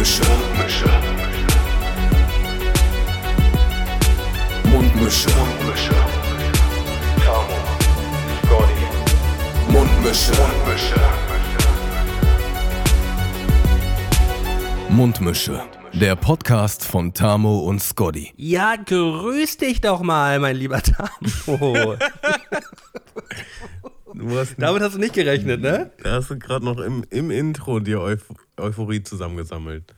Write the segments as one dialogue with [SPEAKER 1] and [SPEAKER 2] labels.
[SPEAKER 1] Mundmische. Mundmische.
[SPEAKER 2] Mundmische. Tamo. Scotty.
[SPEAKER 1] Mundmische.
[SPEAKER 2] Mundmische.
[SPEAKER 1] Mundmische. Der Podcast von Tamo und Scotty.
[SPEAKER 3] Ja, grüß dich doch mal, mein lieber Tamo.
[SPEAKER 4] Hast,
[SPEAKER 3] Damit hast du nicht gerechnet, ne?
[SPEAKER 4] da hast du gerade noch im, im Intro dir Euph Euphorie zusammengesammelt.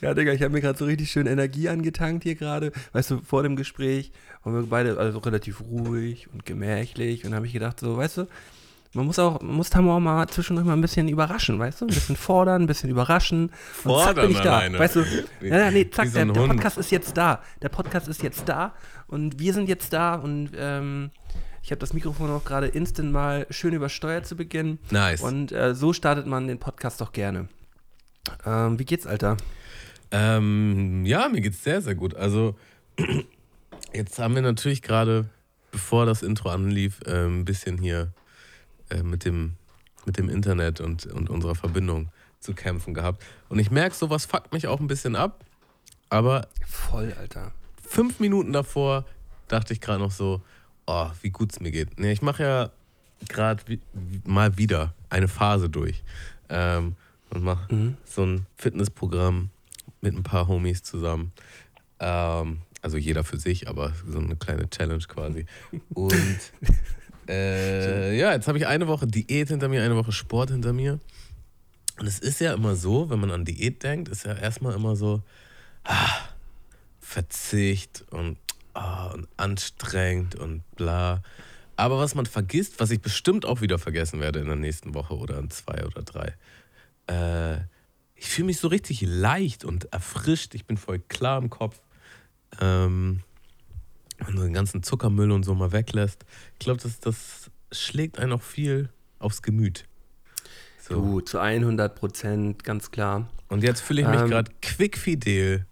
[SPEAKER 3] Ja, Digga, ich habe mir gerade so richtig schön Energie angetankt hier gerade. Weißt du, vor dem Gespräch waren wir beide also relativ ruhig und gemächlich und habe ich gedacht, so, weißt du, man muss auch, man muss Tamo auch mal zwischendurch mal ein bisschen überraschen, weißt du? Ein bisschen fordern, ein bisschen überraschen. und zack,
[SPEAKER 4] Fordern
[SPEAKER 3] bin ich da.
[SPEAKER 4] alleine.
[SPEAKER 3] Weißt du, ja, nee, zack,
[SPEAKER 4] so
[SPEAKER 3] der, der. Podcast ist jetzt da. Der Podcast ist jetzt da und wir sind jetzt da und ähm, ich habe das Mikrofon auch gerade instant mal schön übersteuert zu Beginn.
[SPEAKER 4] Nice.
[SPEAKER 3] Und äh, so startet man den Podcast doch gerne. Ähm, wie geht's, Alter?
[SPEAKER 4] Ähm, ja, mir geht's sehr, sehr gut. Also, jetzt haben wir natürlich gerade, bevor das Intro anlief, äh, ein bisschen hier äh, mit, dem, mit dem Internet und, und unserer Verbindung zu kämpfen gehabt. Und ich merke, sowas fuckt mich auch ein bisschen ab. Aber
[SPEAKER 3] Voll, Alter.
[SPEAKER 4] fünf Minuten davor dachte ich gerade noch so, oh, wie gut es mir geht. Nee, ich mache ja gerade mal wieder eine Phase durch ähm, und mache
[SPEAKER 3] Mhm.
[SPEAKER 4] so ein Fitnessprogramm mit ein paar Homies zusammen. Ähm, also jeder für sich, aber so eine kleine Challenge quasi. Und äh, ja, jetzt habe ich eine Woche Diät hinter mir, eine Woche Sport hinter mir. Und es ist ja immer so, wenn man an Diät denkt, ist ja erstmal immer so, ah, Verzicht und, ah, und anstrengend und bla. Aber was man vergisst, was ich bestimmt auch wieder vergessen werde in der nächsten Woche oder in zwei oder drei, äh, ich fühle mich so richtig leicht und erfrischt. Ich bin voll klar im Kopf. Ähm, wenn du den ganzen Zuckermüll und so mal weglässt. Ich glaube, das, das schlägt einen auch viel aufs Gemüt. So.
[SPEAKER 3] Du, zu 100 Prozent, ganz klar.
[SPEAKER 4] Und jetzt fühle ich mich
[SPEAKER 3] Ähm.
[SPEAKER 4] gerade quickfidel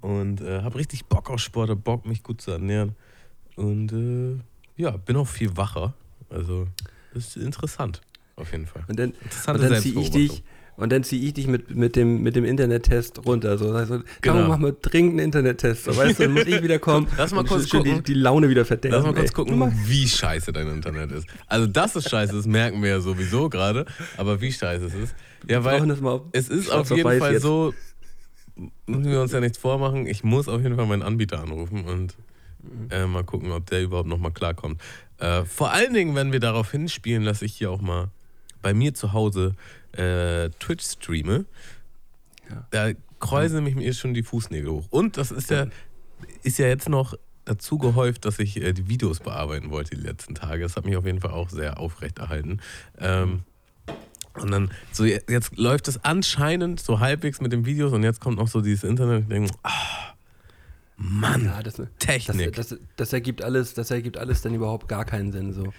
[SPEAKER 4] und äh, habe richtig Bock auf Sport, hab Bock, mich gut zu ernähren. Und äh, ja, bin auch viel wacher. Also, das ist interessant, auf jeden Fall.
[SPEAKER 3] Und dann,
[SPEAKER 4] Interessante
[SPEAKER 3] und dann ziehe ich dich, und dann ziehe ich dich mit, mit, dem, mit dem Internettest runter. So, also,
[SPEAKER 4] Genau.
[SPEAKER 3] komm, mach mal dringend einen Internettest. So, weißt du, dann muss ich wieder kommen.
[SPEAKER 4] Lass mal kurz
[SPEAKER 3] schön die,
[SPEAKER 4] gucken.
[SPEAKER 3] die Laune wieder verderben.
[SPEAKER 4] Lass mal kurz
[SPEAKER 3] ey.
[SPEAKER 4] gucken, wie scheiße dein Internet ist. Also, dass es scheiße ist, merken wir ja sowieso gerade. Aber wie scheiße es ist. Ja, weil
[SPEAKER 3] das mal auf
[SPEAKER 4] es ist auf jeden Fall
[SPEAKER 3] jetzt.
[SPEAKER 4] so, müssen wir uns ja nichts vormachen. Ich muss auf jeden Fall meinen Anbieter anrufen und
[SPEAKER 3] Mhm.
[SPEAKER 4] äh, mal gucken, ob der überhaupt nochmal klarkommt. Äh, vor allen Dingen, wenn wir darauf hinspielen, dass ich hier auch mal bei mir zu Hause äh, Twitch streame.
[SPEAKER 3] Ja.
[SPEAKER 4] Da kräuseln mich mir schon die Fußnägel hoch. Und das ist ja, ist ja jetzt noch dazu gehäuft, dass ich äh, die Videos bearbeiten wollte die letzten Tage. Das hat mich auf jeden Fall auch sehr aufrechterhalten. Ähm, und dann, so je- jetzt läuft es anscheinend so halbwegs mit den Videos und jetzt kommt noch so dieses Internet. Ich denke, ah, Mann,
[SPEAKER 3] Ja, das, das,
[SPEAKER 4] Technik.
[SPEAKER 3] das, das, ergibt alles, das ergibt alles dann überhaupt gar keinen Sinn. So.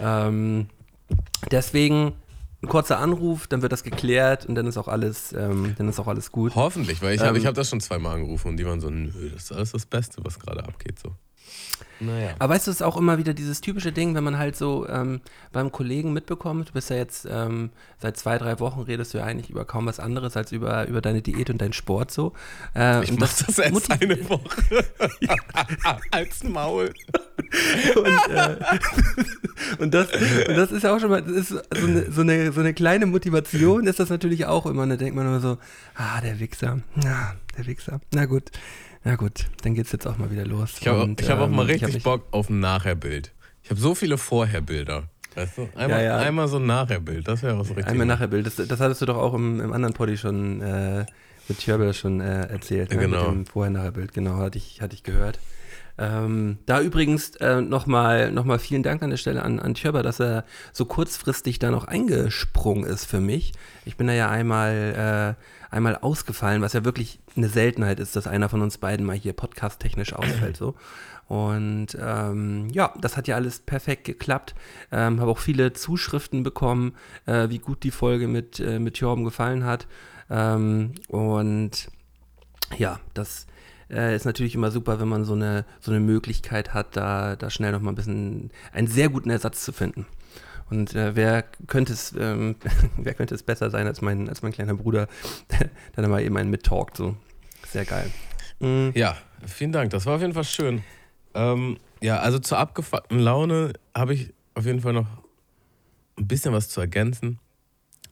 [SPEAKER 3] Ähm, deswegen ein kurzer Anruf, dann wird das geklärt und dann ist auch alles, ähm, dann ist auch alles gut.
[SPEAKER 4] Hoffentlich, weil ich habe
[SPEAKER 3] Ähm,
[SPEAKER 4] ich hab das schon zweimal angerufen und die waren so, nö, das ist alles das Beste, was gerade abgeht. So. Naja.
[SPEAKER 3] Aber weißt du, es ist auch immer wieder dieses typische Ding, wenn man halt so ähm, beim Kollegen mitbekommt, du bist ja jetzt ähm, seit zwei, drei Wochen redest du ja eigentlich über kaum was anderes als über, über deine Diät und deinen Sport so. Äh,
[SPEAKER 4] Ich
[SPEAKER 3] und
[SPEAKER 4] mach das erst
[SPEAKER 3] motiv-
[SPEAKER 4] eine Woche. Als Maul.
[SPEAKER 3] und, äh, und, das, und das ist ja auch schon mal, das ist so eine, so, eine, so eine kleine Motivation ist das natürlich auch immer. Da denkt man immer so, ah, der Wichser, na, der Wichser, na gut, na gut, dann geht's jetzt auch mal wieder los.
[SPEAKER 4] Ich habe hab auch mal
[SPEAKER 3] ähm,
[SPEAKER 4] richtig Bock auf ein Nachherbild. Ich habe so viele Vorherbilder. Weißt du? Einmal,
[SPEAKER 3] Ja, ja.
[SPEAKER 4] einmal so ein Nachherbild. Das wäre auch so richtig.
[SPEAKER 3] Einmal nachher Bild. Das, das hattest du doch auch im, im anderen Poddy schon äh, mit Tjörbel schon äh, erzählt. Ne?
[SPEAKER 4] genau.
[SPEAKER 3] Mit dem Vorher-Nachher-Bild, genau, hatte ich, hatte ich gehört. Ähm, da übrigens äh, nochmal noch mal vielen Dank an der Stelle an, an Tjöber, dass er so kurzfristig da noch eingesprungen ist für mich. Ich bin da ja einmal, äh, einmal ausgefallen, was ja wirklich eine Seltenheit ist, dass einer von uns beiden mal hier podcast-technisch ausfällt. So. Und ähm, ja, das hat ja alles perfekt geklappt. Ähm, Habe auch viele Zuschriften bekommen, äh, wie gut die Folge mit, äh, mit Jorben gefallen hat. Ähm, und ja, das äh, ist natürlich immer super, wenn man so eine, so eine Möglichkeit hat, da, da schnell noch mal ein bisschen einen sehr guten Ersatz zu finden. Und äh, wer könnte es, ähm, wer könnte es besser sein als mein, als mein kleiner Bruder, der dann mal eben einen mittalkt, so. Sehr geil. Mhm.
[SPEAKER 4] Ja, vielen Dank. Das war auf jeden Fall schön. Ähm, ja, also zur abgefuckten Laune habe ich auf jeden Fall noch ein bisschen was zu ergänzen.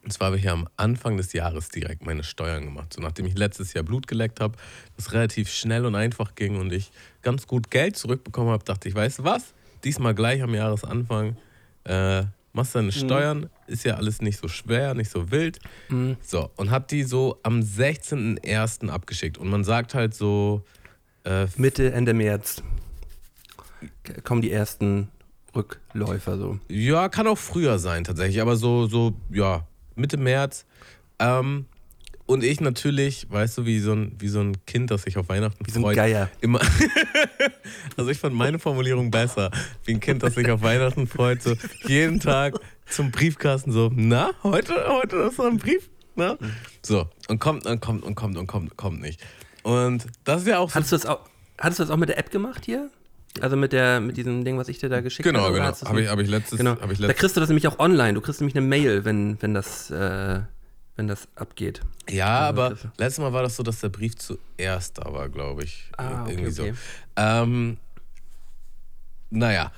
[SPEAKER 4] Und zwar habe ich ja am Anfang des Jahres direkt meine Steuern gemacht. So nachdem ich letztes Jahr Blut geleckt habe, das relativ schnell und einfach ging und ich ganz gut Geld zurückbekommen habe, dachte ich, weißt du was? Diesmal gleich am Jahresanfang äh, machst deine Steuern, ist ja alles nicht so schwer, nicht so wild.
[SPEAKER 3] Mhm.
[SPEAKER 4] So, und habe die so am 16.01. abgeschickt. Und man sagt halt so, äh,
[SPEAKER 3] Mitte, Ende März kommen die ersten Rückläufer so.
[SPEAKER 4] Ja, kann auch früher sein tatsächlich, aber so, so, ja, Mitte März. Ähm, und ich natürlich, weißt du, wie so ein, wie so ein Kind, das sich auf Weihnachten
[SPEAKER 3] Wie so ein
[SPEAKER 4] freut.
[SPEAKER 3] Geier.
[SPEAKER 4] Immer. also ich fand meine Formulierung besser. Wie ein Kind, das sich auf Weihnachten freut, so jeden Tag zum Briefkasten so, na, heute, heute ist so ein Brief, na? So, und kommt und kommt und kommt und kommt, kommt nicht. Und das ist ja auch so.
[SPEAKER 3] Hattest du das auch, hattest du das auch mit der App gemacht hier? Also mit der, mit diesem Ding, was ich dir da geschickt
[SPEAKER 4] Genau,
[SPEAKER 3] habe?
[SPEAKER 4] genau.
[SPEAKER 3] es
[SPEAKER 4] Habe ich, hab ich letztes,
[SPEAKER 3] Genau.
[SPEAKER 4] hab ich
[SPEAKER 3] Da
[SPEAKER 4] letztes
[SPEAKER 3] kriegst du das nämlich auch online. Du kriegst nämlich eine Mail, wenn, wenn das, äh, wenn das abgeht.
[SPEAKER 4] Ja,
[SPEAKER 3] Also
[SPEAKER 4] aber
[SPEAKER 3] das-
[SPEAKER 4] letztes Mal war das so, dass der Brief zuerst da war, glaube ich.
[SPEAKER 3] Ah, okay,
[SPEAKER 4] Irgendwie
[SPEAKER 3] okay.
[SPEAKER 4] so. Ähm, naja.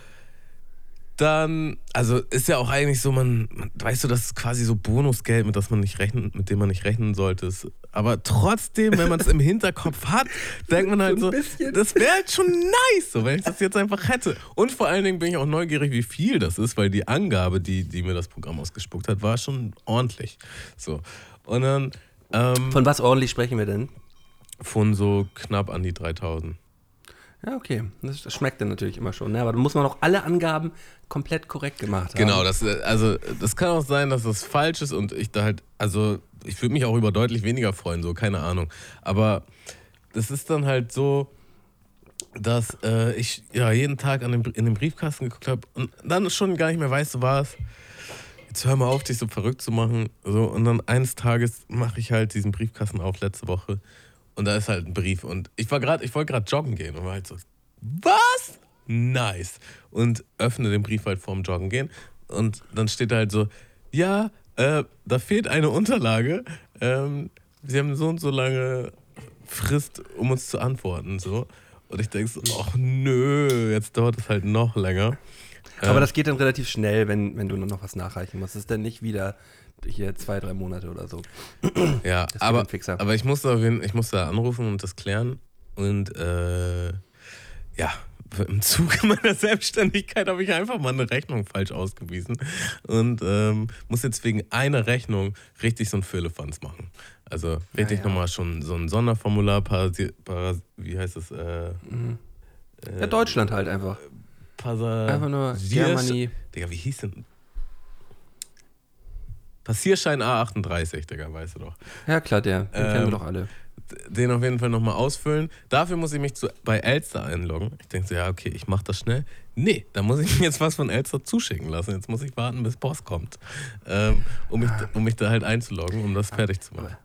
[SPEAKER 4] Dann, also ist ja auch eigentlich so, man, man weißt du, das ist quasi so Bonusgeld, mit das man nicht rechnen, mit dem man nicht rechnen sollte. Aber trotzdem, wenn man es im Hinterkopf hat, denkt man halt so, das wäre halt schon nice, so, wenn ich das jetzt einfach hätte. Und vor allen Dingen bin ich auch neugierig, wie viel das ist, weil die Angabe, die, die mir das Programm ausgespuckt hat, war schon ordentlich. So. Und dann ähm,
[SPEAKER 3] Von was ordentlich sprechen wir denn?
[SPEAKER 4] von so knapp an die 3000.
[SPEAKER 3] Ja, okay. Das, schmeckt dann natürlich immer schon. Ne? Aber da muss man auch alle Angaben komplett korrekt gemacht haben.
[SPEAKER 4] Genau, das, also das kann auch sein, dass das falsch ist und ich da halt, also ich würde mich auch über deutlich weniger freuen, so, keine Ahnung. Aber das ist dann halt so, dass äh, ich ja jeden Tag an dem, in den Briefkasten geguckt habe und dann schon gar nicht mehr weiß, so war es. Jetzt hör mal auf, dich so verrückt zu machen. So, und dann eines Tages mache ich halt diesen Briefkasten auf letzte Woche und da ist halt ein Brief. Und ich war gerade, ich wollte gerade joggen gehen und war halt so, was? Nice. Und öffne den Brief halt vorm Joggen gehen. Und dann steht da halt so, ja, äh, da fehlt eine Unterlage. Ähm, Sie haben so und so lange Frist, um uns zu antworten. So. Und ich denke so, ach nö, jetzt dauert es halt noch länger.
[SPEAKER 3] Aber
[SPEAKER 4] Äh,
[SPEAKER 3] das geht dann relativ schnell, wenn, wenn du nur noch was nachreichen musst. Das ist dann nicht wieder hier zwei, drei Monate oder so.
[SPEAKER 4] Ja, aber, aber ich musste, auf jeden, ich musste da anrufen und das klären. Und äh, ja, im Zuge meiner Selbstständigkeit habe ich einfach mal eine Rechnung falsch ausgewiesen und ähm, muss jetzt wegen einer Rechnung richtig so ein Firlefanz machen. Also richtig
[SPEAKER 3] ja.
[SPEAKER 4] nochmal schon so ein Sonderformular, Parasi Paras wie heißt es? Äh,
[SPEAKER 3] Ja, Deutschland halt einfach.
[SPEAKER 4] Pasa
[SPEAKER 3] Einfach nur Germany.
[SPEAKER 4] Digga, wie hieß denn? Passierschein A38, Digga, weißt du doch.
[SPEAKER 3] Ja, klar, der. Den kennen
[SPEAKER 4] Ähm,
[SPEAKER 3] wir doch alle.
[SPEAKER 4] den auf jeden Fall nochmal ausfüllen. Dafür muss ich mich zu, bei Elster einloggen. Ich denke so, ja, okay, ich mache das schnell. Nee, da muss ich mir jetzt was von Elster zuschicken lassen. Jetzt muss ich warten, bis Post kommt, ähm, um, mich, um mich da halt einzuloggen, um das fertig zu machen.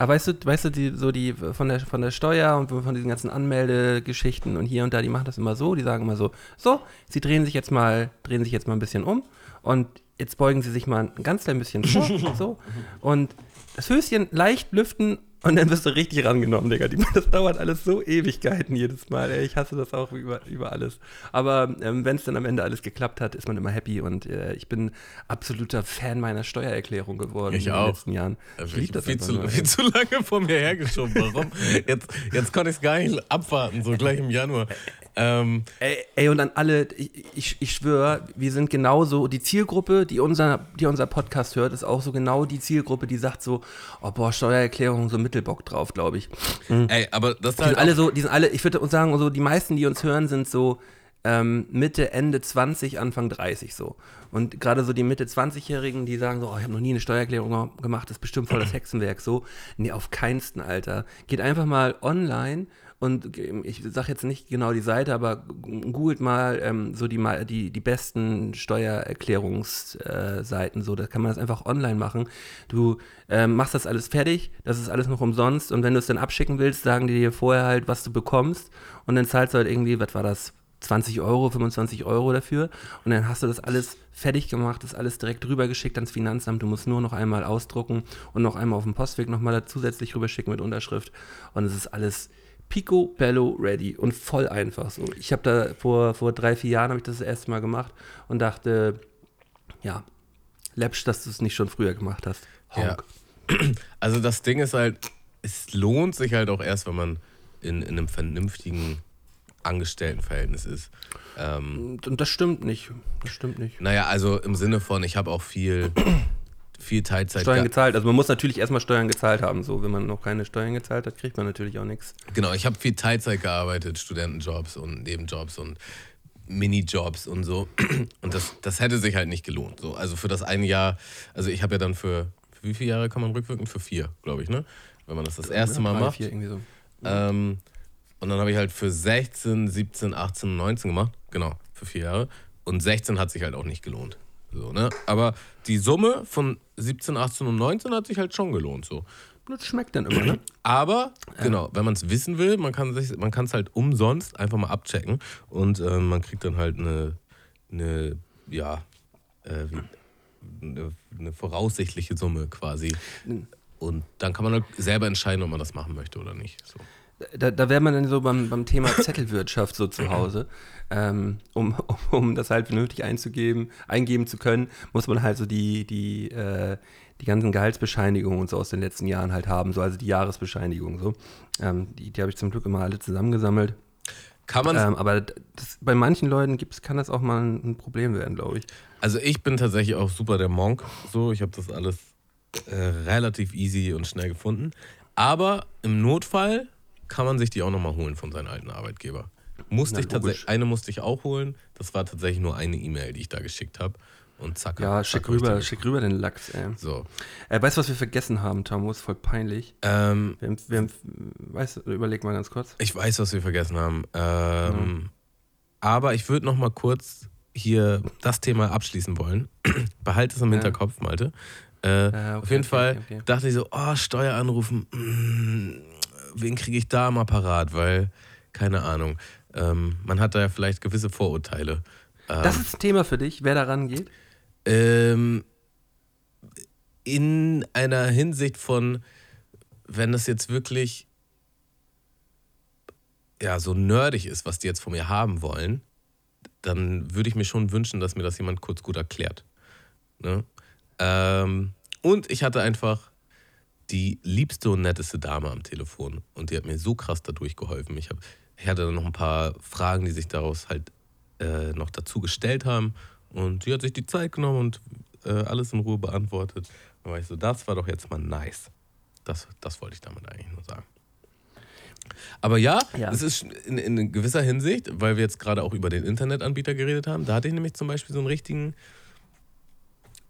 [SPEAKER 3] Aber weißt du, weißt du, die, so die von der, von der Steuer und von diesen ganzen Anmeldegeschichten und hier und da, die machen das immer so, die sagen immer so, so, sie drehen sich jetzt mal, drehen sich jetzt mal ein bisschen um und jetzt beugen sie sich mal ein ganz klein bisschen vor, so, und das Höschen leicht lüften und dann wirst du richtig rangenommen, Digga. Das dauert alles so Ewigkeiten jedes Mal, ey. Ich hasse das auch über, über alles. Aber ähm, wenn es dann am Ende alles geklappt hat, ist man immer happy und äh, ich bin absoluter Fan meiner Steuererklärung geworden
[SPEAKER 4] Ich
[SPEAKER 3] in
[SPEAKER 4] auch.
[SPEAKER 3] den letzten Jahren. Ich liebe das
[SPEAKER 4] viel, zu,
[SPEAKER 3] nur,
[SPEAKER 4] viel zu lange vor mir hergeschoben. Warum? Jetzt, jetzt konnte ich es gar nicht abwarten, so gleich im Januar. Ähm,
[SPEAKER 3] Ey, ey, und an alle, ich, ich, ich schwöre, wir sind genauso, die Zielgruppe, die unser, die unser Podcast hört, ist auch so genau die Zielgruppe, die sagt so, oh boah, Steuererklärung, so Mittelbock drauf, glaube ich.
[SPEAKER 4] ey, aber das ist
[SPEAKER 3] Die
[SPEAKER 4] halt
[SPEAKER 3] sind alle so, die sind alle, ich würde sagen, so die meisten, die uns hören, sind so ähm, Mitte, Ende 20, Anfang 30 so. Und gerade so die Mitte 20-Jährigen, die sagen so, oh, ich habe noch nie eine Steuererklärung ge- gemacht, das ist bestimmt voll das Hexenwerk so. Nee, auf keinsten, Alter. Geht einfach mal online und ich sage jetzt nicht genau die Seite, aber googelt mal ähm, so die, die, die besten Steuererklärungsseiten, so, da kann man das einfach online machen. Du ähm, machst das alles fertig, das ist alles noch umsonst. Und wenn du es dann abschicken willst, sagen die dir vorher halt, was du bekommst. Und dann zahlst du halt irgendwie, was war das, 20 Euro, 25 Euro dafür. Und dann hast du das alles fertig gemacht, das alles direkt rübergeschickt ans Finanzamt. Du musst nur noch einmal ausdrucken und noch einmal auf dem Postweg nochmal zusätzlich rüberschicken mit Unterschrift. Und es ist alles picobello ready und voll einfach so. Ich habe da vor, vor drei, vier Jahren habe ich das, das erste Mal gemacht und dachte, ja, läppsch, dass du es nicht schon früher gemacht hast. Honk.
[SPEAKER 4] Also das Ding ist halt, es lohnt sich halt auch erst, wenn man in, in einem vernünftigen Angestelltenverhältnis ist. Ähm,
[SPEAKER 3] Und, und das stimmt nicht. Das stimmt nicht.
[SPEAKER 4] naja, also im Sinne von, ich habe auch viel, viel Teilzeit.
[SPEAKER 3] Steuern
[SPEAKER 4] ge-
[SPEAKER 3] gezahlt. Also man muss natürlich erstmal Steuern gezahlt haben. So, wenn man noch keine Steuern gezahlt hat, kriegt man natürlich auch nichts.
[SPEAKER 4] Genau, ich habe viel Teilzeit gearbeitet, Studentenjobs und Nebenjobs und Minijobs und so. Und das, das hätte sich halt nicht gelohnt. So, also für das eine Jahr, also ich habe ja dann für, für wie viele Jahre kann man rückwirken? Für vier, glaube ich, ne? Wenn man das das erste Mal
[SPEAKER 3] Drei,
[SPEAKER 4] macht.
[SPEAKER 3] Vier, irgendwie so.
[SPEAKER 4] Ähm, und dann habe ich halt für 16, 17, 18, 19 gemacht. Genau, für vier Jahre. Und 16 hat sich halt auch nicht gelohnt. So, ne? Aber die Summe von 17, 18 und 19 hat sich halt schon gelohnt. So.
[SPEAKER 3] Das schmeckt dann immer, ne?
[SPEAKER 4] Aber, genau, wenn man es wissen will, man kann es man kann's halt umsonst einfach mal abchecken. Und äh, man kriegt dann halt eine, eine ja, äh, eine, eine voraussichtliche Summe quasi. Und dann kann man halt selber entscheiden, ob man das machen möchte oder nicht. So.
[SPEAKER 3] Da, da wäre man dann so beim, beim Thema Zettelwirtschaft so zu Hause. Ähm, um, um, um das halt vernünftig einzugeben, eingeben zu können, muss man halt so die, die, äh, die ganzen Gehaltsbescheinigungen und so aus den letzten Jahren halt haben, so also die Jahresbescheinigung so. Ähm, die die habe ich zum Glück immer alle zusammengesammelt.
[SPEAKER 4] Kann man
[SPEAKER 3] Ähm, aber das, bei manchen Leuten gibt's, kann das auch mal ein, ein Problem werden, glaube ich.
[SPEAKER 4] Also ich bin tatsächlich auch super der Monk. So, ich habe das alles äh, relativ easy und schnell gefunden. Aber im Notfall kann man sich die auch nochmal holen von seinem alten Arbeitgeber. Musste
[SPEAKER 3] Na,
[SPEAKER 4] ich tatsächlich, eine musste ich auch holen. Das war tatsächlich nur eine E-Mail, die ich da geschickt habe. Und zack.
[SPEAKER 3] Ja,
[SPEAKER 4] zack,
[SPEAKER 3] schick rüber, schick rüber den Lachs, ey.
[SPEAKER 4] So.
[SPEAKER 3] Äh, weißt du, was wir vergessen haben, Tamu? Ist voll peinlich.
[SPEAKER 4] Ähm,
[SPEAKER 3] Wir haben, wir haben, weißt überleg mal ganz kurz.
[SPEAKER 4] ich weiß, was wir vergessen haben. Ähm, Aber ich würde nochmal kurz hier das Thema abschließen wollen. Behalte es im
[SPEAKER 3] Ja.
[SPEAKER 4] Hinterkopf, Malte. Äh,
[SPEAKER 3] Äh, okay,
[SPEAKER 4] auf jeden
[SPEAKER 3] okay,
[SPEAKER 4] Fall
[SPEAKER 3] okay,
[SPEAKER 4] dachte ich so, oh, Steuer anrufen, mm, wen kriege ich da mal parat? Weil, keine Ahnung, ähm, man hat da ja vielleicht gewisse Vorurteile. Ähm,
[SPEAKER 3] Das ist ein Thema für dich, wer daran geht.
[SPEAKER 4] ähm, in einer Hinsicht von, wenn das jetzt wirklich ja, so nerdig ist, was die jetzt von mir haben wollen, dann würde ich mir schon wünschen, dass mir das jemand kurz gut erklärt. Ne? Ähm, und ich hatte einfach die liebste und netteste Dame am Telefon und die hat mir so krass dadurch geholfen. Ich, hab, ich hatte dann noch ein paar Fragen, die sich daraus halt äh, noch dazu gestellt haben und die hat sich die Zeit genommen und äh, alles in Ruhe beantwortet. Da war ich so, das war doch jetzt mal nice. Das, das wollte ich damit eigentlich nur sagen. Aber ja,
[SPEAKER 3] Ja.
[SPEAKER 4] es ist in, in gewisser Hinsicht, weil wir jetzt gerade auch über den Internetanbieter geredet haben, da hatte ich nämlich zum Beispiel so einen richtigen.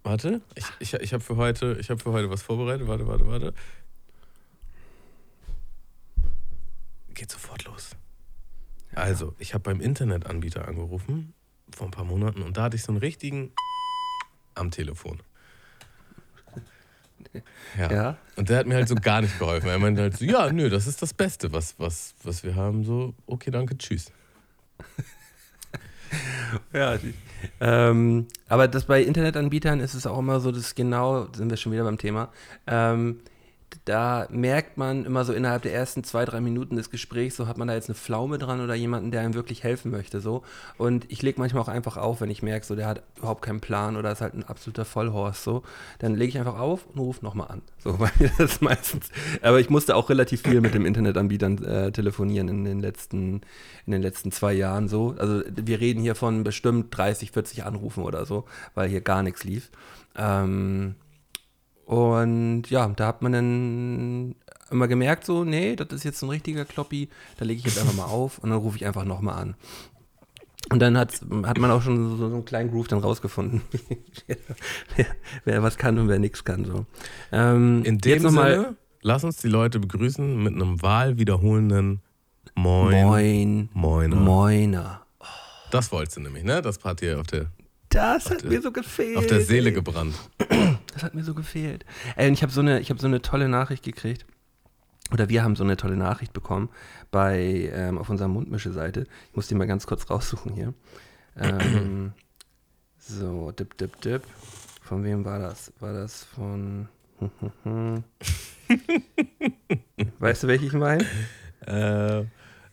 [SPEAKER 4] Warte, ich, ich, ich habe für, heute- ich hab für heute was vorbereitet. Warte, warte, warte. Geht sofort los. Also, ich habe beim Internetanbieter angerufen vor ein paar Monaten und da hatte ich so einen richtigen am Telefon. Ja.
[SPEAKER 3] Ja.
[SPEAKER 4] Und der hat mir halt so gar nicht geholfen. Er meinte halt so, ja, nö, das ist das Beste, was, was, was wir haben. So, okay, danke, tschüss.
[SPEAKER 3] Ja, ähm, aber das bei Internetanbietern ist es auch immer so, dass genau, sind wir schon wieder beim Thema, ähm, da merkt man immer so innerhalb der ersten zwei, drei Minuten des Gesprächs, so hat man da jetzt eine Pflaume dran oder jemanden, der einem wirklich helfen möchte, so. Und ich lege manchmal auch einfach auf, wenn ich merke, so, der hat überhaupt keinen Plan oder ist halt ein absoluter Vollhorst, so. Dann lege ich einfach auf und rufe nochmal an. So, weil das meistens, aber ich musste auch relativ viel mit dem Internetanbietern äh, telefonieren in den letzten, in den letzten zwei Jahren, so. Also, wir reden hier von bestimmt 30, 40 Anrufen oder so, weil hier gar nichts lief. Ähm, und ja, da hat man dann immer gemerkt, so, nee, das ist jetzt ein richtiger Kloppi, da lege ich jetzt einfach mal auf und dann rufe ich einfach nochmal an. Und dann hat's, hat man auch schon so, so einen kleinen Groove dann rausgefunden, wer, wer was kann und wer nichts kann. So. Ähm,
[SPEAKER 4] In dem
[SPEAKER 3] noch mal-
[SPEAKER 4] Sinne, lass uns die Leute begrüßen mit einem wahlwiederholenden Moin.
[SPEAKER 3] Moin.
[SPEAKER 4] Moiner.
[SPEAKER 3] Moiner.
[SPEAKER 4] Das wolltest du nämlich, ne? Das hat dir auf der,
[SPEAKER 3] Das hat
[SPEAKER 4] der-
[SPEAKER 3] mir so gefehlt.
[SPEAKER 4] auf der Seele gebrannt.
[SPEAKER 3] Das hat mir so gefehlt. Ey, und ich habe so eine, ich habe so eine tolle Nachricht gekriegt. oder wir haben so eine tolle Nachricht bekommen bei ähm, auf unserer Mundmische-Seite. Ich muss die mal ganz kurz raussuchen hier. Ähm, so, dip, dip, dip. Von wem war das? War das von. weißt du, welche ich meine?
[SPEAKER 4] Äh,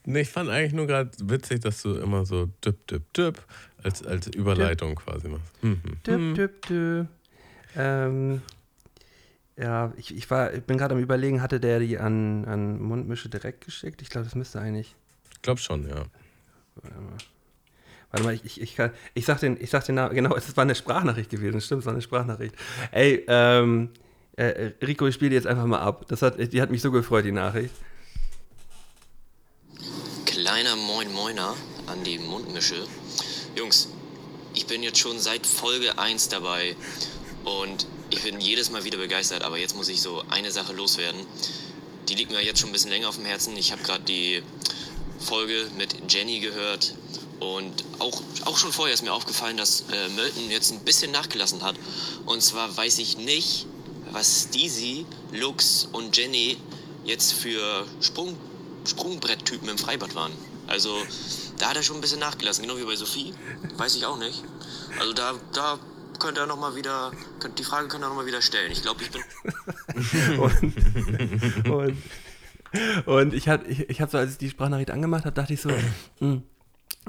[SPEAKER 4] nee, ich fand eigentlich nur gerade witzig, dass du immer so dip, dip, dip als, als Überleitung quasi machst. Mhm.
[SPEAKER 3] Dip, dip, dip. Ähm, ja, ich, ich, war, ich bin gerade am überlegen, hatte der die an, an Mundmische direkt geschickt? Ich glaube, das müsste eigentlich.
[SPEAKER 4] Ich glaube schon, ja.
[SPEAKER 3] Warte mal, Warte mal ich, ich, ich, kann, ich sag den, ich sag den Namen, genau, es war eine Sprachnachricht gewesen, stimmt, es war eine Sprachnachricht. Ey, ähm, äh, Rico, ich spiele die jetzt einfach mal ab. Das hat, die hat mich so gefreut, die Nachricht.
[SPEAKER 5] Kleiner Moin Moiner an die Mundmische. Jungs, ich bin jetzt schon seit Folge 1 dabei und ich bin jedes Mal wieder begeistert, aber jetzt muss ich so eine Sache loswerden. Die liegt mir jetzt schon ein bisschen länger auf dem Herzen. Ich habe gerade die Folge mit Jenny gehört und auch, auch schon vorher ist mir aufgefallen, dass äh, Melton jetzt ein bisschen nachgelassen hat. Und zwar weiß ich nicht, was Steezy, Lux und Jenny jetzt für Sprung, Sprungbretttypen im Freibad waren. Also da hat er schon ein bisschen nachgelassen, genau wie bei Sophie. Weiß ich auch nicht. Also da, da könnte er noch mal wieder, könnt, die Frage könnte er noch mal wieder stellen. Ich glaube, ich bin
[SPEAKER 3] und, und, und ich habe ich, ich hab so, als ich die Sprachnachricht angemacht habe, dachte ich so, hm,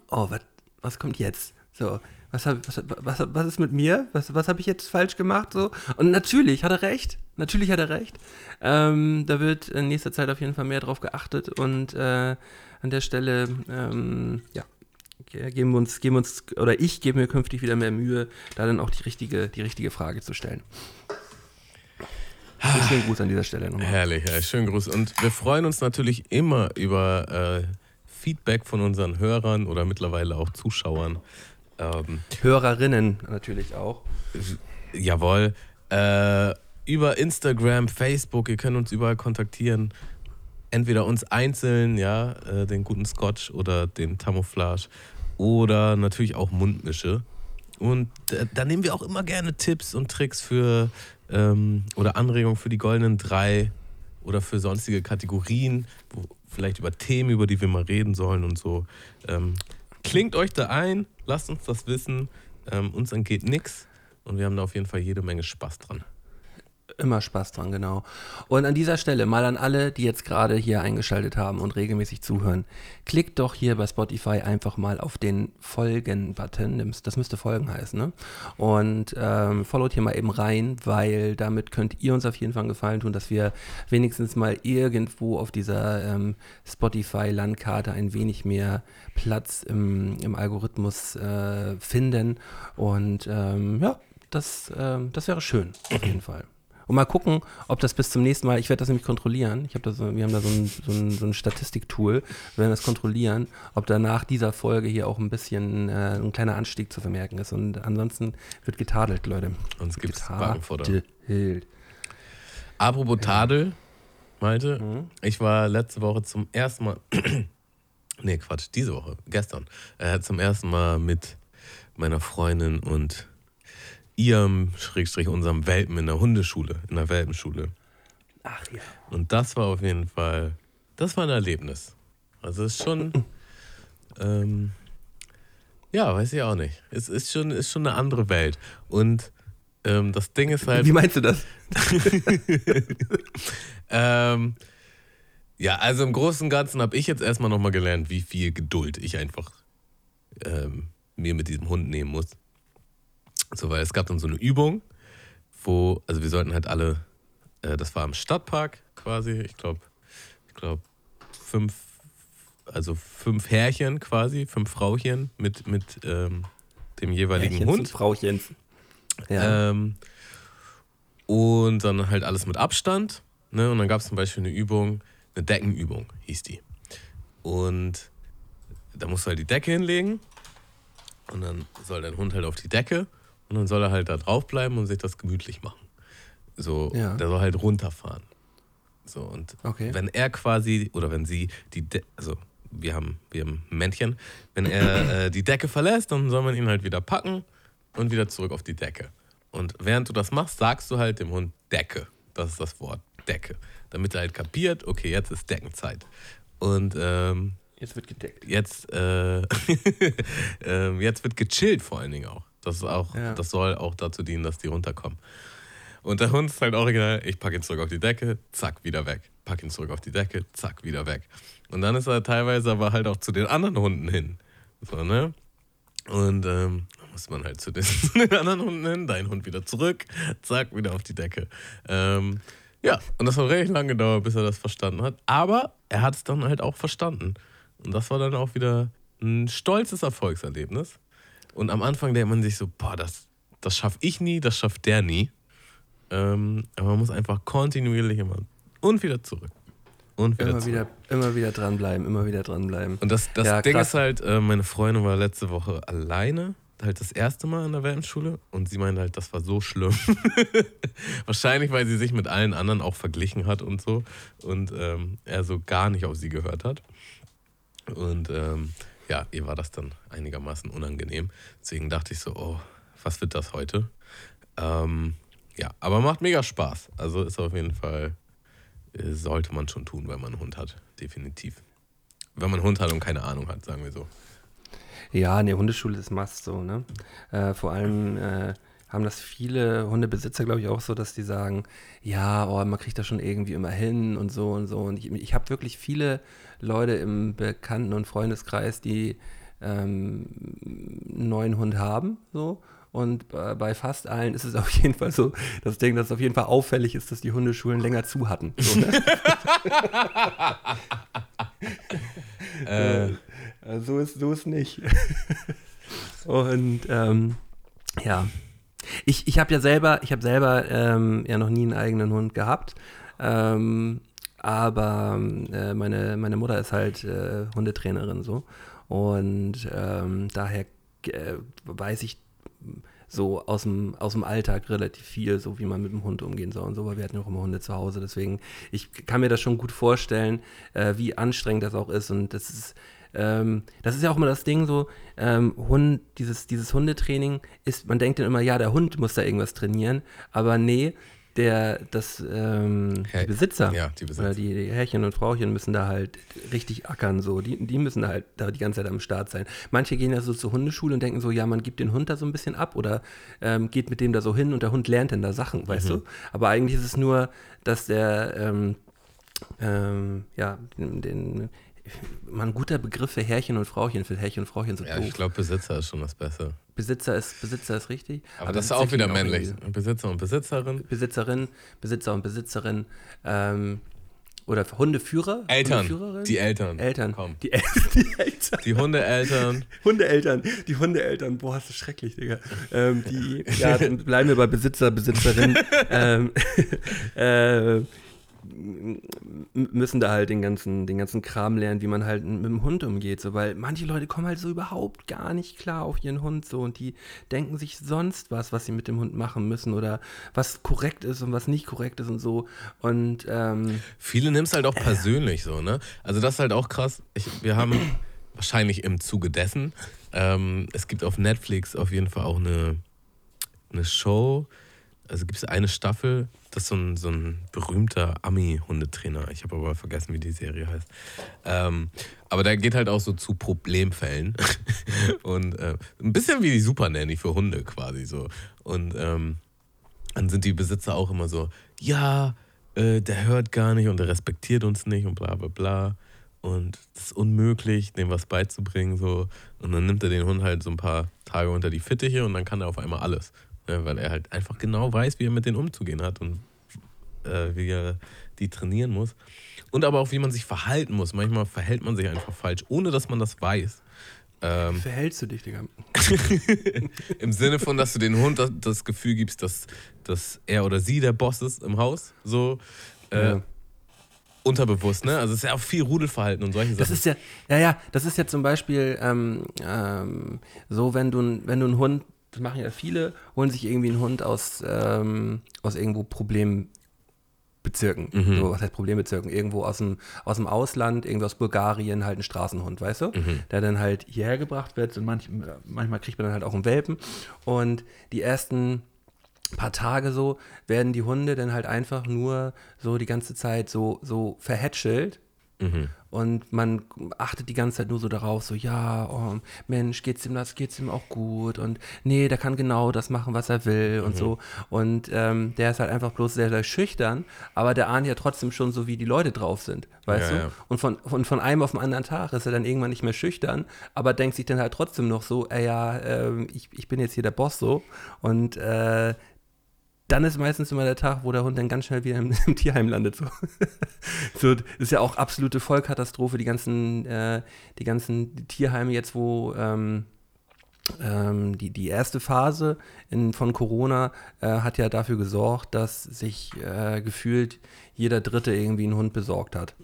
[SPEAKER 3] oh, was, was kommt jetzt? So, was, hab, was, was, was ist mit mir? Was, was habe ich jetzt falsch gemacht? So? Und natürlich hat er recht. Natürlich hat er recht. Ähm, da wird in nächster Zeit auf jeden Fall mehr drauf geachtet und äh, an der Stelle, ähm, ja, geben wir uns, geben wir uns, oder ich gebe mir künftig wieder mehr Mühe, da dann auch die richtige, die richtige Frage zu stellen. Schönen Gruß an dieser Stelle nochmal.
[SPEAKER 4] Herrlich, ja, schönen Gruß. Und wir freuen uns natürlich immer über äh, Feedback von unseren Hörern oder mittlerweile auch Zuschauern. Ähm,
[SPEAKER 3] Hörerinnen natürlich auch.
[SPEAKER 4] jawohl. Äh, über Instagram, Facebook, ihr könnt uns überall kontaktieren. Entweder uns einzeln, ja, äh, den guten Scotch oder den Tamouflage oder natürlich auch Mundmische. Und da nehmen wir auch immer gerne Tipps und Tricks für ähm, oder Anregungen für die goldenen drei oder für sonstige Kategorien, wo, vielleicht über Themen, über die wir mal reden sollen und so. Ähm, klingt euch da ein, lasst uns das wissen. Ähm, uns entgeht nichts und wir haben da auf jeden Fall jede Menge Spaß dran.
[SPEAKER 3] Immer Spaß dran, genau. Und an dieser Stelle mal an alle, die jetzt gerade hier eingeschaltet haben und regelmäßig zuhören. Klickt doch hier bei Spotify einfach mal auf den Folgen-Button. Das müsste Folgen heißen, ne? Und ähm, followt hier mal eben rein, weil damit könnt ihr uns auf jeden Fall einen Gefallen tun, dass wir wenigstens mal irgendwo auf dieser ähm, Spotify-Landkarte ein wenig mehr Platz im, im Algorithmus äh, finden. Und ähm, ja, das, ähm, das wäre schön, auf jeden Fall. Und mal gucken, ob das bis zum nächsten Mal, ich werde das nämlich kontrollieren. Ich hab da so, wir haben da so ein, so ein, so ein Statistiktool, wir werden das kontrollieren, ob danach dieser Folge hier auch ein bisschen äh, ein kleiner Anstieg zu vermerken ist. Und ansonsten wird getadelt, Leute.
[SPEAKER 4] Gibt's
[SPEAKER 3] Getadelt.
[SPEAKER 4] Backfutter. Apropos Tadel, Malte,
[SPEAKER 3] Mhm.
[SPEAKER 4] ich war letzte Woche zum ersten Mal, nee Quatsch, diese Woche, gestern, äh, zum ersten Mal mit meiner Freundin und ihrem, Schrägstrich, unserem Welpen in der Hundeschule, in der Welpenschule.
[SPEAKER 3] Ach ja.
[SPEAKER 4] Und das war auf jeden Fall, das war ein Erlebnis. Also es ist schon, ähm, ja, weiß ich auch nicht. Es ist schon, ist schon eine andere Welt. Und ähm, das Ding ist halt.
[SPEAKER 3] Wie meinst du das?
[SPEAKER 4] Ähm, ja, also im Großen und Ganzen habe ich jetzt erstmal nochmal gelernt, wie viel Geduld ich einfach ähm, mir mit diesem Hund nehmen muss. So, weil es gab dann so eine Übung, wo, also wir sollten halt alle, äh, das war im Stadtpark quasi, ich glaube, ich glaube, fünf, also fünf Herrchen quasi, fünf Frauchen mit, mit ähm, dem jeweiligen
[SPEAKER 3] Herrchens und
[SPEAKER 4] Hund.
[SPEAKER 3] Frauchens. Ja.
[SPEAKER 4] Ähm, und dann halt alles mit Abstand. Ne? Und dann gab es zum Beispiel eine Übung, eine Deckenübung hieß die. Und da musst du halt die Decke hinlegen. Und dann soll dein Hund halt auf die Decke. Und dann soll er halt da drauf bleiben und sich das gemütlich machen. So,
[SPEAKER 3] Ja.
[SPEAKER 4] der soll halt runterfahren. So, und
[SPEAKER 3] Okay.
[SPEAKER 4] wenn er quasi, oder wenn sie die, De also wir haben, wir haben ein Männchen, wenn er äh, die Decke verlässt, dann soll man ihn halt wieder packen und wieder zurück auf die Decke. Und während du das machst, sagst du halt dem Hund Decke. Das ist das Wort. Decke. Damit er halt kapiert, okay, jetzt ist Deckenzeit. Und ähm,
[SPEAKER 3] Jetzt wird gedeckt.
[SPEAKER 4] jetzt, äh, ähm, jetzt wird gechillt vor allen Dingen auch. Das, ist auch.
[SPEAKER 3] Ja.
[SPEAKER 4] das soll auch dazu dienen, dass die runterkommen. Und der Hund ist halt original, ich packe ihn zurück auf die Decke, zack, wieder weg. Pack ihn zurück auf die Decke, zack, wieder weg. Und dann ist er teilweise aber halt auch zu den anderen Hunden hin. So, ne? Und ähm, muss man halt zu den, zu den anderen Hunden hin, dein Hund wieder zurück, zack, wieder auf die Decke. Ähm, ja, und das hat recht lange gedauert, bis er das verstanden hat. Aber er hat es dann halt auch verstanden. Und das war dann auch wieder ein stolzes Erfolgserlebnis. Und am Anfang denkt man sich so, boah, das, das schaffe ich nie, das schafft der nie. Ähm, aber man muss einfach kontinuierlich immer und wieder zurück. Und wieder
[SPEAKER 3] Immer
[SPEAKER 4] zurück.
[SPEAKER 3] wieder, immer wieder dranbleiben, immer wieder dranbleiben.
[SPEAKER 4] Und das, das
[SPEAKER 3] Ja,
[SPEAKER 4] Ding
[SPEAKER 3] krass.
[SPEAKER 4] ist halt, äh, meine Freundin war letzte Woche alleine, halt das erste Mal in der Welpenschule und sie meinte halt, das war so schlimm. Wahrscheinlich, weil sie sich mit allen anderen auch verglichen hat und so und ähm, er so gar nicht auf sie gehört hat. Und ähm, ja, ihr war das dann einigermaßen unangenehm. Deswegen dachte ich so, oh, was wird das heute? Ähm, ja, aber macht mega Spaß. Also ist auf jeden Fall, äh, sollte man schon tun, wenn man einen Hund hat. Definitiv. Wenn man einen Hund hat und keine Ahnung hat, sagen wir so.
[SPEAKER 3] Ja, ne, Hundeschule ist Must so, ne? Äh, vor allem äh, haben das viele Hundebesitzer, glaube ich, auch so, dass die sagen, ja, oh, man kriegt das schon irgendwie immer hin und so und so. Und ich, ich habe wirklich viele Leute im Bekannten- und Freundeskreis, die ähm, einen neuen Hund haben, so. Und äh, bei fast allen ist es auf jeden Fall so, das Ding, dass es auf jeden Fall auffällig ist, dass die Hundeschulen länger zu hatten. So, ne?
[SPEAKER 4] Äh,
[SPEAKER 3] Äh, so ist so ist nicht. Und ähm, ja, ich, ich habe ja selber, ich habe selber ähm, ja noch nie einen eigenen Hund gehabt. Ähm, aber äh, meine, meine Mutter ist halt äh, Hundetrainerin so. Und ähm, daher äh, weiß ich so aus dem, aus dem Alltag relativ viel, so wie man mit dem Hund umgehen soll und so, weil wir hatten ja auch immer Hunde zu Hause. Deswegen, ich kann mir das schon gut vorstellen, äh, wie anstrengend das auch ist. Und das ist, ähm, das ist ja auch immer das Ding so, ähm, Hund, dieses, dieses Hundetraining ist, man denkt dann immer, ja, der Hund muss da irgendwas trainieren, aber nee, der, das, ähm, die Besitzer,
[SPEAKER 4] ja, die Besitzer.
[SPEAKER 3] oder die, die Herrchen und Frauchen müssen da halt richtig ackern, so, die, die müssen da halt da die ganze Zeit am Start sein. Manche gehen ja so zur Hundeschule und denken so, ja, man gibt den Hund da so ein bisschen ab oder ähm, geht mit dem da so hin und der Hund lernt dann da Sachen, weißt du? Aber eigentlich ist es nur, dass der, ähm, ähm, ja, den, den man ein guter Begriff für Herrchen und Frauchen, für Herrchen und Frauchen so
[SPEAKER 4] ja,
[SPEAKER 3] doof.
[SPEAKER 4] ich glaube, Besitzer ist schon das Beste.
[SPEAKER 3] Besitzer ist, Besitzer ist richtig.
[SPEAKER 4] Aber, das ist auch wieder männlich.
[SPEAKER 3] irgendwie-
[SPEAKER 4] Besitzer und Besitzerin.
[SPEAKER 3] Besitzerin, Besitzer und Besitzerin, ähm, oder Hundeführer?
[SPEAKER 4] Eltern. Die Eltern.
[SPEAKER 3] Eltern.
[SPEAKER 4] Komm.
[SPEAKER 3] Die, El die Eltern.
[SPEAKER 4] Die Hundeeltern.
[SPEAKER 3] Hundeeltern, die Hundeeltern, boah, ist das schrecklich, Digga. Ähm, die, ja, dann bleiben wir bei Besitzer, Besitzerin, ähm, äh, müssen da halt den ganzen, den ganzen Kram lernen, wie man halt mit dem Hund umgeht, so, weil manche Leute kommen halt so überhaupt gar nicht klar auf ihren Hund, so, und die denken sich sonst was, was sie mit dem Hund machen müssen oder was korrekt ist und was nicht korrekt ist und so, und, ähm,
[SPEAKER 4] Viele nimmst halt auch persönlich so, ne? Also das ist halt auch krass. Ich, wir haben wahrscheinlich im Zuge dessen, ähm, es gibt auf Netflix auf jeden Fall auch eine, eine Show, also gibt es eine Staffel, das ist so ein, so ein berühmter Ami-Hundetrainer. Ich habe aber vergessen, wie die Serie heißt. Ähm, aber der geht halt auch so zu Problemfällen. Und äh, ein bisschen wie die Super Nanny für Hunde quasi so. Und ähm, dann sind die Besitzer auch immer so, ja, äh, der hört gar nicht und der respektiert uns nicht und bla bla bla. Und es ist unmöglich, dem was beizubringen. So. Und dann nimmt er den Hund halt so ein paar Tage unter die Fittiche und dann kann er auf einmal alles. Ne? Weil er halt einfach genau weiß, wie er mit denen umzugehen hat und äh, wie er die trainieren muss. Und aber auch, wie man sich verhalten muss. Manchmal verhält man sich einfach falsch, ohne dass man das weiß. Ähm,
[SPEAKER 3] verhältst du dich, Digga?
[SPEAKER 4] Im Sinne von, dass du den Hund das, das Gefühl gibst, dass, dass er oder sie der Boss ist im Haus. So äh,
[SPEAKER 3] Ja.
[SPEAKER 4] unterbewusst, ne? Also es ist ja auch viel Rudelverhalten und solche
[SPEAKER 3] Das
[SPEAKER 4] Sachen.
[SPEAKER 3] ist ja, ja, ja, das ist ja zum Beispiel ähm, ähm, so, wenn du, wenn du einen Hund, das machen ja viele, holen sich irgendwie einen Hund aus, ähm, aus irgendwo Problembezirken.
[SPEAKER 4] Mhm.
[SPEAKER 3] So, was heißt Problembezirken? Irgendwo aus dem, aus dem Ausland, irgendwo aus Bulgarien, halt ein Straßenhund, weißt du?
[SPEAKER 4] Mhm.
[SPEAKER 3] Der dann halt hierher gebracht wird und manch, manchmal kriegt man dann halt auch einen Welpen. Und die ersten paar Tage so, werden die Hunde dann halt einfach nur so die ganze Zeit so, so verhätschelt. Und man achtet die ganze Zeit nur so darauf, so, ja, oh, Mensch, geht's ihm das, geht's ihm auch gut und nee, der kann genau das machen, was er will und so. Und ähm, der ist halt einfach bloß sehr, sehr schüchtern, aber der ahnt ja trotzdem schon so, wie die Leute drauf sind, weißt
[SPEAKER 4] Ja,
[SPEAKER 3] du?
[SPEAKER 4] ja.
[SPEAKER 3] Und von, von, von einem auf den anderen Tag ist er dann irgendwann nicht mehr schüchtern, aber denkt sich dann halt trotzdem noch so, ey, ja, ähm, ich, ich bin jetzt hier der Boss so. Und äh, dann ist meistens immer der Tag, wo der Hund dann ganz schnell wieder im, im Tierheim landet. So. so, das ist ja auch absolute Vollkatastrophe, die ganzen, äh, die ganzen Tierheime jetzt, wo ähm, ähm, die, die erste Phase in, von Corona äh, hat ja dafür gesorgt, dass sich äh, gefühlt jeder Dritte irgendwie einen Hund besorgt hat.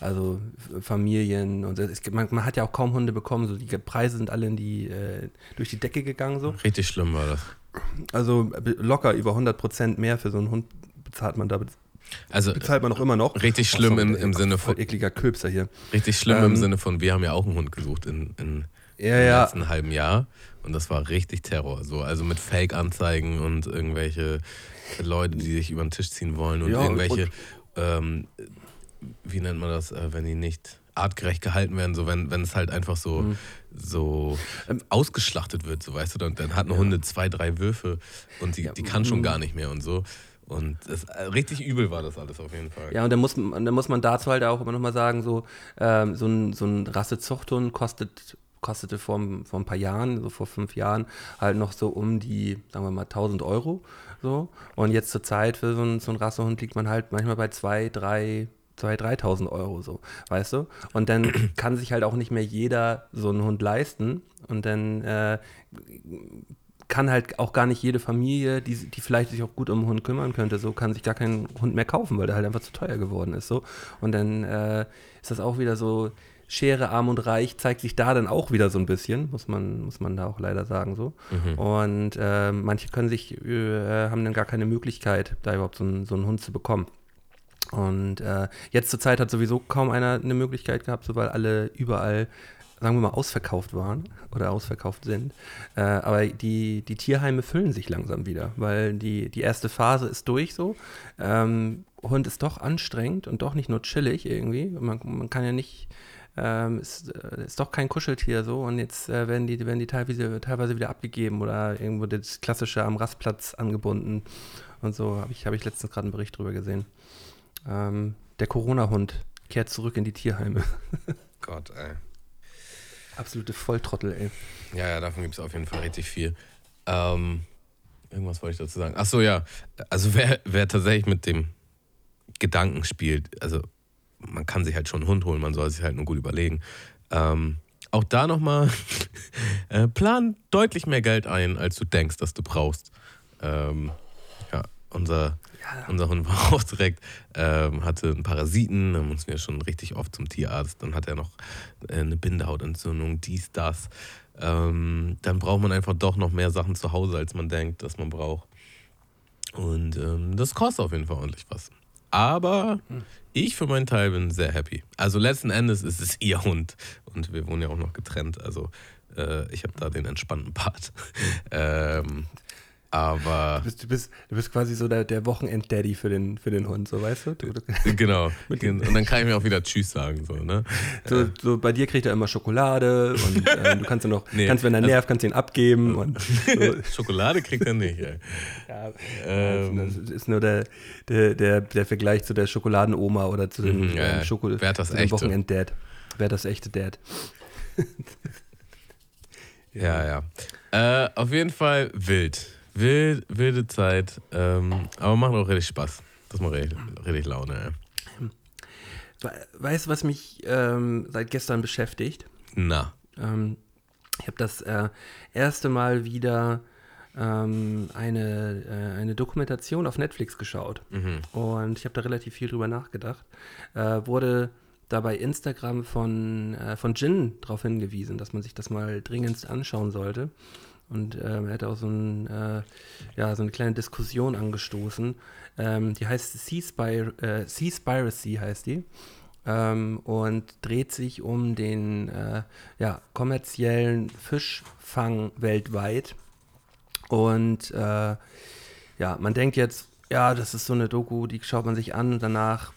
[SPEAKER 3] Also F- Familien und es, man, man hat ja auch kaum Hunde bekommen, so die Preise sind alle in die, äh, durch die Decke gegangen so.
[SPEAKER 4] Richtig schlimm war das.
[SPEAKER 3] Also äh, locker über 100 Prozent mehr für so einen Hund bezahlt man da,
[SPEAKER 4] Also
[SPEAKER 3] bezahlt man auch immer noch.
[SPEAKER 4] Richtig schlimm
[SPEAKER 3] sorry,
[SPEAKER 4] im-
[SPEAKER 3] ey,
[SPEAKER 4] im Sinne von-
[SPEAKER 3] ekliger Köpser hier.
[SPEAKER 4] richtig schlimm
[SPEAKER 3] Ähm,
[SPEAKER 4] im Sinne von, wir haben ja auch einen Hund gesucht in, in
[SPEAKER 3] Ja,
[SPEAKER 4] im
[SPEAKER 3] ja.
[SPEAKER 4] letzten halben Jahr. Und das war richtig Terror. So, also mit Fake-Anzeigen und irgendwelche Leute, die sich über den Tisch ziehen wollen und
[SPEAKER 3] Ja,
[SPEAKER 4] irgendwelche,
[SPEAKER 3] und-
[SPEAKER 4] ähm, wie nennt man das, äh, wenn die nicht artgerecht gehalten werden, so wenn, wenn es halt einfach so,
[SPEAKER 3] Mhm.
[SPEAKER 4] So
[SPEAKER 3] Ähm,
[SPEAKER 4] ausgeschlachtet wird, so weißt du, dann, dann hat eine Hunde zwei, drei Würfe und die, die kann
[SPEAKER 3] mhm.
[SPEAKER 4] schon gar nicht mehr und so. Und das, äh, richtig übel war das alles auf jeden Fall.
[SPEAKER 3] Ja, und dann muss, man- dann muss man dazu halt auch immer nochmal sagen, so, ähm, so ein, so ein Rassezuchthund kostet, kostete vor, ein- vor ein paar Jahren, so vor fünf Jahren, halt noch so um die, sagen wir mal, 1000 Euro. So. Und jetzt zur Zeit für so einen so einen Rassehund liegt man halt manchmal bei zwei, drei, 2.000, 3.000 Euro so, weißt du? Und dann kann sich halt auch nicht mehr jeder so einen Hund leisten und dann äh, kann halt auch gar nicht jede Familie, die, die vielleicht sich auch gut um einen Hund kümmern könnte, so kann sich gar keinen Hund mehr kaufen, weil der halt einfach zu teuer geworden ist. So. Und dann äh, ist das auch wieder so, Schere, Arm und Reich zeigt sich da dann auch wieder so ein bisschen, muss man, muss man da auch leider sagen so. Und äh, manche können sich, äh, haben dann gar keine Möglichkeit, da überhaupt so einen, so einen Hund zu bekommen. Und äh, jetzt zur Zeit hat sowieso kaum einer eine Möglichkeit gehabt, so weil alle überall, sagen wir mal, ausverkauft waren oder ausverkauft sind. Äh, aber die, die Tierheime füllen sich langsam wieder, weil die, die erste Phase ist durch so. Ähm, Hund ist doch anstrengend und doch nicht nur chillig irgendwie. Man, man kann ja nicht, ähm, ist, äh, ist doch kein Kuscheltier so und jetzt äh, werden die, werden die teilweise, teilweise wieder abgegeben oder irgendwo das klassische am Rastplatz angebunden und so. Habe ich, hab ich letztens gerade einen Bericht drüber gesehen. Ähm, der Corona-Hund kehrt zurück in die Tierheime.
[SPEAKER 4] Gott, ey.
[SPEAKER 3] Absolute Volltrottel, ey.
[SPEAKER 4] Ja, ja, davon gibt es auf jeden Fall richtig viel. Ähm, irgendwas wollte ich dazu sagen. Ach so, ja. Also wer, wer tatsächlich mit dem Gedanken spielt, also man kann sich halt schon einen Hund holen, man soll sich halt nur gut überlegen. Ähm, auch da nochmal, äh, plan deutlich mehr Geld ein, als du denkst, dass du brauchst. Ähm, ja, unser, unser Hund war auch direkt, ähm, hatte einen Parasiten, dann mussten wir schon richtig oft zum Tierarzt. Dann hat er noch äh, eine Bindehautentzündung, dies, das. Ähm, dann braucht man einfach doch noch mehr Sachen zu Hause, als man denkt, dass man braucht. Und ähm, das kostet auf jeden Fall ordentlich was. Aber ich für meinen Teil bin sehr happy. Also letzten Endes ist es ihr Hund und wir wohnen ja auch noch getrennt. Also äh, ich habe da den entspannten Part. ähm, aber
[SPEAKER 3] Du bist, du bist, du bist quasi so der, der Wochenend-Daddy für den, für den Hund, so weißt du? du, du
[SPEAKER 4] genau. Und dann kann ich mir auch wieder Tschüss sagen. So, ne?
[SPEAKER 3] so, so bei dir kriegt er immer Schokolade und äh, du kannst ihn noch,
[SPEAKER 4] Nee,
[SPEAKER 3] kannst, wenn er
[SPEAKER 4] also-
[SPEAKER 3] nervt, kannst du ihn abgeben. Und so.
[SPEAKER 4] Schokolade kriegt er nicht. Ey.
[SPEAKER 3] Ja,
[SPEAKER 4] Ähm,
[SPEAKER 3] das ist nur der, der, der, der Vergleich zu der Schokoladenoma oder zu dem
[SPEAKER 4] Mhm, ja,
[SPEAKER 3] ähm, Schoko zu dem? Wochenend-Dad. Wer das echte Dad?
[SPEAKER 4] Ja, ja. Äh, auf jeden Fall wild. Wild, wilde Zeit. Ähm, aber macht auch richtig Spaß. Das macht richtig, richtig Laune.
[SPEAKER 3] Weißt du, was mich ähm, seit gestern beschäftigt?
[SPEAKER 4] Na.
[SPEAKER 3] Ähm, ich habe das äh, erste Mal wieder ähm, eine, äh, eine Dokumentation auf Netflix geschaut. Und ich habe da relativ viel drüber nachgedacht. Äh, wurde da bei Instagram von, äh, von Jin darauf hingewiesen, dass man sich das mal dringendst anschauen sollte. Und ähm, er hat auch so, ein, äh, ja, so eine kleine Diskussion angestoßen. Ähm, die heißt äh, Seaspiracy heißt die ähm, und dreht sich um den äh, ja, kommerziellen Fischfang weltweit. Und äh, ja, man denkt jetzt, ja, das ist so eine Doku, die schaut man sich an danach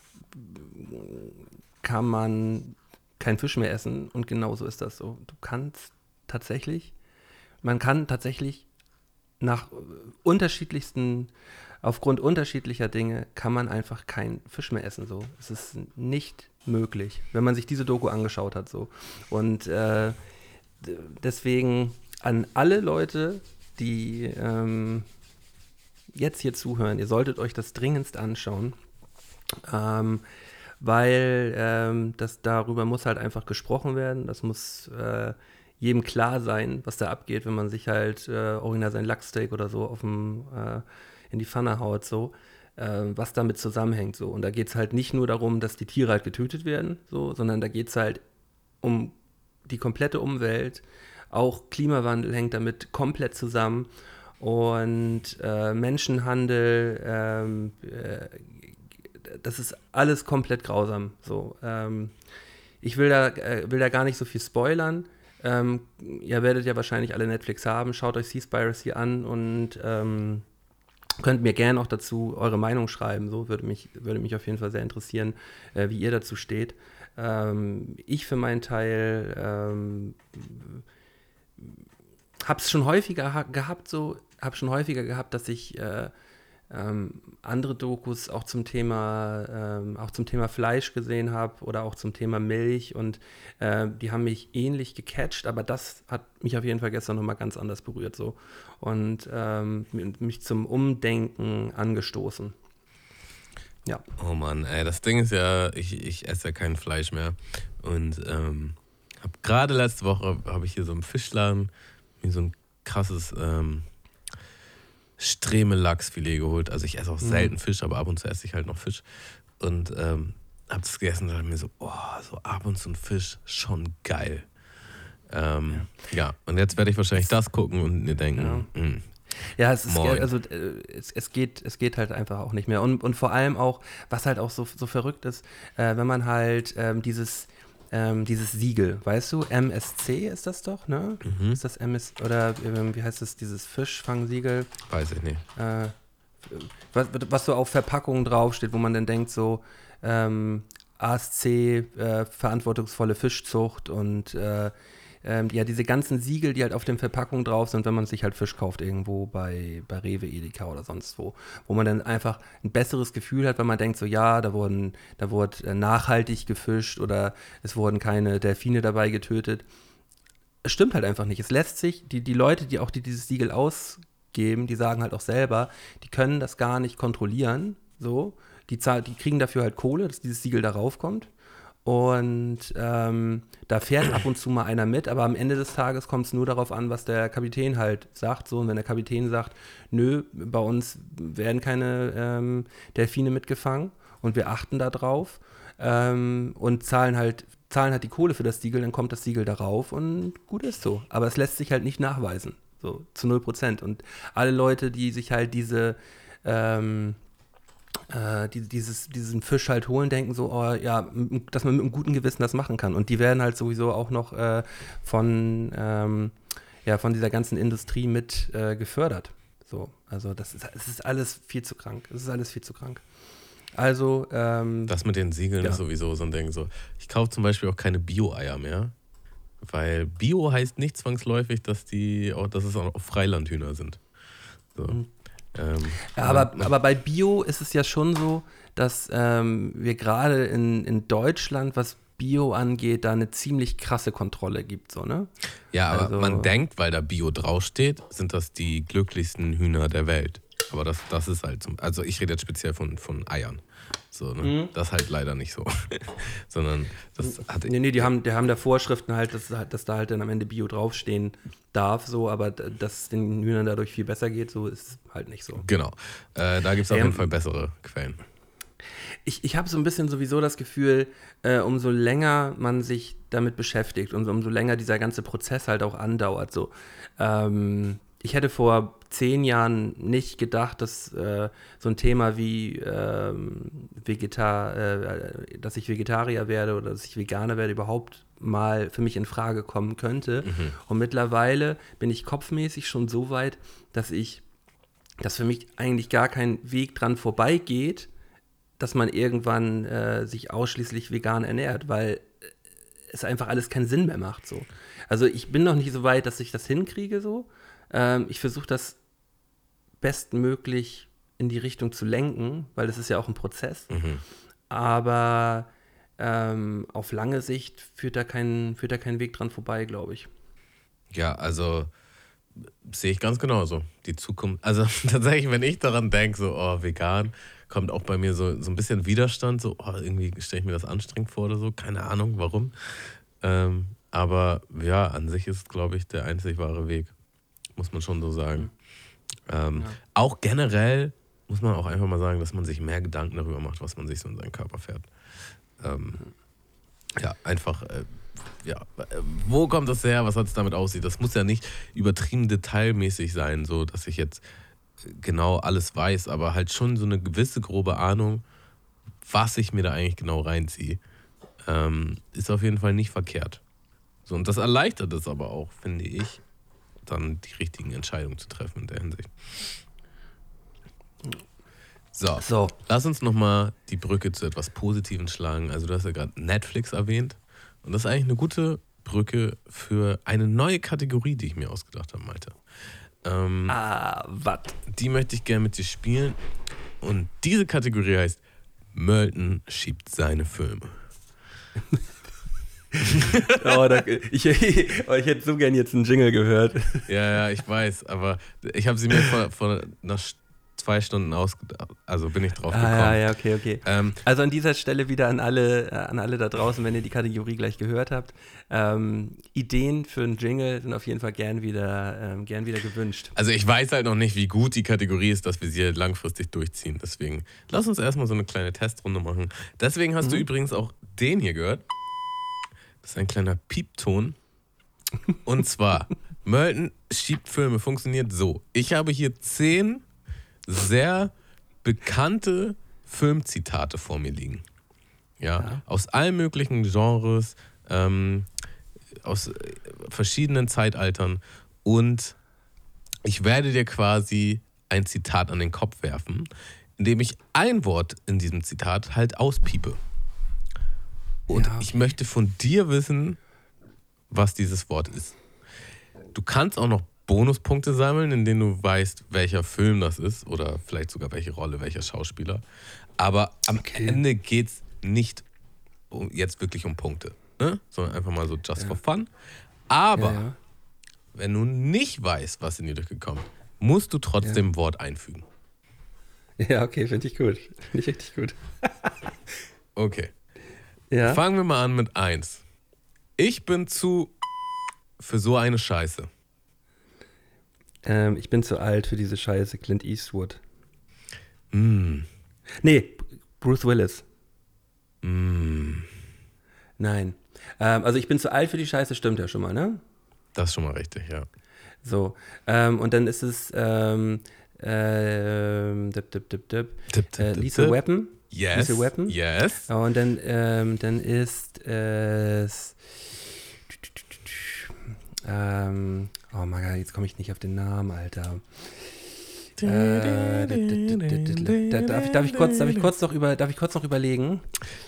[SPEAKER 3] kann man keinen Fisch mehr essen und genauso ist das so. Du kannst tatsächlich, man kann tatsächlich nach unterschiedlichsten, aufgrund unterschiedlicher Dinge, kann man einfach keinen Fisch mehr essen. So. Es ist nicht möglich, wenn man sich diese Doku angeschaut hat. So. Und äh, deswegen an alle Leute, die ähm, jetzt hier zuhören, ihr solltet euch das dringendst anschauen. Ähm, weil ähm, das darüber muss halt einfach gesprochen werden. Das muss äh, jedem klar sein, was da abgeht, wenn man sich halt äh, original sein Lachssteak oder so auf dem, äh, in die Pfanne haut, so, äh, was damit zusammenhängt. So. Und da geht es halt nicht nur darum, dass die Tiere halt getötet werden, so, sondern da geht es halt um die komplette Umwelt. Auch Klimawandel hängt damit komplett zusammen. Und äh, Menschenhandel, ähm, äh, das ist alles komplett grausam. So, ähm, ich will da, äh, will da gar nicht so viel spoilern. Ähm, ihr werdet ja wahrscheinlich alle Netflix haben. Schaut euch Seaspiracy an und ähm, könnt mir gerne auch dazu eure Meinung schreiben. So würde mich, würde mich auf jeden Fall sehr interessieren, äh, wie ihr dazu steht. Ähm, ich für meinen Teil ähm, habe es schon häufiger ha gehabt, so habe schon häufiger gehabt, dass ich äh, ähm, andere Dokus auch zum Thema ähm, auch zum Thema Fleisch gesehen habe oder auch zum Thema Milch und äh, die haben mich ähnlich gecatcht, aber das hat mich auf jeden Fall gestern nochmal ganz anders berührt so und ähm, mich zum Umdenken angestoßen. Ja.
[SPEAKER 4] Oh Mann, ey, das Ding ist ja, ich, ich esse ja kein Fleisch mehr. Und ähm, hab gerade letzte Woche habe ich hier so im Fischladen mir so ein krasses ähm, Stremel-Lachsfilet geholt. Also ich esse auch selten Fisch, aber ab und zu esse ich halt noch Fisch. Und ähm, hab das gegessen und dachte mir so, oh, so ab und zu ein Fisch, schon geil. Ähm, ja. und jetzt werde ich wahrscheinlich das gucken und mir denken, mm,
[SPEAKER 3] Ja, es ist also äh, es, es geht es geht halt einfach auch nicht mehr und, und vor allem auch was halt auch so, so verrückt ist, äh, wenn man halt ähm, dieses ähm, dieses Siegel, weißt du, MSC ist das doch, ne? Ist das MS oder ähm, wie heißt das dieses Fischfangsiegel?
[SPEAKER 4] weiß ich nicht.
[SPEAKER 3] äh, was, was so auf Verpackungen draufsteht, wo man dann denkt, so ähm, ASC, äh, verantwortungsvolle Fischzucht und äh, ähm, ja, diese ganzen Siegel, die halt auf den Verpackungen drauf sind, wenn man sich halt Fisch kauft irgendwo bei, bei Rewe, Edeka oder sonst wo, wo man dann einfach ein besseres Gefühl hat, weil man denkt so, ja, da wurden, da wurde äh, nachhaltig gefischt oder es wurden keine Delfine dabei getötet es stimmt halt einfach nicht. Es lässt sich, die, die Leute, die auch die dieses Siegel ausgeben, die sagen halt auch selber, die können das gar nicht kontrollieren. So, die, zahl, die kriegen dafür halt Kohle, dass dieses Siegel darauf kommt. Und ähm, da fährt ab und zu mal einer mit, aber am Ende des Tages kommt es nur darauf an, was der Kapitän halt sagt. So, und wenn der Kapitän sagt, nö, bei uns werden keine ähm, Delfine mitgefangen und wir achten da drauf ähm, und zahlen halt, zahlen halt die Kohle für das Siegel, dann kommt das Siegel darauf und gut ist so. Aber es lässt sich halt nicht nachweisen, so zu 0 Prozent. Und alle Leute, die sich halt diese, ähm, äh, die, dieses, diesen Fisch halt holen, denken so, oh, ja, dass man mit einem guten Gewissen das machen kann. Und die werden halt sowieso auch noch äh, von, ähm, ja, von dieser ganzen Industrie mit äh, gefördert. So, also das ist, es ist alles viel zu krank. Es ist alles viel zu krank. Also, ähm,
[SPEAKER 4] Das mit den Siegeln
[SPEAKER 3] Ja.
[SPEAKER 4] ist sowieso so ein Ding. So. Ich kaufe zum Beispiel auch keine Bio-Eier mehr. Weil Bio heißt nicht zwangsläufig, dass die auch, dass es auch Freilandhühner sind. So. Ähm,
[SPEAKER 3] Ja, aber, aber bei Bio ist es ja schon so, dass ähm, wir gerade in, in Deutschland, was Bio angeht, da eine ziemlich krasse Kontrolle gibt, so, ne?
[SPEAKER 4] ja, aber
[SPEAKER 3] also-
[SPEAKER 4] man denkt, weil da Bio draufsteht, sind das die glücklichsten Hühner der Welt. Aber das, das ist halt zum, also ich rede jetzt speziell von, von Eiern. So, ne?
[SPEAKER 3] Mhm.
[SPEAKER 4] Das ist halt leider nicht so. Sondern das hat
[SPEAKER 3] Nee, nee, die haben, die haben da Vorschriften halt, dass, dass da halt dann am Ende Bio draufstehen darf, so, aber dass es den Hühnern dadurch viel besser geht, so ist halt nicht so.
[SPEAKER 4] Genau. Äh, da gibt es auf
[SPEAKER 3] Ähm,
[SPEAKER 4] jeden Fall bessere Quellen.
[SPEAKER 3] Ich, ich habe so ein bisschen sowieso das Gefühl, äh, umso länger man sich damit beschäftigt und umso länger dieser ganze Prozess halt auch andauert. So. Ähm, ich hätte vor zehn Jahren nicht gedacht, dass äh, so ein Thema wie ähm, Vegetar, äh, dass ich Vegetarier werde oder dass ich Veganer werde, überhaupt mal für mich in Frage kommen könnte. Und mittlerweile bin ich kopfmäßig schon so weit, dass ich dass für mich eigentlich gar kein Weg dran vorbeigeht, dass man irgendwann äh, sich ausschließlich vegan ernährt, weil es einfach alles keinen Sinn mehr macht. So. Also ich bin noch nicht so weit, dass ich das hinkriege so. Ähm, ich versuche das bestmöglich in die Richtung zu lenken, weil das ist ja auch ein Prozess. Aber ähm, auf lange Sicht führt da, kein, führt da kein Weg dran vorbei, glaube ich.
[SPEAKER 4] Ja, also sehe ich ganz genauso. Die Zukunft, also tatsächlich, wenn ich daran denke, so, oh, vegan, kommt auch bei mir so, so ein bisschen Widerstand, so, oh, irgendwie stelle ich mir das anstrengend vor oder so, keine Ahnung, warum. Ähm, aber ja, an sich ist, glaube ich, der einzig wahre Weg, muss man schon so sagen. Ähm, Auch generell muss man auch einfach mal sagen, dass man sich mehr Gedanken darüber macht, was man sich so in seinen Körper fährt. Ähm, ja, einfach, äh, ja, äh, wo kommt das her, was hat es damit aussieht? Das muss ja nicht übertrieben detailmäßig sein, so dass ich jetzt äh, genau alles weiß, aber halt schon so eine gewisse grobe Ahnung, was ich mir da eigentlich genau reinziehe, ähm, ist auf jeden Fall nicht verkehrt. So, und das erleichtert es aber auch, finde ich, dann die richtigen Entscheidungen zu treffen in der Hinsicht. So,
[SPEAKER 3] So.
[SPEAKER 4] lass uns nochmal die Brücke zu etwas Positivem schlagen. Also du hast ja gerade Netflix erwähnt. Und das ist eigentlich eine gute Brücke für eine neue Kategorie, die ich mir ausgedacht habe, Malte. Ähm,
[SPEAKER 3] Ah, was?
[SPEAKER 4] Die möchte ich gerne mit dir spielen. Und diese Kategorie heißt Mölten schiebt seine Filme.
[SPEAKER 3] Oh, da, ich, oh, ich hätte so gern jetzt einen Jingle gehört.
[SPEAKER 4] Ja, ja, ich weiß, aber ich habe sie mir vor, vor nach zwei Stunden ausgedacht. Also bin ich drauf gekommen.
[SPEAKER 3] Ah, ja, ja, okay, okay.
[SPEAKER 4] Ähm,
[SPEAKER 3] Also an dieser Stelle wieder an alle, an alle da draußen, wenn ihr die Kategorie gleich gehört habt. Ähm, Ideen für einen Jingle sind auf jeden Fall gern wieder, ähm, gern wieder gewünscht.
[SPEAKER 4] Also ich weiß halt noch nicht, wie gut die Kategorie ist, dass wir sie halt langfristig durchziehen. Deswegen lass uns erstmal so eine kleine Testrunde machen. Deswegen hast du übrigens auch den hier gehört. Das ist ein kleiner Piepton. Und zwar, Mölten schiebt Filme funktioniert so. Ich habe hier zehn sehr bekannte Filmzitate vor mir liegen. Ja, aus allen möglichen Genres, ähm, aus äh, verschiedenen Zeitaltern. Und ich werde dir quasi ein Zitat an den Kopf werfen, indem ich ein Wort in diesem Zitat halt auspiepe. Und
[SPEAKER 3] Ja.
[SPEAKER 4] ich möchte von dir wissen, was dieses Wort ist. Du kannst auch noch Bonuspunkte sammeln, indem du weißt, welcher Film das ist oder vielleicht sogar welche Rolle, welcher Schauspieler. Aber am Ende geht es nicht um, jetzt wirklich um Punkte, ne? sondern einfach mal so just for fun. Aber
[SPEAKER 3] Ja, ja.
[SPEAKER 4] wenn du nicht weißt, was in dir durchgekommen ist, musst du trotzdem ein Wort einfügen.
[SPEAKER 3] Ja, okay, finde ich gut. Finde ich richtig gut.
[SPEAKER 4] Okay.
[SPEAKER 3] Ja.
[SPEAKER 4] Fangen wir mal an mit eins. Ich bin zu für so eine Scheiße.
[SPEAKER 3] Ähm, ich bin zu alt für diese Scheiße, Clint Eastwood.
[SPEAKER 4] Mm.
[SPEAKER 3] Nee, Bruce Willis.
[SPEAKER 4] Mm.
[SPEAKER 3] Nein. Ähm, also ich bin zu alt für die Scheiße, stimmt ja schon mal, ne?
[SPEAKER 4] Das ist schon mal richtig, ja.
[SPEAKER 3] So. Ähm, und dann ist es ähm, ähm, dip, dip, dip, dip,
[SPEAKER 4] Dip, dip,
[SPEAKER 3] äh,
[SPEAKER 4] dip,
[SPEAKER 3] Lethal
[SPEAKER 4] dip.
[SPEAKER 3] Weapon.
[SPEAKER 4] Yes.
[SPEAKER 3] Lethal Weapon.
[SPEAKER 4] Yes.
[SPEAKER 3] Und dann, ähm, dann ist es. Ähm, oh mein Gott, jetzt komme ich nicht auf den Namen, Alter. Äh, da- darf, ich, darf, ich kurz, darf, ich kurz noch über, darf ich kurz noch überlegen?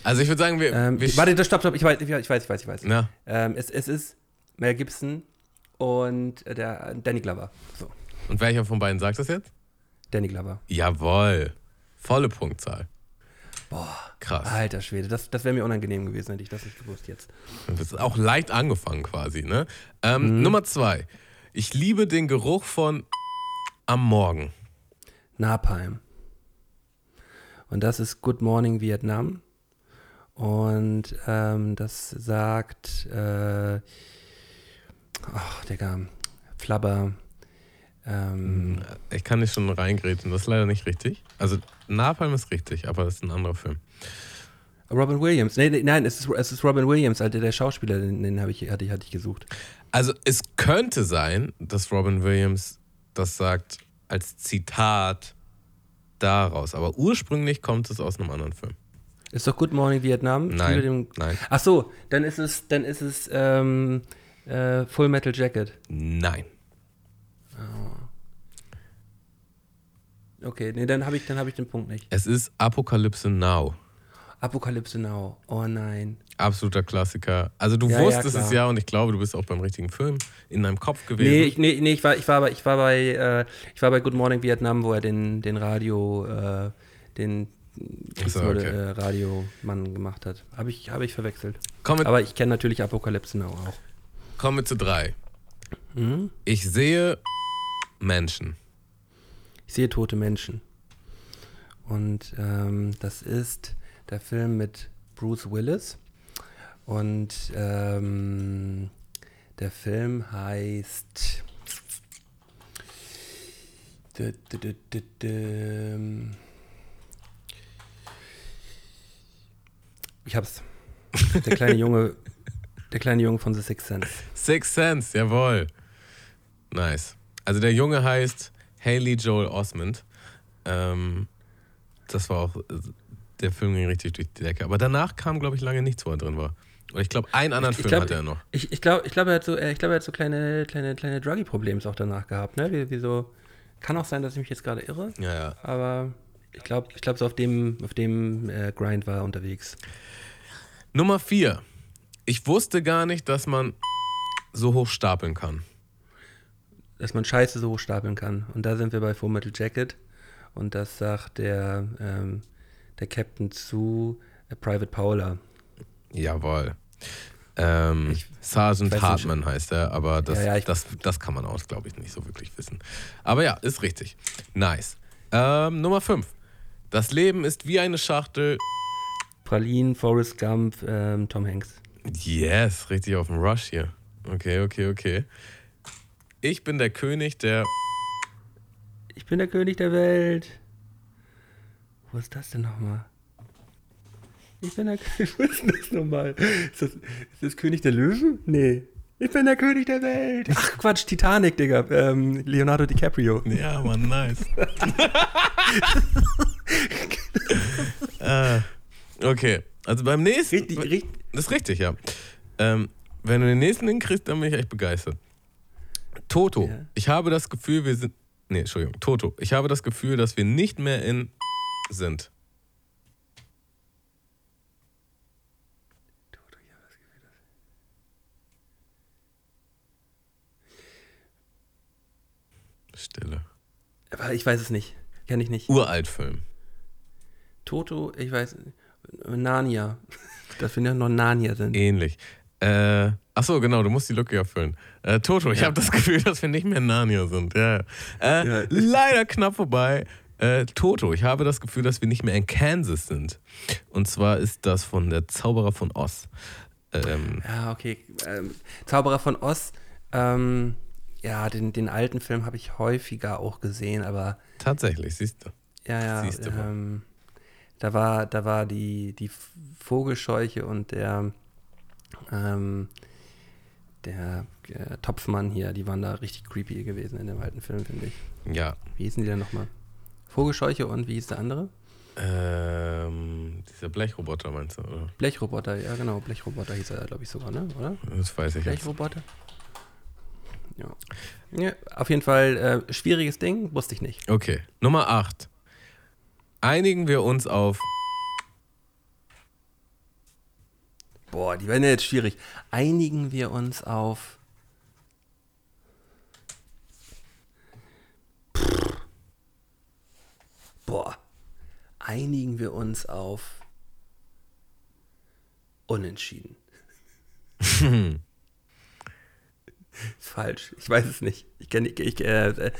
[SPEAKER 4] Also ich würde sagen, wir,
[SPEAKER 3] Ähm,
[SPEAKER 4] wir
[SPEAKER 3] warte, stopp, stopp, ich weiß, ich weiß, ich weiß, ich weiß.
[SPEAKER 4] Na,
[SPEAKER 3] Ähm, es, es ist Mel Gibson und der Danny Glover. So,
[SPEAKER 4] und welcher von beiden sagt das jetzt?
[SPEAKER 3] Danny Glover.
[SPEAKER 4] Jawohl. Volle Punktzahl.
[SPEAKER 3] Boah,
[SPEAKER 4] Krass.
[SPEAKER 3] alter Schwede, das, das wäre mir unangenehm gewesen, hätte ich das nicht gewusst jetzt.
[SPEAKER 4] Das ist auch leicht angefangen quasi, ne? Ähm,
[SPEAKER 3] Mhm.
[SPEAKER 4] Nummer zwei. Ich liebe den Geruch von am Morgen.
[SPEAKER 3] Napalm. Und das ist Good Morning Vietnam. Und ähm, das sagt, äh, ach, Digga, Flabber. Ähm,
[SPEAKER 4] Ich kann nicht schon reingrätschen, das ist leider nicht richtig. Also Napalm ist richtig, aber das ist ein anderer Film.
[SPEAKER 3] Robin Williams. Nee, nee, nein, es ist, es ist Robin Williams, Alter, der Schauspieler, den, den ich, hatte, ich, hatte ich gesucht.
[SPEAKER 4] Also es könnte sein, dass Robin Williams das sagt als Zitat daraus, aber ursprünglich kommt es aus einem anderen Film.
[SPEAKER 3] Ist doch Good Morning Vietnam?
[SPEAKER 4] Nein,
[SPEAKER 3] den-
[SPEAKER 4] nein.
[SPEAKER 3] Ach so, dann ist es, dann ist es ähm, äh, Full Metal Jacket.
[SPEAKER 4] Nein.
[SPEAKER 3] Okay, nee, dann habe ich, dann hab ich den Punkt nicht.
[SPEAKER 4] Es ist Apokalypse Now.
[SPEAKER 3] Apokalypse Now. Oh nein.
[SPEAKER 4] Absoluter Klassiker. Also du
[SPEAKER 3] Ja, ja,
[SPEAKER 4] wusstest
[SPEAKER 3] klar.
[SPEAKER 4] es ja und ich glaube, du bist auch beim richtigen Film in deinem Kopf gewesen.
[SPEAKER 3] Nee, ich, nee, nee ich, war, ich, war bei, ich, war bei, äh, ich war bei Good Morning Vietnam, wo er den, den Radio, äh, den
[SPEAKER 4] so, okay.
[SPEAKER 3] äh, Radiomann gemacht hat. Habe ich, hab ich verwechselt.
[SPEAKER 4] Wir,
[SPEAKER 3] Aber ich kenne natürlich Apokalypse Now auch.
[SPEAKER 4] kommen wir zu drei.
[SPEAKER 3] Mhm.
[SPEAKER 4] Ich sehe Menschen.
[SPEAKER 3] Ich sehe tote Menschen. Und ähm, das ist der Film mit Bruce Willis. Und ähm, der Film heißt. Dü- dü- dü- Ich hab's. Der kleine Junge, der kleine Junge von The Sixth Sense.
[SPEAKER 4] Six Sense, jawohl. Nice. Also der Junge heißt Haley Joel Osment. Ähm, das war auch, der Film ging richtig durch die Decke. Aber danach kam, glaube ich, lange nichts, wo er drin war. Oder ich glaube, einen anderen
[SPEAKER 3] Ich
[SPEAKER 4] Film
[SPEAKER 3] glaub-
[SPEAKER 4] hatte er noch.
[SPEAKER 3] Ich, ich glaube, ich glaub, er hat so, ich glaub, er hat so kleine, kleine, kleine Druggy-Problems auch danach gehabt. Ne? Wie, wie so, kann auch sein, dass ich mich jetzt gerade irre,
[SPEAKER 4] Ja, ja.
[SPEAKER 3] aber ich glaube, ich glaub, so auf dem, auf dem äh, Grind war er unterwegs.
[SPEAKER 4] Nummer vier. Ich wusste gar nicht, dass man so hoch stapeln kann.
[SPEAKER 3] Dass man Scheiße so hoch stapeln kann. Und da sind wir bei Full Metal Jacket. Und das sagt der, ähm, der Captain zu äh, Private Paula.
[SPEAKER 4] Jawohl. Ähm,
[SPEAKER 3] Ich
[SPEAKER 4] Sergeant
[SPEAKER 3] nicht.
[SPEAKER 4] Hartman heißt er, aber das,
[SPEAKER 3] Ja, ja, ich-
[SPEAKER 4] das, das kann man auch, glaube ich, nicht so wirklich wissen. Aber ja, ist richtig. Nice. Ähm, Nummer 5. Das Leben ist wie eine Schachtel.
[SPEAKER 3] Pralin, Forrest Gump, ähm, Tom Hanks.
[SPEAKER 4] Yes, richtig auf dem Rush hier. Okay, okay, okay. Ich bin der König der.
[SPEAKER 3] Ich bin der König der Welt. Wo ist das denn nochmal? Ich bin der König. Wo ist denn das nochmal? Ist das, ist das König der Löwen? Nee. Ich bin der König der Welt. Ach Quatsch, Titanic, Digga. Ähm, Leonardo DiCaprio.
[SPEAKER 4] Ja, Mann, nice. äh, okay, also beim nächsten.
[SPEAKER 3] Richtig, richtig.
[SPEAKER 4] Das ist richtig, ja. Ähm, wenn du den nächsten hinkriegst, dann bin ich echt begeistert. Toto,
[SPEAKER 3] Ja.
[SPEAKER 4] ich habe das Gefühl, wir sind. Nee, Entschuldigung, Toto, ich habe das Gefühl, dass wir nicht mehr in sind. Stille.
[SPEAKER 3] Aber ich weiß es nicht. Kenn ich nicht.
[SPEAKER 4] Uraltfilm.
[SPEAKER 3] Toto, ich weiß. Narnia. Dass wir noch Narnia sind.
[SPEAKER 4] Ähnlich. Äh, ach so, genau, du musst die Lücke erfüllen. Äh, Toto, ich habe das Gefühl, dass wir nicht mehr in Narnia sind. Ja. Äh,
[SPEAKER 3] Ja.
[SPEAKER 4] Leider knapp vorbei. Äh, Toto, ich habe das Gefühl, dass wir nicht mehr in Kansas sind. Und zwar ist das von der Zauberer von Oz. Ähm,
[SPEAKER 3] Ja, okay. Ähm, Zauberer von Oz. Ähm, ja, den, den alten Film habe ich häufiger auch gesehen, aber
[SPEAKER 4] tatsächlich, siehst du.
[SPEAKER 3] Ja, ja.
[SPEAKER 4] Siehst du mal.
[SPEAKER 3] Ähm, da war, da war die, die Vogelscheuche und der, ähm, der äh, Topfmann hier, die waren da richtig creepy gewesen in dem alten Film, finde ich.
[SPEAKER 4] Ja.
[SPEAKER 3] Wie hießen die denn nochmal? Vogelscheuche und wie hieß der andere?
[SPEAKER 4] Ähm, dieser Blechroboter meinst du, oder?
[SPEAKER 3] Blechroboter, ja genau, Blechroboter hieß er, glaube ich, sogar, ne? Oder?
[SPEAKER 4] Das weiß ich jetzt.
[SPEAKER 3] Blechroboter? Ja. ja. Auf jeden Fall äh, schwieriges Ding, wusste ich nicht.
[SPEAKER 4] Okay, Nummer 8. Einigen wir uns auf
[SPEAKER 3] Boah, die werden ja jetzt schwierig. Einigen wir uns auf. Pff. Boah. Einigen wir uns auf. Unentschieden. ist falsch. Ich weiß es nicht. Ich kenne ich, ich, äh, äh,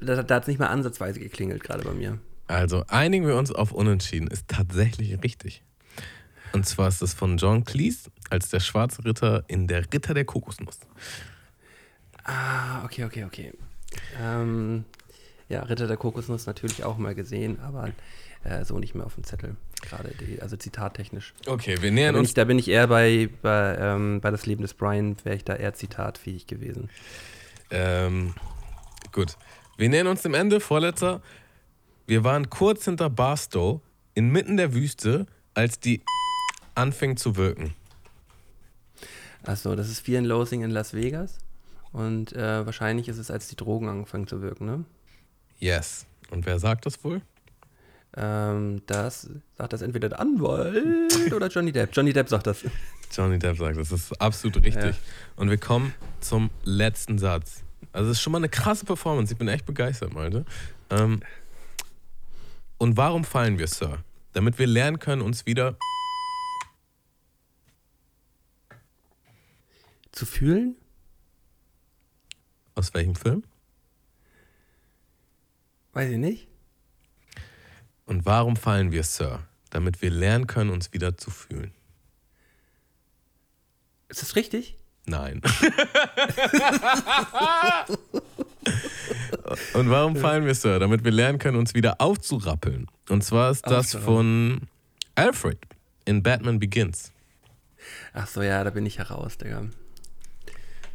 [SPEAKER 3] da, da hat es nicht mal ansatzweise geklingelt, gerade bei mir.
[SPEAKER 4] Also, einigen wir uns auf Unentschieden ist tatsächlich richtig. Und zwar ist das von John Cleese als der schwarze Ritter in der Ritter der Kokosnuss.
[SPEAKER 3] Ah, okay, okay, okay. Ähm, ja, Ritter der Kokosnuss natürlich auch mal gesehen, aber äh, so nicht mehr auf dem Zettel. Gerade die, also zitattechnisch.
[SPEAKER 4] Okay, wir nähern uns.
[SPEAKER 3] ich, da bin ich eher bei, bei, ähm, bei das Leben des Brian, wäre ich da eher zitatfähig gewesen.
[SPEAKER 4] Ähm, gut. Wir nähern uns dem Ende. Vorletzter. Wir waren kurz hinter Barstow, inmitten der Wüste, als die anfing zu wirken.
[SPEAKER 3] Achso, das ist Fear and Loathing in Las Vegas. Und äh, wahrscheinlich ist es, als die Drogen angefangen zu wirken, ne?
[SPEAKER 4] Yes. Und wer sagt das wohl?
[SPEAKER 3] Ähm, das sagt das entweder der Anwalt oder Johnny Depp. Johnny Depp sagt das.
[SPEAKER 4] Johnny Depp sagt, das ist absolut richtig.
[SPEAKER 3] Ja.
[SPEAKER 4] Und wir kommen zum letzten Satz. Also, es ist schon mal eine krasse Performance. Ich bin echt begeistert, Malte. Ähm, und warum fallen wir, Sir? Damit wir lernen können, uns wieder.
[SPEAKER 3] Zu fühlen?
[SPEAKER 4] Aus welchem Film?
[SPEAKER 3] Weiß ich nicht.
[SPEAKER 4] Und warum fallen wir, Sir? Damit wir lernen können, uns wieder zu fühlen.
[SPEAKER 3] Ist das richtig?
[SPEAKER 4] Nein. Und warum fallen wir, Sir? Damit wir lernen können, uns wieder aufzurappeln. Und zwar ist das von Alfred in Batman Begins.
[SPEAKER 3] Ach so, ja, da bin ich heraus, Digga.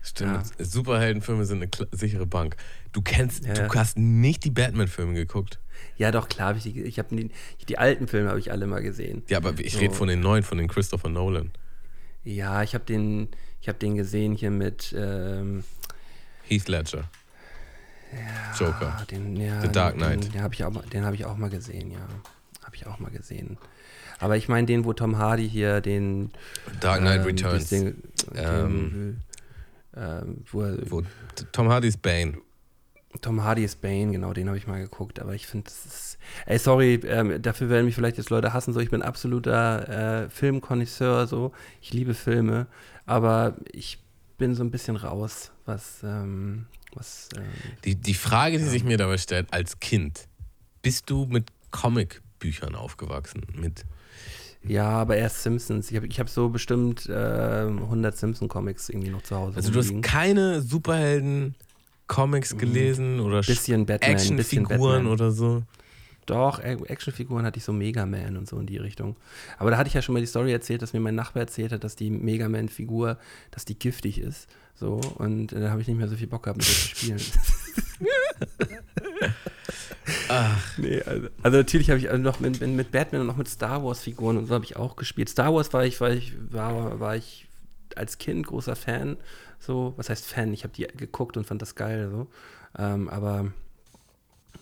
[SPEAKER 4] Stimmt. Superheldenfilme sind eine sichere Bank. Du kennst,
[SPEAKER 3] Ja,
[SPEAKER 4] du
[SPEAKER 3] ja.
[SPEAKER 4] hast nicht die Batman-Filme geguckt.
[SPEAKER 3] Ja, doch, klar, hab ich, die, ich habe die, die alten Filme habe ich alle mal gesehen.
[SPEAKER 4] Ja, aber ich
[SPEAKER 3] So.
[SPEAKER 4] rede von den neuen, von den Christopher Nolan.
[SPEAKER 3] Ja, ich habe den, ich habe den gesehen hier mit ähm,
[SPEAKER 4] Heath Ledger. Joker.
[SPEAKER 3] ah, den, ja,
[SPEAKER 4] The Dark
[SPEAKER 3] den,
[SPEAKER 4] Knight.
[SPEAKER 3] Den, den habe ich auch, mal- den habe ich auch mal gesehen, ja, habe ich auch mal gesehen. Aber ich meine den, wo Tom Hardy hier den
[SPEAKER 4] Dark Knight
[SPEAKER 3] ähm,
[SPEAKER 4] Returns.
[SPEAKER 3] Den,
[SPEAKER 4] Ähm,
[SPEAKER 3] den, ähm, wo, er-
[SPEAKER 4] Wo Tom Hardy's Bane.
[SPEAKER 3] Tom Hardy ist Bane, genau, den habe ich mal geguckt, aber ich finde, das ist. Ey, sorry, ähm, dafür werden mich vielleicht jetzt Leute hassen, so ich bin absoluter äh, Filmkonnoisseur, so. Ich liebe Filme, aber ich bin so ein bisschen raus, was, ähm, was, ähm,
[SPEAKER 4] Die, die Frage, die sich mir dabei stellt, als Kind, bist du mit Comicbüchern aufgewachsen? Mit
[SPEAKER 3] ja, aber erst Simpsons. Ich habe ich hab so bestimmt äh, 100 Simpson-Comics irgendwie noch zu Hause.
[SPEAKER 4] Also du hast keine Superhelden-Comics gelesen oder
[SPEAKER 3] Mhm. Bisschen Batman, bisschen
[SPEAKER 4] Actionfiguren
[SPEAKER 3] Batman.
[SPEAKER 4] oder so?
[SPEAKER 3] Doch, Ac- Actionfiguren hatte ich so Mega Man und so in die Richtung. Aber da hatte ich ja schon mal die Story erzählt, dass mir mein Nachbar erzählt hat, dass die Mega Man-Figur, dass die giftig ist. So, und äh, da habe ich nicht mehr so viel Bock gehabt, mit zu spielen.
[SPEAKER 4] Ach,
[SPEAKER 3] nee, also, also natürlich habe ich also noch mit, mit, mit Batman und noch mit Star Wars-Figuren und so habe ich auch gespielt. Star Wars war ich, war ich, war, war ich als Kind großer Fan. So, was heißt Fan? Ich habe die geguckt und fand das geil. So. Ähm, aber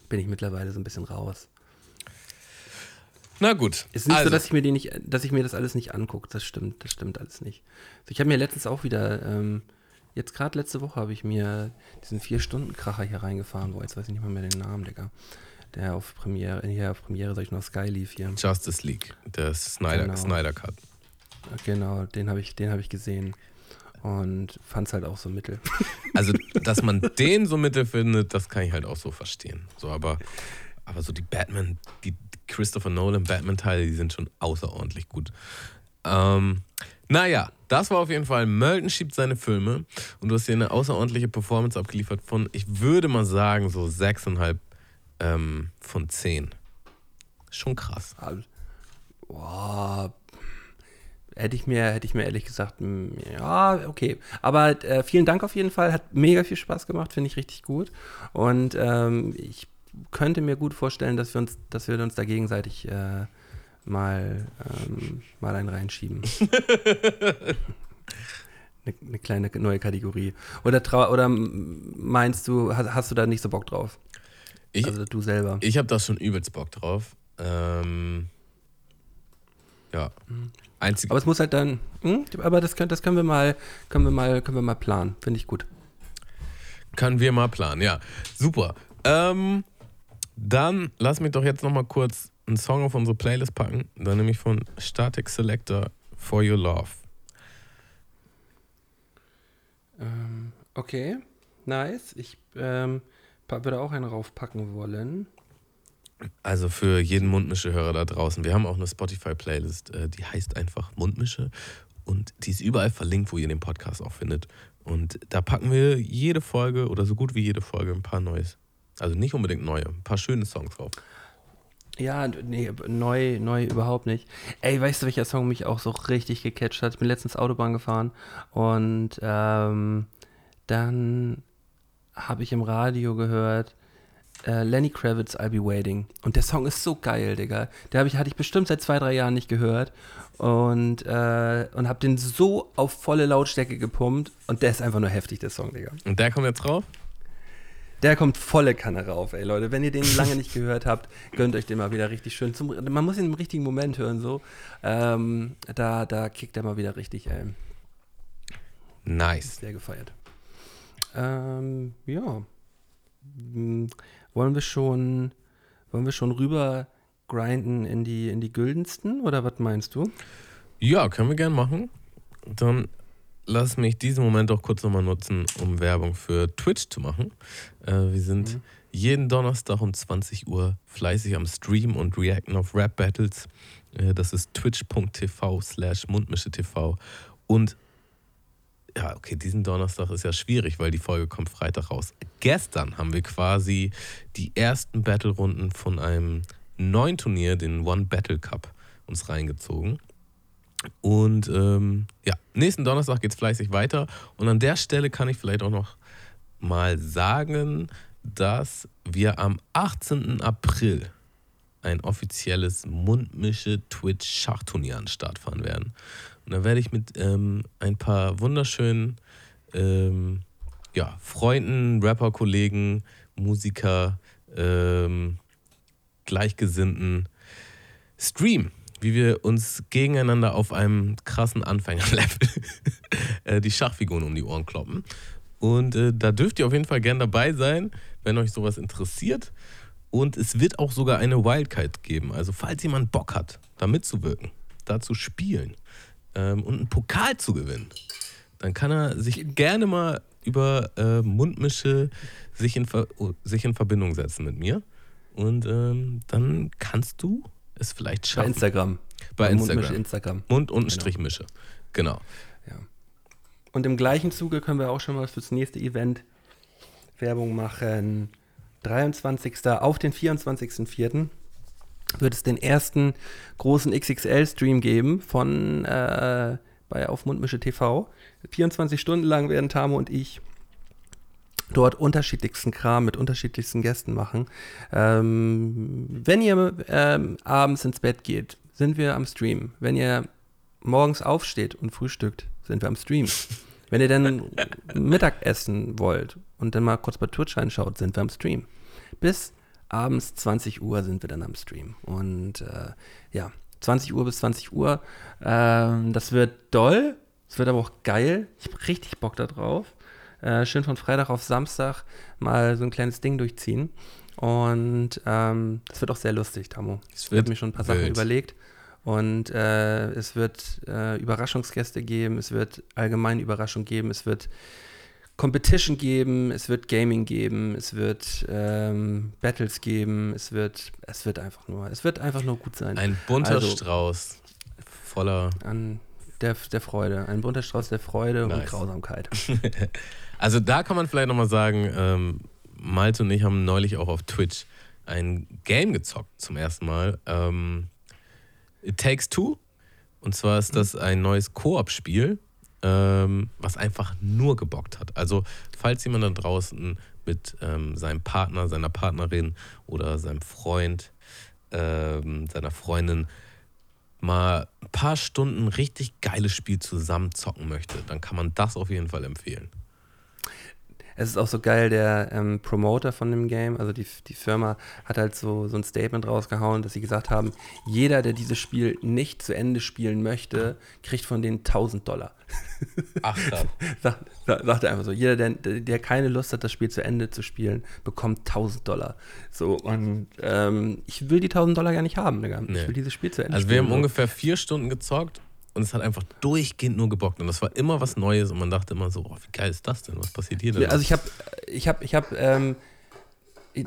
[SPEAKER 3] bin ich mittlerweile so ein bisschen raus.
[SPEAKER 4] na gut.
[SPEAKER 3] Es ist nicht
[SPEAKER 4] also,
[SPEAKER 3] so, dass ich mir die nicht, dass ich mir das alles nicht angucke. Das stimmt, das stimmt alles nicht. Also ich habe mir letztens auch wieder, ähm, jetzt gerade letzte Woche habe ich mir diesen vier-Stunden-Kracher hier reingefahren. Boah, jetzt weiß ich nicht mal mehr den Namen, Digga. Der auf Premiere, hier auf Premiere, sag ich noch, Sky lief hier.
[SPEAKER 4] Justice League, der Snyder,
[SPEAKER 3] Genau.
[SPEAKER 4] Snyder Cut.
[SPEAKER 3] Genau, den habe ich, den habe ich gesehen. Und fand es halt auch so mittel.
[SPEAKER 4] Also, dass man den so mittel findet, das kann ich halt auch so verstehen. So, aber, aber so die Batman, die Christopher Nolan Batman-Teile, die sind schon außerordentlich gut. Ähm, naja, das war auf jeden Fall. Melton schiebt seine Filme und du hast hier eine außerordentliche Performance abgeliefert von, ich würde mal sagen, so 6,5 ähm, von 10. Schon krass.
[SPEAKER 3] Boah, hätte ich mir, hätte ich mir ehrlich gesagt, ja, okay. Aber äh, vielen Dank auf jeden Fall. Hat mega viel Spaß gemacht, finde ich richtig gut. Und ähm, ich könnte mir gut vorstellen, dass wir uns, dass wir uns da gegenseitig äh, mal, ähm, mal einen reinschieben. eine, eine kleine neue Kategorie. Oder, oder meinst du, hast, hast du da nicht so Bock drauf?
[SPEAKER 4] Ich,
[SPEAKER 3] also du selber.
[SPEAKER 4] ich habe da schon übelst Bock drauf. Ähm, ja. Einzig,
[SPEAKER 3] Aber es muss halt dann, hm, aber das können, das können wir mal, können wir mal, können wir mal planen. Finde ich gut.
[SPEAKER 4] Können wir mal planen, ja. Super. Ähm, dann lass mich doch jetzt nochmal kurz einen Song auf unsere Playlist packen. Dann nämlich von Static Selector For Your Love.
[SPEAKER 3] Ähm, okay, nice. Ich ähm, würde auch einen raufpacken wollen.
[SPEAKER 4] Also für jeden Mundmische-Hörer da draußen. Wir haben auch eine Spotify-Playlist, äh, die heißt einfach Mundmische. Und die ist überall verlinkt, wo ihr den Podcast auch findet. Und da packen wir jede Folge oder so gut wie jede Folge ein paar Neues. Also nicht unbedingt neue, ein paar schöne Songs drauf.
[SPEAKER 3] Ja, nee, neu, neu überhaupt nicht. Ey, weißt du, welcher Song mich auch so richtig gecatcht hat? Ich bin letztens Autobahn gefahren und ähm, dann habe ich im Radio gehört, äh, Lenny Kravitz, I'll Be Waiting. Und der Song ist so geil, Digga. Der ich, hatte ich bestimmt seit zwei, drei Jahren nicht gehört. Und, äh, und habe den so auf volle Lautstärke gepumpt. Und der ist einfach nur heftig, der Song, Digga.
[SPEAKER 4] Und der kommt jetzt drauf?
[SPEAKER 3] Der kommt volle Kanne rauf, ey Leute. Wenn ihr den lange nicht gehört habt, gönnt euch den mal wieder richtig schön. Zum, man muss ihn im richtigen Moment hören, so. Ähm, da, da kickt er mal wieder richtig, ey.
[SPEAKER 4] Nice.
[SPEAKER 3] Sehr gefeiert. Ähm, ja. Hm, wollen wir schon, wollen wir schon rüber grinden in die, in die güldensten oder was meinst du?
[SPEAKER 4] Ja, können wir gern machen. Dann lass mich diesen Moment auch kurz nochmal nutzen, um Werbung für Twitch zu machen. Äh, wir sind
[SPEAKER 3] Mhm.
[SPEAKER 4] jeden Donnerstag um 20 Uhr fleißig am Stream und reacten auf Rap Battles. Äh, das ist twitch.tv slash mundmische.tv. Und ja, okay, diesen Donnerstag ist ja schwierig, weil die Folge kommt Freitag raus. Gestern haben wir quasi die ersten Battle-Runden von einem neuen Turnier, den One Battle Cup, uns reingezogen. Und ähm, ja, nächsten Donnerstag geht es fleißig weiter. Und an der Stelle kann ich vielleicht auch noch mal sagen, dass wir am 18. April ein offizielles Mundmische-Twitch-Schachturnier an den Start fahren werden. Und da werde ich mit ähm, ein paar wunderschönen ähm, ja, Freunden, Rapper-Kollegen, Musiker, ähm, Gleichgesinnten streamen, wie wir uns gegeneinander auf einem krassen Anfängerlevel äh, die Schachfiguren um die Ohren kloppen. Und äh, da dürft ihr auf jeden Fall gern dabei sein, wenn euch sowas interessiert. Und es wird auch sogar eine Wildcard geben. Also falls jemand Bock hat, da mitzuwirken, da zu spielen ähm, und einen Pokal zu gewinnen, dann kann er sich gerne mal über äh, Mundmische sich in, Ver oh, sich in Verbindung setzen mit mir. Und ähm, dann kannst du es vielleicht
[SPEAKER 3] Bei
[SPEAKER 4] schaffen.
[SPEAKER 3] Instagram.
[SPEAKER 4] Bei
[SPEAKER 3] Mundmische
[SPEAKER 4] Instagram.
[SPEAKER 3] Instagram.
[SPEAKER 4] Mund und Strichmische. Genau.
[SPEAKER 3] Und im gleichen Zuge können wir auch schon mal fürs nächste Event Werbung machen. 23. auf den 24.04. wird es den ersten großen XXL-Stream geben von äh, bei auf Mundmische TV. 24 Stunden lang werden Tamo und ich dort unterschiedlichsten Kram mit unterschiedlichsten Gästen machen. Ähm, wenn ihr ähm, abends ins Bett geht, sind wir am Stream. Wenn ihr morgens aufsteht und frühstückt, sind wir am Stream. Wenn ihr dann Mittag essen wollt und dann mal kurz bei Twitch reinschaut, sind wir am Stream. Bis abends 20 Uhr sind wir dann am Stream. Und äh, ja, 20 Uhr bis 20 Uhr. Ähm, das wird doll. Es wird aber auch geil. Ich habe richtig Bock da drauf. Äh, schön von Freitag auf Samstag mal so ein kleines Ding durchziehen. Und ähm, das wird auch sehr lustig, Tamo.
[SPEAKER 4] Es
[SPEAKER 3] Ich
[SPEAKER 4] wird
[SPEAKER 3] habe mir schon ein paar Sachen
[SPEAKER 4] wild.
[SPEAKER 3] überlegt. Und äh, es wird äh, Überraschungsgäste geben, es wird allgemeine Überraschung geben, es wird Competition geben, es wird Gaming geben, es wird ähm, Battles geben, es wird, es wird einfach nur, es wird einfach nur gut sein.
[SPEAKER 4] Ein bunter
[SPEAKER 3] Also-
[SPEAKER 4] Strauß voller.
[SPEAKER 3] An der, der Freude, ein bunter Strauß der Freude und
[SPEAKER 4] Nice.
[SPEAKER 3] Grausamkeit.
[SPEAKER 4] Also da kann man vielleicht nochmal sagen, ähm, Malte und ich haben neulich auch auf Twitch ein Game gezockt zum ersten Mal. Ähm, It Takes Two. Und zwar ist das ein neues Koop-Spiel, ähm, was einfach nur gebockt hat. Also falls jemand da draußen mit ähm, seinem Partner, seiner Partnerin oder seinem Freund, ähm, seiner Freundin mal ein paar Stunden richtig geiles Spiel zusammen zocken möchte, dann kann man das auf jeden Fall empfehlen.
[SPEAKER 3] Es ist auch so geil, der ähm, Promoter von dem Game, also die, die Firma, hat halt so, so ein Statement rausgehauen, dass sie gesagt haben, jeder, der dieses Spiel nicht zu Ende spielen möchte, kriegt von denen 1000 Dollar.
[SPEAKER 4] Ach.
[SPEAKER 3] Sagt, sa- sagt er einfach so, jeder, der, der keine Lust hat, das Spiel zu Ende zu spielen, bekommt 1000 Dollar. So, und ähm, ich will die 1000 Dollar gar nicht haben, Digga.
[SPEAKER 4] Nee.
[SPEAKER 3] Ich will dieses Spiel zu Ende
[SPEAKER 4] Also wir
[SPEAKER 3] spielen.
[SPEAKER 4] haben ungefähr vier Stunden gezockt und es hat einfach durchgehend nur gebockt. Und das war immer was Neues und man dachte immer so, oh, wie geil ist das denn? Was passiert hier denn?
[SPEAKER 3] Also ich habe ich hab, ich hab, ähm,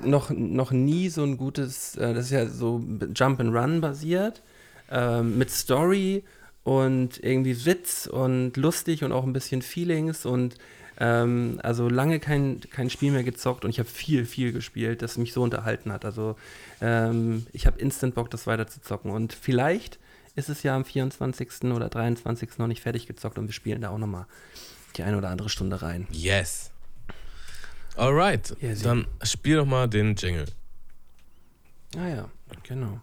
[SPEAKER 3] noch, noch nie so ein gutes, äh, das ist ja so Jump and Run basiert, ähm, mit Story und irgendwie Witz und lustig und auch ein bisschen Feelings und ähm, also lange kein, kein Spiel mehr gezockt und ich habe viel, viel gespielt, das mich so unterhalten hat. Also ähm, ich habe instant Bock, das weiter zu zocken und vielleicht ist es ja am 24. oder 23. noch nicht fertig gezockt und wir spielen da auch nochmal die eine oder andere Stunde rein.
[SPEAKER 4] yes. Alright,
[SPEAKER 3] Ja, sie-
[SPEAKER 4] dann spiel doch mal den Jingle.
[SPEAKER 3] Ah ja, genau.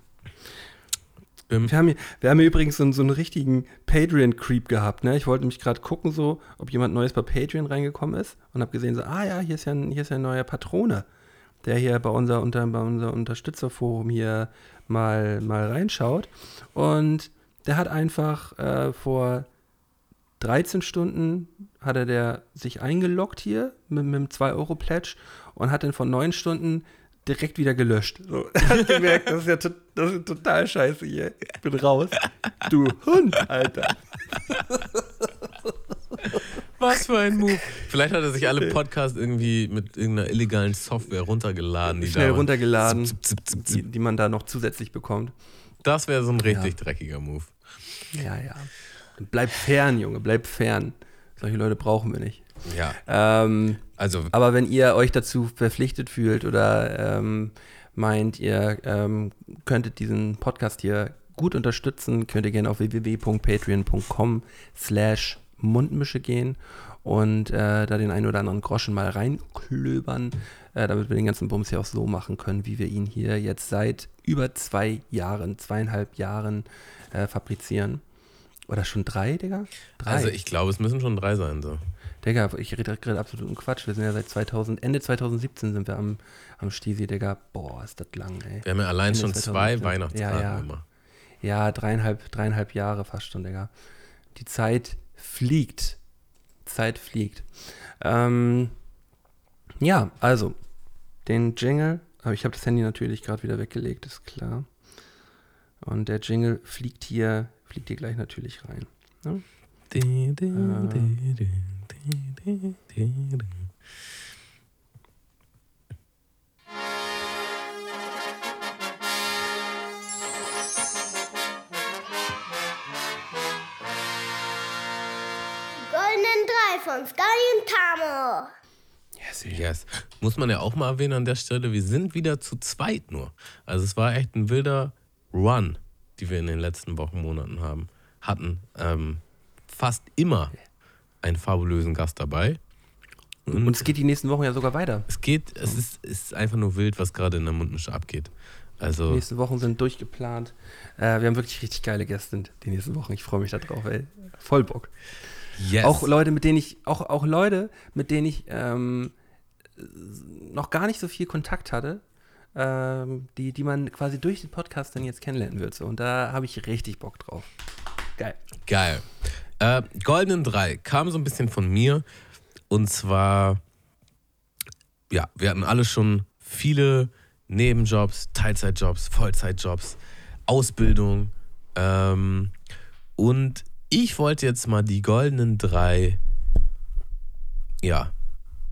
[SPEAKER 4] bin,
[SPEAKER 3] Wir haben, hier, wir haben hier übrigens so, einen- so einen richtigen Patreon-Creep gehabt. Ne? Ich wollte nämlich gerade gucken, so, ob jemand Neues bei Patreon reingekommen ist und habe gesehen, so, ah ja, hier ist ja ein, hier ist ja ein neuer Patrone, der hier bei unser, unter, bei unser Unterstützerforum hier mal, mal reinschaut. Und der hat einfach äh, vor 13 Stunden hat er der sich eingeloggt hier mit, mit dem 2-Euro-Pledge und hat dann vor 9 Stunden direkt wieder gelöscht. So, hat gemerkt, das ist ja to das ist total scheiße hier. Ich bin raus. Du Hund, Alter.
[SPEAKER 4] Was für ein Move. Vielleicht hat er sich alle Podcasts irgendwie mit irgendeiner illegalen Software runtergeladen. Die
[SPEAKER 3] Schnell runtergeladen,
[SPEAKER 4] Zip, zip, zip,
[SPEAKER 3] die, die man da noch zusätzlich bekommt.
[SPEAKER 4] Das wäre so ein richtig dreckiger Move.
[SPEAKER 3] Ja, ja. Bleib fern, Junge, bleib fern. Solche Leute brauchen wir nicht.
[SPEAKER 4] Ja,
[SPEAKER 3] Ähm,
[SPEAKER 4] also
[SPEAKER 3] Aber wenn ihr euch dazu verpflichtet fühlt oder ähm, meint, ihr ähm, könntet diesen Podcast hier gut unterstützen, könnt ihr gerne auf www.patreon.com slash Mundmische gehen und äh, da den einen oder anderen Groschen mal reinklöbern, äh, damit wir den ganzen Bums hier auch so machen können, wie wir ihn hier jetzt seit über zwei Jahren, zweieinhalb Jahren äh, fabrizieren. Oder schon drei, Digga? Drei.
[SPEAKER 4] Also ich glaube, es müssen schon drei sein. So.
[SPEAKER 3] Digga, ich rede gerade absoluten Quatsch. Wir sind ja seit 2000, Ende 2017 sind wir am, am Stisi, Digga. Boah, ist das lang, ey.
[SPEAKER 4] Wir haben ja allein
[SPEAKER 3] Ende
[SPEAKER 4] schon
[SPEAKER 3] 2017.
[SPEAKER 4] zwei
[SPEAKER 3] Ja,
[SPEAKER 4] Weihnachtstage
[SPEAKER 3] ja.
[SPEAKER 4] immer.
[SPEAKER 3] Ja, dreieinhalb, dreieinhalb Jahre fast schon, Digga. Die Zeit fliegt. Zeit fliegt. Ähm, ja, also, den Jingle, aber ich habe das Handy natürlich gerade wieder weggelegt, ist klar. Und der Jingle fliegt hier, fliegt hier gleich natürlich rein. Ne?
[SPEAKER 4] Di, di,
[SPEAKER 6] Drei von Sky und Tamo.
[SPEAKER 4] Yes. Muss man ja auch mal erwähnen an der Stelle, wir sind wieder zu zweit nur. Also es war echt ein wilder Run, die wir in den letzten Wochen, Monaten haben, hatten. Ähm, fast immer einen fabulösen Gast dabei.
[SPEAKER 3] Und es geht die nächsten Wochen ja sogar weiter.
[SPEAKER 4] Es geht, es ist, es ist einfach nur wild, was gerade in der Mundmische abgeht.
[SPEAKER 3] Die
[SPEAKER 4] Also
[SPEAKER 3] nächsten Wochen sind durchgeplant. Äh, wir haben wirklich richtig geile Gäste die nächsten Wochen. Ich freue mich da drauf, ey. Voll Bock.
[SPEAKER 4] Yes.
[SPEAKER 3] Auch Leute, mit denen ich, auch, auch Leute, mit denen ich ähm, noch gar nicht so viel Kontakt hatte, ähm, die, die man quasi durch den Podcast dann jetzt kennenlernen wird. So. Und da habe ich richtig Bock drauf. Geil.
[SPEAKER 4] Geil. Äh, Goldenen 3 kam so ein bisschen von mir. Und zwar, ja, wir hatten alle schon viele Nebenjobs, Teilzeitjobs, Vollzeitjobs, Ausbildung. Ähm, und ich wollte jetzt mal die Goldenen 3, ja,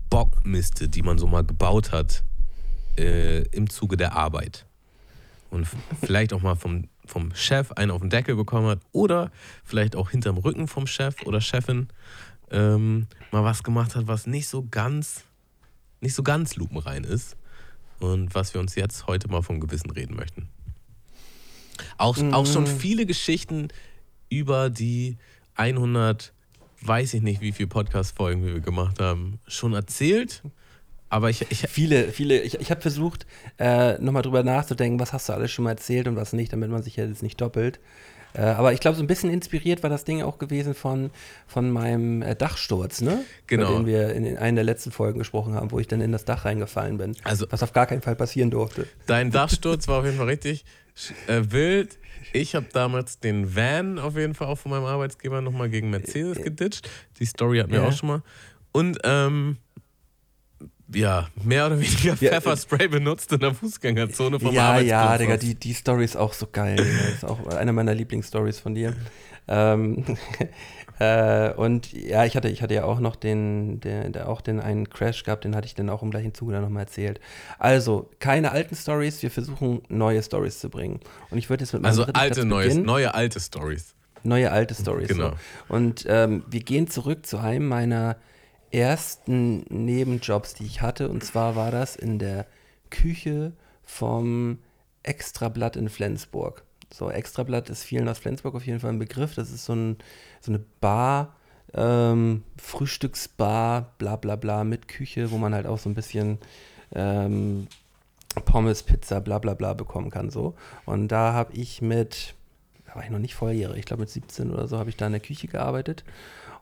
[SPEAKER 4] Bockmiste, die man so mal gebaut hat, äh, im Zuge der Arbeit. Und vielleicht auch mal vom, vom Chef einen auf den Deckel bekommen hat oder vielleicht auch hinterm Rücken vom Chef oder Chefin ähm, mal was gemacht hat, was nicht so ganz, nicht so ganz lupenrein ist. Und was wir uns jetzt heute mal vom Gewissen reden möchten. Auch, auch schon viele Geschichten über die 100, weiß ich nicht, wie viele Podcast-Folgen wir gemacht haben, schon erzählt. Aber ich, ich,
[SPEAKER 3] Viele, viele, ich, ich habe versucht, äh, nochmal drüber nachzudenken, was hast du alles schon mal erzählt und was nicht, damit man sich ja jetzt nicht doppelt. Äh, aber ich glaube, so ein bisschen inspiriert war das Ding auch gewesen von, von meinem äh, Dachsturz, ne?
[SPEAKER 4] Genau.
[SPEAKER 3] Über den wir in, in einer der letzten Folgen gesprochen haben, wo ich dann in das Dach reingefallen bin.
[SPEAKER 4] Also-
[SPEAKER 3] was auf gar keinen Fall passieren durfte.
[SPEAKER 4] Dein Dachsturz war auf jeden Fall richtig äh, wild. Ich habe damals den Van auf jeden Fall auch von meinem Arbeitsgeber nochmal gegen Mercedes geditcht. Die Story hatten wir
[SPEAKER 3] Ja.
[SPEAKER 4] auch schon mal. Und ähm, ja, mehr oder weniger
[SPEAKER 3] Ja,
[SPEAKER 4] Pfefferspray benutzt in der Fußgängerzone vom
[SPEAKER 3] ja, ja. Digga, die, die Story ist auch so geil. Das ist auch eine meiner Lieblingsstories von dir. Ähm, äh, und ja, ich hatte, ich hatte ja auch noch den, der, der auch den einen Crash gehabt, den hatte ich dann auch im gleichen Zuge dann nochmal erzählt. Also, keine alten Stories, wir versuchen neue Stories zu bringen. Und ich würde jetzt mit meinem
[SPEAKER 4] Also alte, neues, neue, alte Stories.
[SPEAKER 3] Neue alte Stories.
[SPEAKER 4] Genau.
[SPEAKER 3] So. Und ähm, wir gehen zurück zu einem meiner ersten Nebenjobs, die ich hatte. Und zwar war das in der Küche vom Extrablatt in Flensburg. So, Extrablatt ist vielen aus Flensburg auf jeden Fall ein Begriff. Das ist so, ein, so eine Bar, ähm, Frühstücksbar, bla bla bla, mit Küche, wo man halt auch so ein bisschen ähm, Pommes, Pizza, bla bla bla bekommen kann. So. Und da habe ich mit da war ich noch nicht volljährig, ich glaube mit 17 oder so habe ich da in der Küche gearbeitet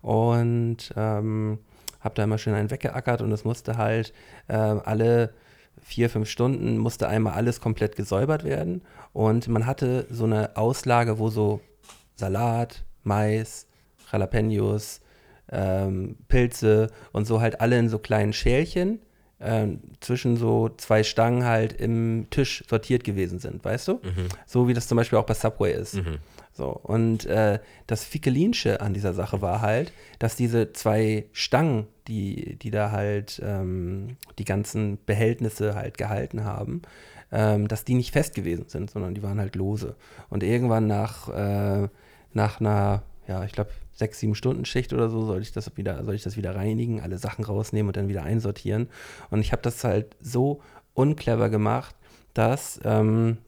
[SPEAKER 3] und ähm, habe da immer schön einen weggeackert und es musste halt äh, alle vier, fünf Stunden musste einmal alles komplett gesäubert werden und man hatte so eine Auslage, wo so Salat, Mais, Jalapenos, ähm, Pilze und so halt alle in so kleinen Schälchen ähm, zwischen so zwei Stangen halt im Tisch sortiert gewesen sind, weißt du? So wie das zum Beispiel auch bei Subway ist. So, und äh, das Fikelinsche an dieser Sache war halt, dass diese zwei Stangen, die, die da halt ähm, die ganzen Behältnisse halt gehalten haben, ähm, dass die nicht fest gewesen sind, sondern die waren halt lose. Und irgendwann nach, äh, nach einer, ja, ich glaube, sechs, sieben Stunden Schicht oder so, soll ich das wieder, soll ich das wieder reinigen, alle Sachen rausnehmen und dann wieder einsortieren. Und ich habe das halt so unclever gemacht, dass ähm,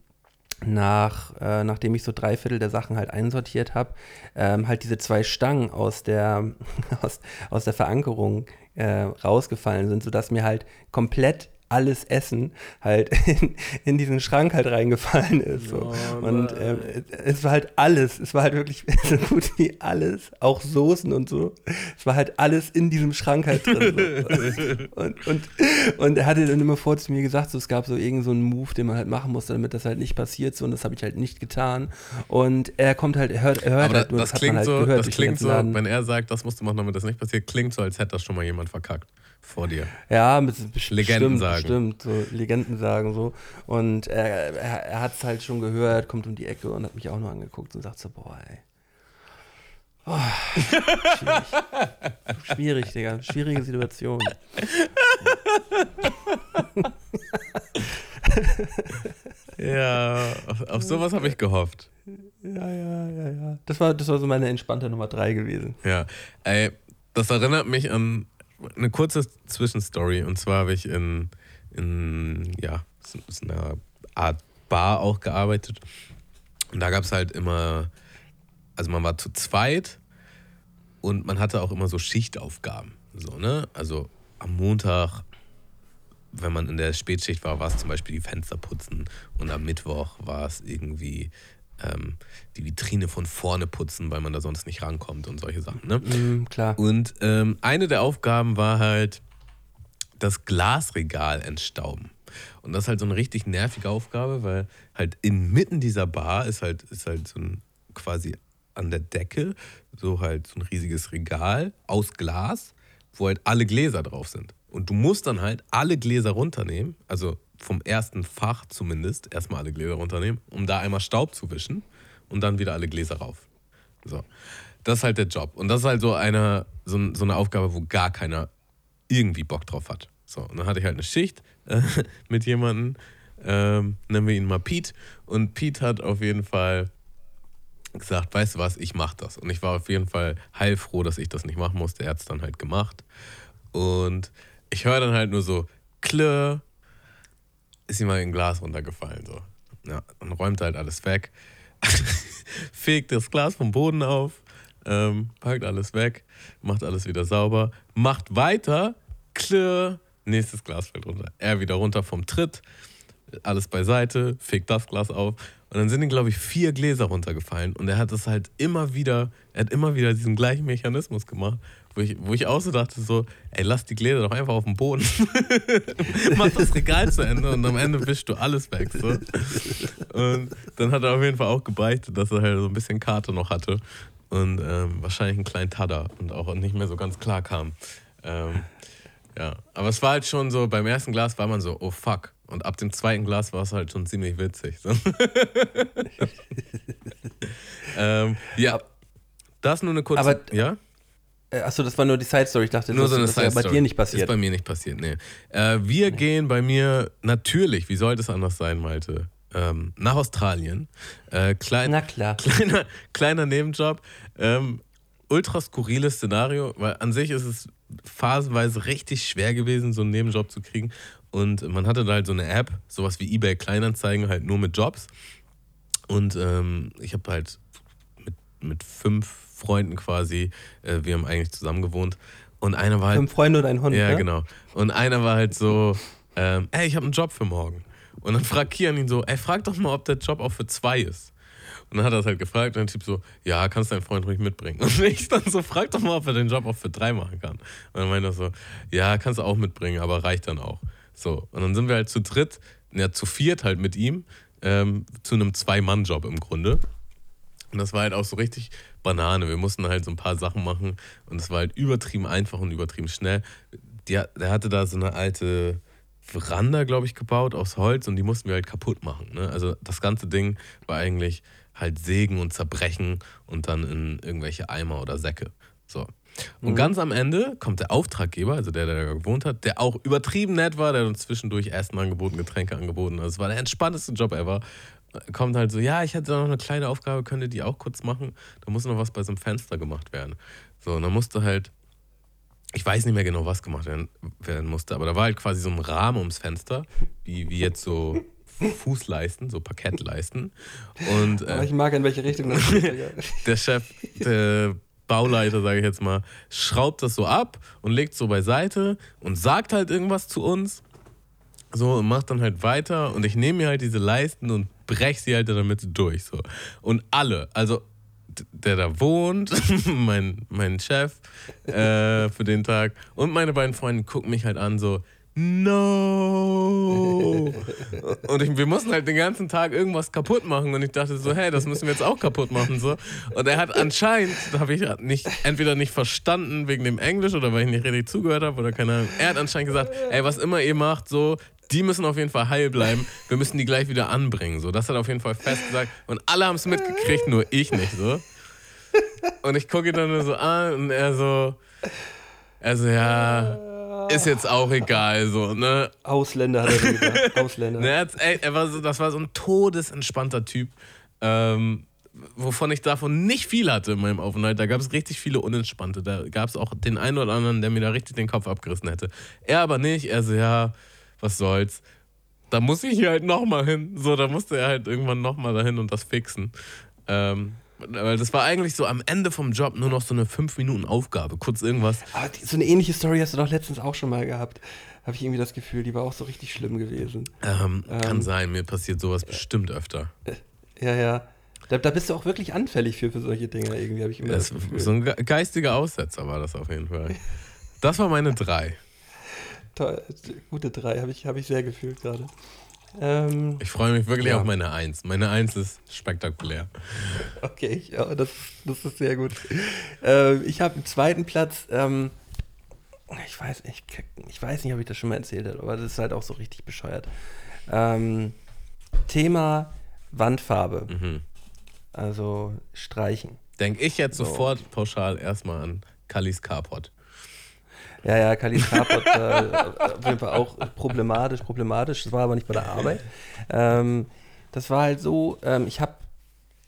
[SPEAKER 3] nach, äh, nachdem ich so drei Viertel der Sachen halt einsortiert habe, ähm, halt diese zwei Stangen aus der, aus, aus der Verankerung äh, rausgefallen sind, sodass mir halt komplett alles Essen halt in, in diesen Schrank halt reingefallen ist. So. und ähm, es war halt alles, es war halt wirklich so gut wie alles, auch Soßen und so. Es war halt alles in diesem Schrank halt drin. So. und, und, und er hatte dann immer vor zu mir gesagt, so, es gab so irgend so einen Move, den man halt machen musste, damit das halt nicht passiert. So, und das habe ich halt nicht getan. Und er kommt halt, er hört, er hört
[SPEAKER 4] Aber
[SPEAKER 3] halt
[SPEAKER 4] das,
[SPEAKER 3] hat man
[SPEAKER 4] klingt
[SPEAKER 3] halt
[SPEAKER 4] so,
[SPEAKER 3] gehört
[SPEAKER 4] das klingt so,
[SPEAKER 3] Laden.
[SPEAKER 4] wenn er sagt, das musst du machen, damit das nicht passiert, klingt so, als hätte das schon mal jemand verkackt vor dir.
[SPEAKER 3] Ja, mit,
[SPEAKER 4] Legenden sagen.
[SPEAKER 3] Bestimmt, so Legenden sagen so. Und er, er, er hat es halt schon gehört, kommt um die Ecke und hat mich auch nur angeguckt und sagt so, boah, ey. Oh, schwierig. schwierig, Digga. Schwierige Situation.
[SPEAKER 4] Ja, auf, auf sowas habe ich gehofft.
[SPEAKER 3] Ja, ja, ja, ja. Das war, das war so meine entspannte Nummer drei gewesen.
[SPEAKER 4] Ja, ey, das erinnert mich an eine kurze Zwischenstory. Und zwar habe ich in, in ja, so einer Art Bar auch gearbeitet. Und da gab es halt immer, also man war zu zweit und man hatte auch immer so Schichtaufgaben. So, ne? Also am Montag, wenn man in der Spätschicht war, war es zum Beispiel die Fenster putzen. Und am Mittwoch war es irgendwie ähm, die Vitrine von vorne putzen, weil man da sonst nicht rankommt und solche Sachen. Ne?
[SPEAKER 3] Mhm, klar.
[SPEAKER 4] Und ähm, eine der Aufgaben war halt das Glasregal entstauben. Und das ist halt so eine richtig nervige Aufgabe, weil halt inmitten dieser Bar ist halt, ist halt so ein quasi an der Decke so halt so ein riesiges Regal aus Glas, wo halt alle Gläser drauf sind. Und du musst dann halt alle Gläser runternehmen, also vom ersten Fach zumindest, erstmal alle Gläser runternehmen, um da einmal Staub zu wischen und dann wieder alle Gläser rauf. So. Das ist halt der Job. Und das ist halt so eine, so, so eine Aufgabe, wo gar keiner irgendwie Bock drauf hat. So, und dann hatte ich halt eine Schicht äh, mit jemandem, ähm, nennen wir ihn mal Pete. Und Pete hat auf jeden Fall gesagt, weißt du was, ich mach das. Und ich war auf jeden Fall heilfroh, dass ich das nicht machen musste. Er hat es dann halt gemacht. Und ich höre dann halt nur so, klirr, ist ihm mal ein Glas runtergefallen. So. Ja, dann räumt halt alles weg, fegt das Glas vom Boden auf, ähm, packt alles weg, macht alles wieder sauber, macht weiter, klirr, nächstes Glas fällt runter. Er wieder runter vom Tritt, alles beiseite, fegt das Glas auf. Und dann sind ihm, glaube ich, vier Gläser runtergefallen. Und er hat das halt immer wieder, er hat immer wieder diesen gleichen Mechanismus gemacht, wo ich, wo ich auch so dachte, so, ey, lass die Gläser doch einfach auf dem Boden. Mach das Regal zu Ende und am Ende wischst du alles weg. So. Und dann hat er auf jeden Fall auch gebeichtet, dass er halt so ein bisschen Karte noch hatte. Und ähm, wahrscheinlich einen kleinen Tada und auch nicht mehr so ganz klar kam. Ähm, ja, aber es war halt schon so, beim ersten Glas war man so, oh fuck. Und ab dem zweiten Glas war es halt schon ziemlich witzig. Ähm, ja, das nur eine kurze.
[SPEAKER 3] Aber-
[SPEAKER 4] ja?
[SPEAKER 3] Äh, Achso, das war nur die Side Story. Ich dachte,
[SPEAKER 4] Nur
[SPEAKER 3] das,
[SPEAKER 4] so eine
[SPEAKER 3] das wäre bei dir nicht passiert.
[SPEAKER 4] Ist bei mir nicht passiert, nee. Äh, wir gehen bei mir natürlich, wie sollte es anders sein, Malte, ähm, nach Australien. Äh, klein,
[SPEAKER 3] Na klar.
[SPEAKER 4] Kleiner, kleiner Nebenjob. Ähm, ultra skurriles Szenario, weil an sich ist es phasenweise richtig schwer gewesen, so einen Nebenjob zu kriegen. Und man hatte da halt so eine App, sowas wie eBay Kleinanzeigen, halt nur mit Jobs. Und ähm, ich habe halt mit, mit fünf Freunden quasi, äh, wir haben eigentlich zusammen gewohnt. Und einer war halt.
[SPEAKER 3] Fünf Freunde und ein Hund.
[SPEAKER 4] Ja,
[SPEAKER 3] ne?
[SPEAKER 4] genau. Und einer war halt so, ähm, ey, ich habe einen Job für morgen. Und dann fragt Kian ihn so, ey, frag doch mal, ob der Job auch für zwei ist. Und dann hat er es halt gefragt und der Typ so, ja, kannst deinen Freund ruhig mitbringen. Und ich dann so, frag doch mal, ob er den Job auch für drei machen kann. Und dann meinte er so, ja, kannst du auch mitbringen, aber reicht dann auch. So, und dann sind wir halt zu dritt, ja, zu viert halt mit ihm, ähm, zu einem Zwei-Mann-Job im Grunde. Und das war halt auch so richtig Banane. Wir mussten halt so ein paar Sachen machen und es war halt übertrieben einfach und übertrieben schnell. Der, der hatte da so eine alte Veranda, glaube ich, gebaut aus Holz und die mussten wir halt kaputt machen. Ne? Also das ganze Ding war eigentlich halt sägen und zerbrechen und dann in irgendwelche Eimer oder Säcke. So. Und ganz am Ende kommt der Auftraggeber, also der, der da gewohnt hat, der auch übertrieben nett war, der hat uns zwischendurch Essen angeboten, Getränke angeboten. Also es war der entspannteste Job ever. Kommt halt so, ja, ich hätte da noch eine kleine Aufgabe, könnt ihr die auch kurz machen? Da muss noch was bei so einem Fenster gemacht werden. So, und dann musste halt, ich weiß nicht mehr genau, was gemacht werden, werden musste, aber da war halt quasi so ein Rahmen ums Fenster, wie, wie jetzt so Fußleisten, so Parkettleisten. Und
[SPEAKER 3] Aber
[SPEAKER 4] äh,
[SPEAKER 3] ich mag, in welche Richtung das geht.
[SPEAKER 4] Der Chef, der Bauleiter, sage ich jetzt mal, schraubt das so ab und legt so beiseite und sagt halt irgendwas zu uns. So, und macht dann halt weiter und ich nehme mir halt diese Leisten und brech sie halt Mitte durch. So. Und alle, also der da wohnt, mein, mein Chef äh, für den Tag und meine beiden Freunde gucken mich halt an, so, no. Und ich, wir mussten halt den ganzen Tag irgendwas kaputt machen und ich dachte so, hey, das müssen wir jetzt auch kaputt machen. So. Und er hat anscheinend, habe ich nicht, entweder nicht verstanden wegen dem Englisch oder weil ich nicht richtig zugehört habe oder keine Ahnung. Er hat anscheinend gesagt, ey, was immer ihr macht, so, die müssen auf jeden Fall heil bleiben. Wir müssen die gleich wieder anbringen. So, das hat er auf jeden Fall fest gesagt. Und alle haben es mitgekriegt, nur ich nicht. So. Und ich gucke ihn dann nur so an und er so, er so, ja, ist jetzt auch egal, so, ne?
[SPEAKER 3] Ausländer hat er gesagt. Ausländer.
[SPEAKER 4] Ne, er, ey, er war so, das war so ein todesentspannter Typ, ähm, wovon ich davon nicht viel hatte in meinem Aufenthalt. Da gab es richtig viele Unentspannte. Da gab es auch den einen oder anderen, der mir da richtig den Kopf abgerissen hätte. Er aber nicht. Er so, ja, was soll's. Da muss ich hier halt nochmal hin. So, da musste er halt irgendwann nochmal dahin und das fixen. Ähm, weil das war eigentlich so am Ende vom Job nur noch so eine 5-Minuten-Aufgabe. Kurz irgendwas.
[SPEAKER 3] Aber die, so eine ähnliche Story hast du doch letztens auch schon mal gehabt. Habe ich irgendwie das Gefühl, die war auch so richtig schlimm gewesen.
[SPEAKER 4] Ähm, kann sein, mir passiert sowas bestimmt öfter.
[SPEAKER 3] Ja, ja. Da, da bist du auch wirklich anfällig für, für solche Dinge irgendwie, habe ich immer das,
[SPEAKER 4] Das, so ein ge- geistiger Aussetzer war das auf jeden Fall. Das war meine drei.
[SPEAKER 3] Toll, gute drei, habe ich, hab ich sehr gefühlt gerade. Ähm,
[SPEAKER 4] Ich freue mich wirklich
[SPEAKER 3] Ja.
[SPEAKER 4] auf meine Eins. Meine Eins ist spektakulär.
[SPEAKER 3] okay, ja, das, das ist sehr gut. Ähm, ich habe im zweiten Platz, ähm, ich, weiß, ich, ich weiß nicht, ob ich das schon mal erzählt habe, aber das ist halt auch so richtig bescheuert. Ähm, Thema Wandfarbe,
[SPEAKER 4] Mhm.
[SPEAKER 3] also streichen.
[SPEAKER 4] Denke ich jetzt sofort pauschal erstmal an Kallis Carport.
[SPEAKER 3] Ja, ja, Kalis Carport äh, auf jeden Fall auch problematisch, problematisch. Das war aber nicht bei der Arbeit. Ähm, das war halt so, ähm, ich habe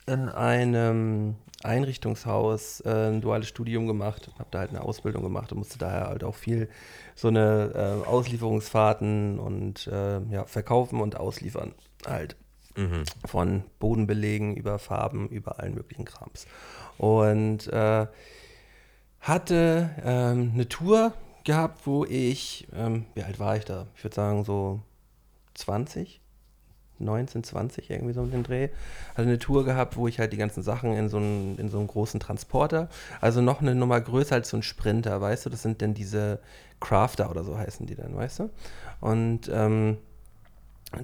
[SPEAKER 3] in einem Einrichtungshaus äh, ein duales Studium gemacht, habe da halt eine Ausbildung gemacht und musste daher halt auch viel so eine äh, Auslieferungsfahrten und äh, ja, verkaufen und ausliefern halt. Von Bodenbelegen über Farben, über allen möglichen Krams. Und äh, hatte ähm, eine Tour gehabt, wo ich, ähm, wie alt war ich da? Ich würde sagen so 20, 19, 20, irgendwie so um den Dreh. Hatte eine Tour gehabt, wo ich halt die ganzen Sachen in so einen, in so einen großen Transporter, also noch eine Nummer größer als so ein Sprinter, weißt du? Das sind denn diese Crafter oder so heißen die dann, weißt du? Und ähm,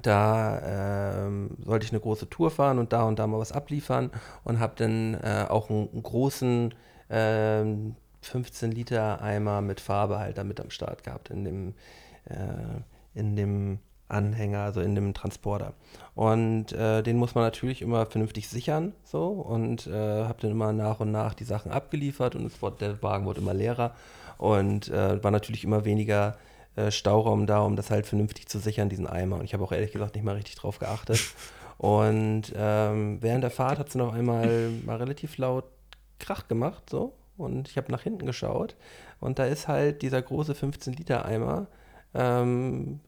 [SPEAKER 3] da ähm, sollte ich eine große Tour fahren und da und da mal was abliefern und habe dann äh, auch einen, einen großen ähm, 15 Liter Eimer mit Farbe halt damit am Start gehabt in dem, äh, in dem Anhänger, also in dem Transporter. Und äh, den muss man natürlich immer vernünftig sichern, so und äh, habe dann immer nach und nach die Sachen abgeliefert und es wurde, der Wagen wurde immer leerer und äh, war natürlich immer weniger äh, Stauraum da, um das halt vernünftig zu sichern, diesen Eimer. Und ich habe auch ehrlich gesagt nicht mal richtig drauf geachtet. Und ähm, während der Fahrt hat es noch einmal mal relativ laut Krach gemacht, so. Und ich habe nach hinten geschaut und da ist halt dieser große 15-Liter-Eimer ähm,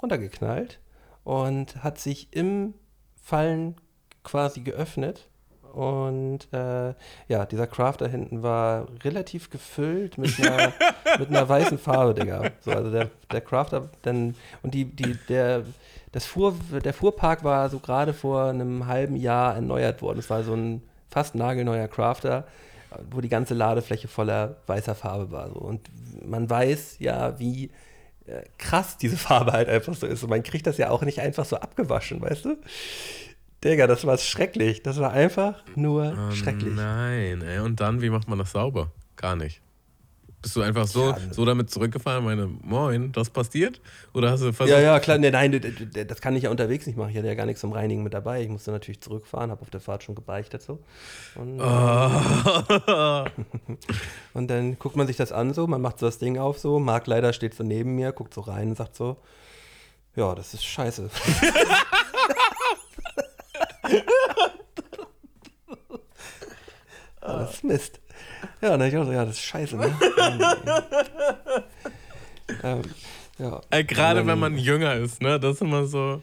[SPEAKER 3] runtergeknallt und hat sich im Fallen quasi geöffnet und äh, ja, dieser Craft da hinten war relativ gefüllt mit einer, mit einer weißen Farbe, Digga. So, also der, der Crafter, dann, und die, die, der, das Fuhr, der Fuhrpark war so gerade vor einem halben Jahr erneuert worden. Es war so ein fast nagelneuer Crafter, wo die ganze Ladefläche voller weißer Farbe war. So. Und man weiß ja, wie äh, krass diese Farbe halt einfach so ist. Und man kriegt das ja auch nicht einfach so abgewaschen, weißt du? Digga, das war schrecklich. Das war einfach nur
[SPEAKER 4] Oh
[SPEAKER 3] schrecklich.
[SPEAKER 4] Nein, ey. Und dann, wie macht man das sauber? Gar nicht. Bist du einfach so,
[SPEAKER 3] Ja,
[SPEAKER 4] so damit zurückgefahren, meine, moin, das passiert? Oder hast du versucht,
[SPEAKER 3] Ja, ja, klar, nee, nein, das kann ich ja unterwegs nicht machen. Ich hatte ja gar nichts zum Reinigen mit dabei. Ich musste natürlich zurückfahren, habe auf der Fahrt schon gebeichtet so. Und,
[SPEAKER 4] Ah.
[SPEAKER 3] und dann guckt man sich das an so, man macht so das Ding auf so. Marc leider steht so neben mir, guckt so rein und sagt so, ja, das ist scheiße. Ist Mist. Ja, dann hab ich auch so, ja, das ist scheiße, ne? ähm, ja.
[SPEAKER 4] Ey, gerade
[SPEAKER 3] Und
[SPEAKER 4] wenn
[SPEAKER 3] dann-
[SPEAKER 4] man jünger ist, ne? Das ist immer so.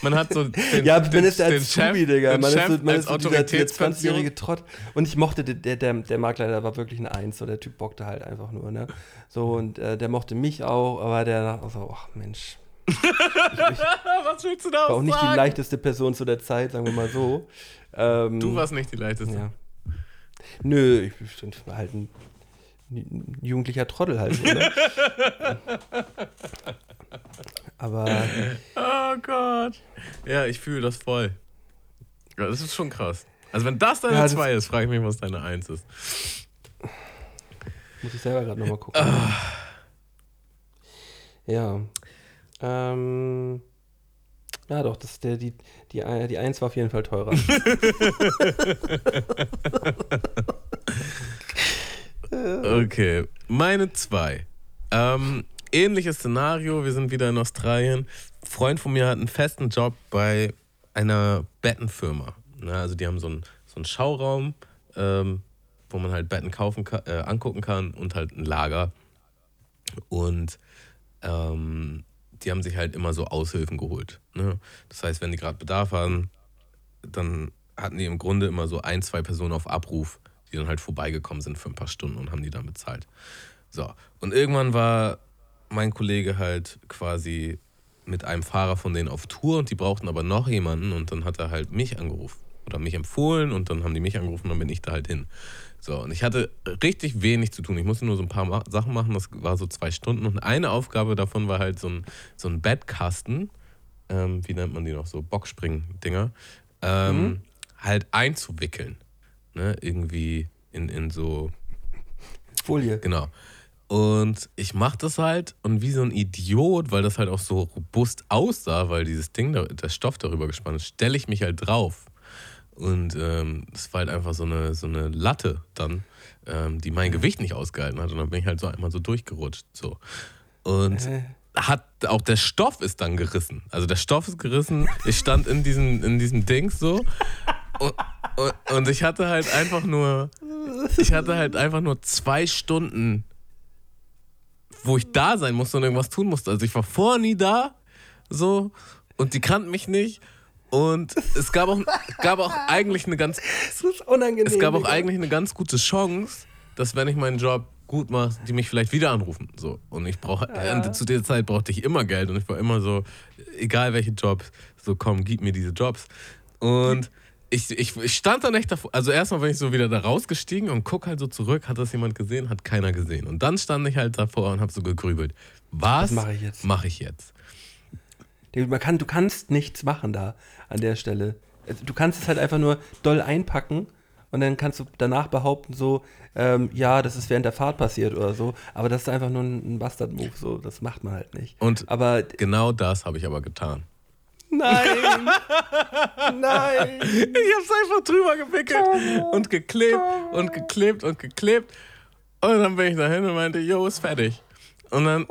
[SPEAKER 4] Man hat so den,
[SPEAKER 3] Ja, man ist der
[SPEAKER 4] den
[SPEAKER 3] Azubi, Digga.
[SPEAKER 4] den
[SPEAKER 3] Man
[SPEAKER 4] Chef
[SPEAKER 3] ist so, man
[SPEAKER 4] als
[SPEAKER 3] ist so dieser, dieser
[SPEAKER 4] Autoritätsperson.
[SPEAKER 3] 20-jährige Trott. Und ich mochte, den- der, der, der Makler war wirklich eine Eins. So, der Typ bockte halt einfach nur, ne? So, und äh, der mochte mich auch, aber der so, ach Mensch.
[SPEAKER 4] Was willst du da
[SPEAKER 3] War auch nicht die
[SPEAKER 4] sagen?
[SPEAKER 3] leichteste Person zu der Zeit, sagen wir mal so. Ähm,
[SPEAKER 4] Du warst nicht die leichteste.
[SPEAKER 3] Ja. Nö, ich bin halt ein, jugendlicher Trottel halt. Ne? aber
[SPEAKER 4] Oh Gott. Ja, ich fühle das voll. Ja, das ist schon krass. Also wenn das deine
[SPEAKER 3] Ja, das-
[SPEAKER 4] 2 ist, frage ich mich, was deine 1 ist.
[SPEAKER 3] Muss ich selber gerade nochmal gucken. Ja. Ähm, ja, doch, das, der, die, die, äh, die Eins war auf jeden Fall teurer.
[SPEAKER 4] Okay, meine 2. Ähm, ähnliches Szenario, wir sind wieder in Australien. Ein Freund von mir hat einen festen Job bei einer Bettenfirma. Also die haben so einen, so einen Schauraum, ähm, wo man halt Betten kaufen kann, äh, angucken kann und halt ein Lager. Und ähm, die haben sich halt immer so Aushilfen geholt. Ne? Das heißt, wenn die gerade Bedarf haben, dann hatten die im Grunde immer so ein, zwei Personen auf Abruf, die dann halt vorbeigekommen sind für ein paar Stunden und haben die dann bezahlt. So, und irgendwann war mein Kollege halt quasi mit einem Fahrer von denen auf Tour und die brauchten aber noch jemanden und dann hat er halt mich angerufen oder mich empfohlen und dann haben die mich angerufen und dann bin ich da halt hin. So, und ich hatte richtig wenig zu tun. Ich musste nur so ein paar Sachen machen, das war so zwei Stunden und eine Aufgabe davon war halt so ein, so ein Bettkasten, ähm, wie nennt man die noch, so Boxspring-Dinger, ähm, halt einzuwickeln. Ne? Irgendwie in, in so
[SPEAKER 3] Folie.
[SPEAKER 4] Genau. Und ich mach das halt und wie so ein Idiot, weil das halt auch so robust aussah, weil dieses Ding, da, der Stoff darüber gespannt ist, stelle ich mich halt drauf. Und ähm, das war halt einfach so eine, so eine Latte dann, ähm, die mein Gewicht nicht ausgehalten hat. Und dann bin ich halt so einmal so durchgerutscht. So. Und
[SPEAKER 3] Äh.
[SPEAKER 4] hat auch der Stoff ist dann gerissen. Also der Stoff ist gerissen. Ich stand in diesem, in diesem Dings so. Und, und, und ich hatte halt einfach nur, ich hatte halt einfach nur zwei Stunden, wo ich da sein musste und irgendwas tun musste. Also ich war vorher nie da, so, und die kannten mich nicht. Und es gab auch, gab auch eigentlich eine ganz,
[SPEAKER 3] Das ist unangenehm.
[SPEAKER 4] es gab auch eigentlich eine ganz gute Chance, dass wenn ich meinen Job gut mache, die mich vielleicht wieder anrufen. So. Und ich brauche, äh, zu der Zeit brauchte ich immer Geld und ich war immer so, egal welche Jobs, so komm, gib mir diese Jobs. Und ich, ich, ich stand dann echt davor, also erstmal bin ich so wieder da rausgestiegen und guck halt so zurück, hat das jemand gesehen, hat keiner gesehen. Und dann stand ich halt davor und habe so gegrübelt, was,
[SPEAKER 3] Was mache ich jetzt?
[SPEAKER 4] Mache ich jetzt?
[SPEAKER 3] Man kann, du kannst nichts machen da an der Stelle. Du kannst es halt einfach nur doll einpacken und dann kannst du danach behaupten, so, ähm, ja, das ist während der Fahrt passiert oder so. Aber das ist einfach nur ein, ein Bastard-Move, so. Das macht man halt nicht.
[SPEAKER 4] Und
[SPEAKER 3] aber
[SPEAKER 4] genau das habe ich aber getan.
[SPEAKER 3] nein! nein!
[SPEAKER 4] Ich hab's einfach drüber gewickelt und geklebt und geklebt und geklebt. Und dann bin ich dahin und meinte, yo, ist fertig. Und dann,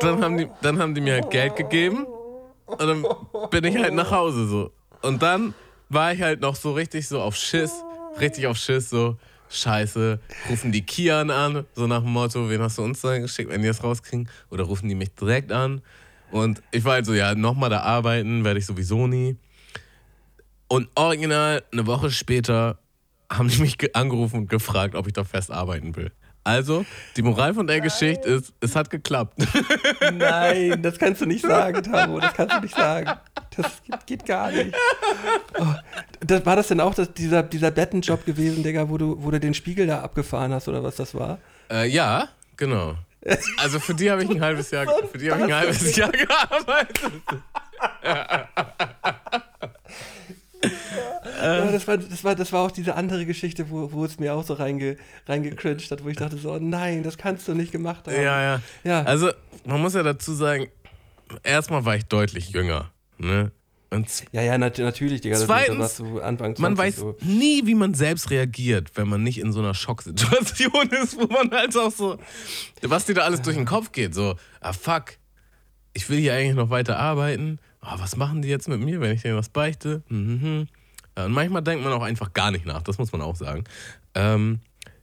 [SPEAKER 4] dann, haben die, dann haben die mir halt Geld gegeben und dann bin ich halt nach Hause so. Und dann war ich halt noch so richtig so auf Schiss, richtig auf Schiss, so, scheiße, rufen die Kian an, so nach dem Motto, wen hast du uns da geschickt, wenn die das rauskriegen? Oder rufen die mich direkt an? Und ich war halt so, ja, nochmal da arbeiten werde ich sowieso nie. Und original, eine Woche später haben die mich ge- angerufen und gefragt, ob ich da fest arbeiten will. Also, die Moral von der Geschichte ist, es hat geklappt.
[SPEAKER 3] Nein, das kannst du nicht sagen, Tamo. Das kannst du nicht sagen. Das geht, geht gar nicht. Oh, das, war das denn auch das, dieser, dieser Bettenjob gewesen, Digga, wo du, wo du den Spiegel da abgefahren hast oder was das war?
[SPEAKER 4] Äh, ja, genau. Also für die habe ich ein halbes Jahr, für die habe ich ein halbes Jahr gearbeitet.
[SPEAKER 3] Ja, das, war, das, war, das war auch diese andere Geschichte, wo, wo es mir auch so reinge, reingecringed hat, wo ich dachte so, oh nein, das kannst du nicht gemacht haben.
[SPEAKER 4] Ja, ja.
[SPEAKER 3] Ja.
[SPEAKER 4] Also, man muss ja dazu sagen, erstmal war ich deutlich jünger. Ne?
[SPEAKER 3] Ja, ja, nat natürlich, Digga. das-
[SPEAKER 4] Zweitens,
[SPEAKER 3] du Anfang 20
[SPEAKER 4] man weiß
[SPEAKER 3] so.
[SPEAKER 4] nie, wie man selbst reagiert, wenn man nicht in so einer Schocksituation ist, wo man halt auch so, was dir da alles durch den Kopf geht. So, ah fuck, ich will hier eigentlich noch weiter arbeiten. Ah, was machen die jetzt mit mir, wenn ich denen was beichte? Mhm. Und manchmal denkt man auch einfach gar nicht nach, das muss man auch sagen. Ähm,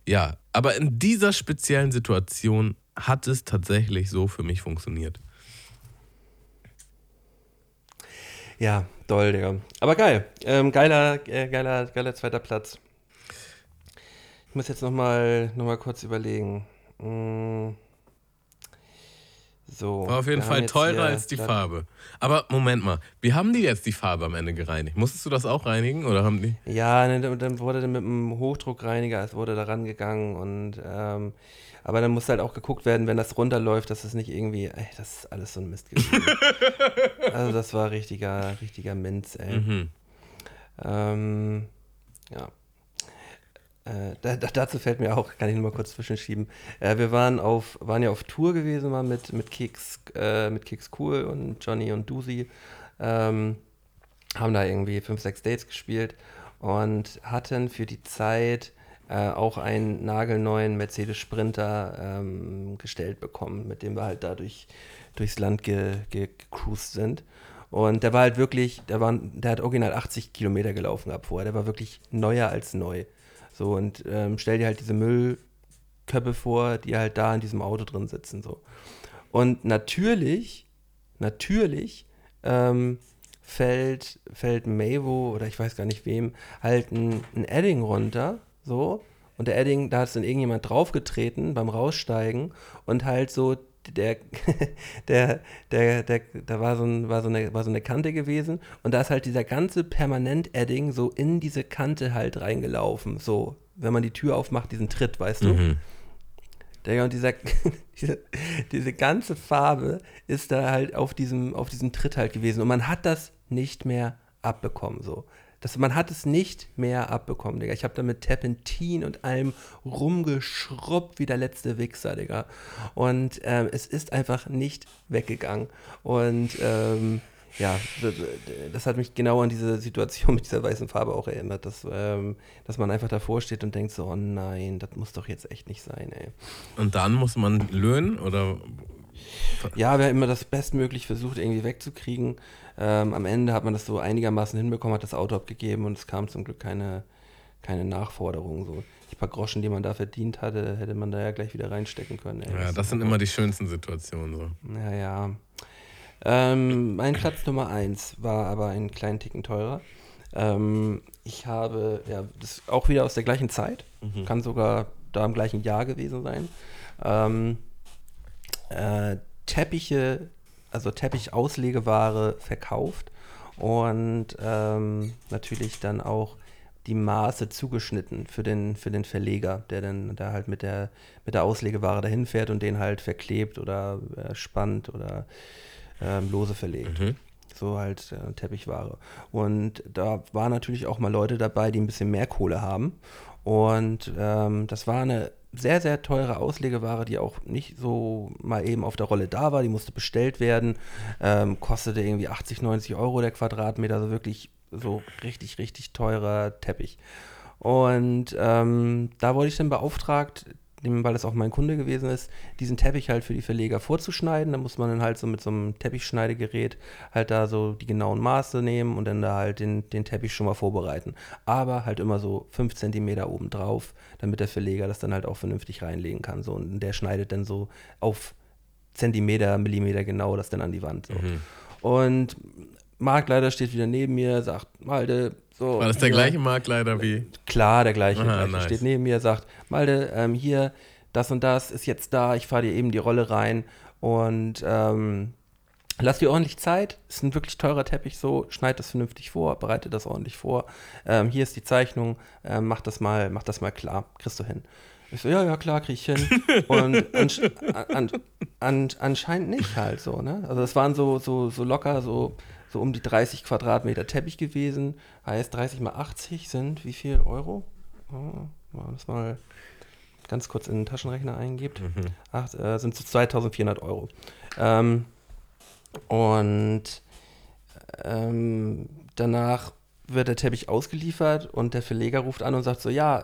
[SPEAKER 4] ja, aber in dieser speziellen Situation hat es tatsächlich so für mich funktioniert.
[SPEAKER 3] Ja, doll, Digga. Aber geil. Ähm, geiler, äh, geiler, geiler zweiter Platz. Ich muss jetzt nochmal noch mal kurz überlegen. Mm. So.
[SPEAKER 4] War auf jeden Fall teurer als die Farbe. Aber Moment mal, wie haben die jetzt die Farbe am Ende gereinigt? Musstest du das auch reinigen oder haben die?
[SPEAKER 3] Ja, ne, dann, wurde dann mit dem Hochdruckreiniger, es wurde da rangegangen und ähm, aber dann muss halt auch geguckt werden, wenn das runterläuft, dass es nicht irgendwie, ey, das ist alles so ein Mist gewesen. also das war richtiger, richtiger Minz, ey.
[SPEAKER 4] Mhm.
[SPEAKER 3] Ähm, ja. Äh, da, da, dazu fällt mir auch, kann ich nur mal kurz zwischenschieben. Äh, wir waren auf, waren ja auf Tour gewesen mal mit, mit Keks, äh, mit Keks Cool und Johnny und Dusi. Ähm, haben da irgendwie fünf, sechs Dates gespielt und hatten für die Zeit äh, auch einen nagelneuen Mercedes Sprinter ähm, gestellt bekommen, mit dem wir halt da durch, durchs Land ge, ge, gecruised sind. Und der war halt wirklich, der, war, der hat original 80 Kilometer gelaufen ab vorher. Der war wirklich neuer als neu. So, und ähm, stell dir halt diese Müllköpfe vor, die halt da in diesem Auto drin sitzen. So. Und natürlich, natürlich ähm, fällt, fällt Mavo oder ich weiß gar nicht wem halt ein, ein Edding runter, so. Und der Edding, da ist dann irgendjemand draufgetreten beim Raussteigen und halt so der, der, der, der, da war so, ein, war, so eine, war so eine Kante gewesen und da ist halt dieser ganze Permanent-Edding so in diese Kante halt reingelaufen, so, wenn man die Tür aufmacht, diesen Tritt, weißt du?
[SPEAKER 4] Mhm.
[SPEAKER 3] Digga, und dieser, diese, diese ganze Farbe ist da halt auf diesem, auf diesem Tritt halt gewesen. Und man hat das nicht mehr abbekommen. So. Das, man hat es nicht mehr abbekommen, Digga. Ich habe da mit Terpentin und allem rumgeschrubbt wie der letzte Wichser, Digga. Und ähm, es ist einfach nicht weggegangen. Und ähm, ja, das, hat mich genau an diese Situation mit dieser weißen Farbe auch erinnert, dass, ähm, dass man einfach davor steht und denkt so, oh nein, das muss doch jetzt echt nicht sein, ey.
[SPEAKER 4] Und dann muss man löhnen oder
[SPEAKER 3] Ja, wir haben immer das bestmöglich versucht, irgendwie wegzukriegen. Ähm, am Ende hat man das so einigermaßen hinbekommen, hat das Auto abgegeben und es kam zum Glück keine, keine Nachforderung. So. Die paar Groschen, die man da verdient hatte, hätte man da ja gleich wieder reinstecken können. Ey.
[SPEAKER 4] ja, das sind immer die schönsten Situationen so.
[SPEAKER 3] Ja, ja. Ähm, mein Platz Nummer 1 war aber einen kleinen Ticken teurer. Ähm, ich habe, ja, das ist auch wieder aus der gleichen Zeit, kann sogar da im gleichen Jahr gewesen sein. Ähm, äh, Teppiche, also Teppichauslegeware verkauft und ähm, natürlich dann auch die Maße zugeschnitten für den, für den Verleger, der dann da halt mit der, mit der Auslegeware dahin fährt und den halt verklebt oder äh, spannt oder ähm, lose verlegt. So halt äh, Teppichware. Und da waren natürlich auch mal Leute dabei, die ein bisschen mehr Kohle haben. Und ähm, das war eine sehr, sehr teure Auslegeware, die auch nicht so mal eben auf der Rolle da war. Die musste bestellt werden. Ähm, kostete irgendwie 80, 90 Euro der Quadratmeter. Also wirklich so richtig, richtig teurer Teppich. Und ähm, da wurde ich dann beauftragt, dem- weil es auch mein Kunde gewesen ist, diesen Teppich halt für die Verleger vorzuschneiden. Da muss man dann halt so mit so einem Teppichschneidegerät halt da so die genauen Maße nehmen und dann da halt den, den Teppich schon mal vorbereiten. Aber halt immer so 5 cm oben drauf, damit der Verleger das dann halt auch vernünftig reinlegen kann. So, und der schneidet dann so auf Zentimeter, Millimeter genau das dann an die Wand. So. Und Marktleiter steht wieder neben mir, sagt, Malte, so.
[SPEAKER 4] War das der
[SPEAKER 3] hier-
[SPEAKER 4] gleiche Marktleiter wie?
[SPEAKER 3] Klar, der gleiche.
[SPEAKER 4] Aha,
[SPEAKER 3] gleiche
[SPEAKER 4] nice.
[SPEAKER 3] steht neben mir, sagt, Malte, ähm, hier, das und das ist jetzt da, ich fahre dir eben die Rolle rein und ähm, lass dir ordentlich Zeit. Ist ein wirklich teurer Teppich so, schneid das vernünftig vor, bereite das ordentlich vor. Ähm, hier ist die Zeichnung, ähm, mach das mal, mach das mal klar, kriegst du hin. Ich so, ja, ja, klar, krieg ich hin. Und ansch an, an, anscheinend nicht halt so, ne? Also es waren so, so, so locker, so, so um die 30 Quadratmeter Teppich gewesen. Heißt 30 mal 80 sind wie viel Euro? Oh, wenn man das mal ganz kurz in den Taschenrechner eingibt. Acht, äh, sind so 2400 Euro. Ähm, und ähm, danach wird der Teppich ausgeliefert und der Verleger ruft an und sagt so, ja,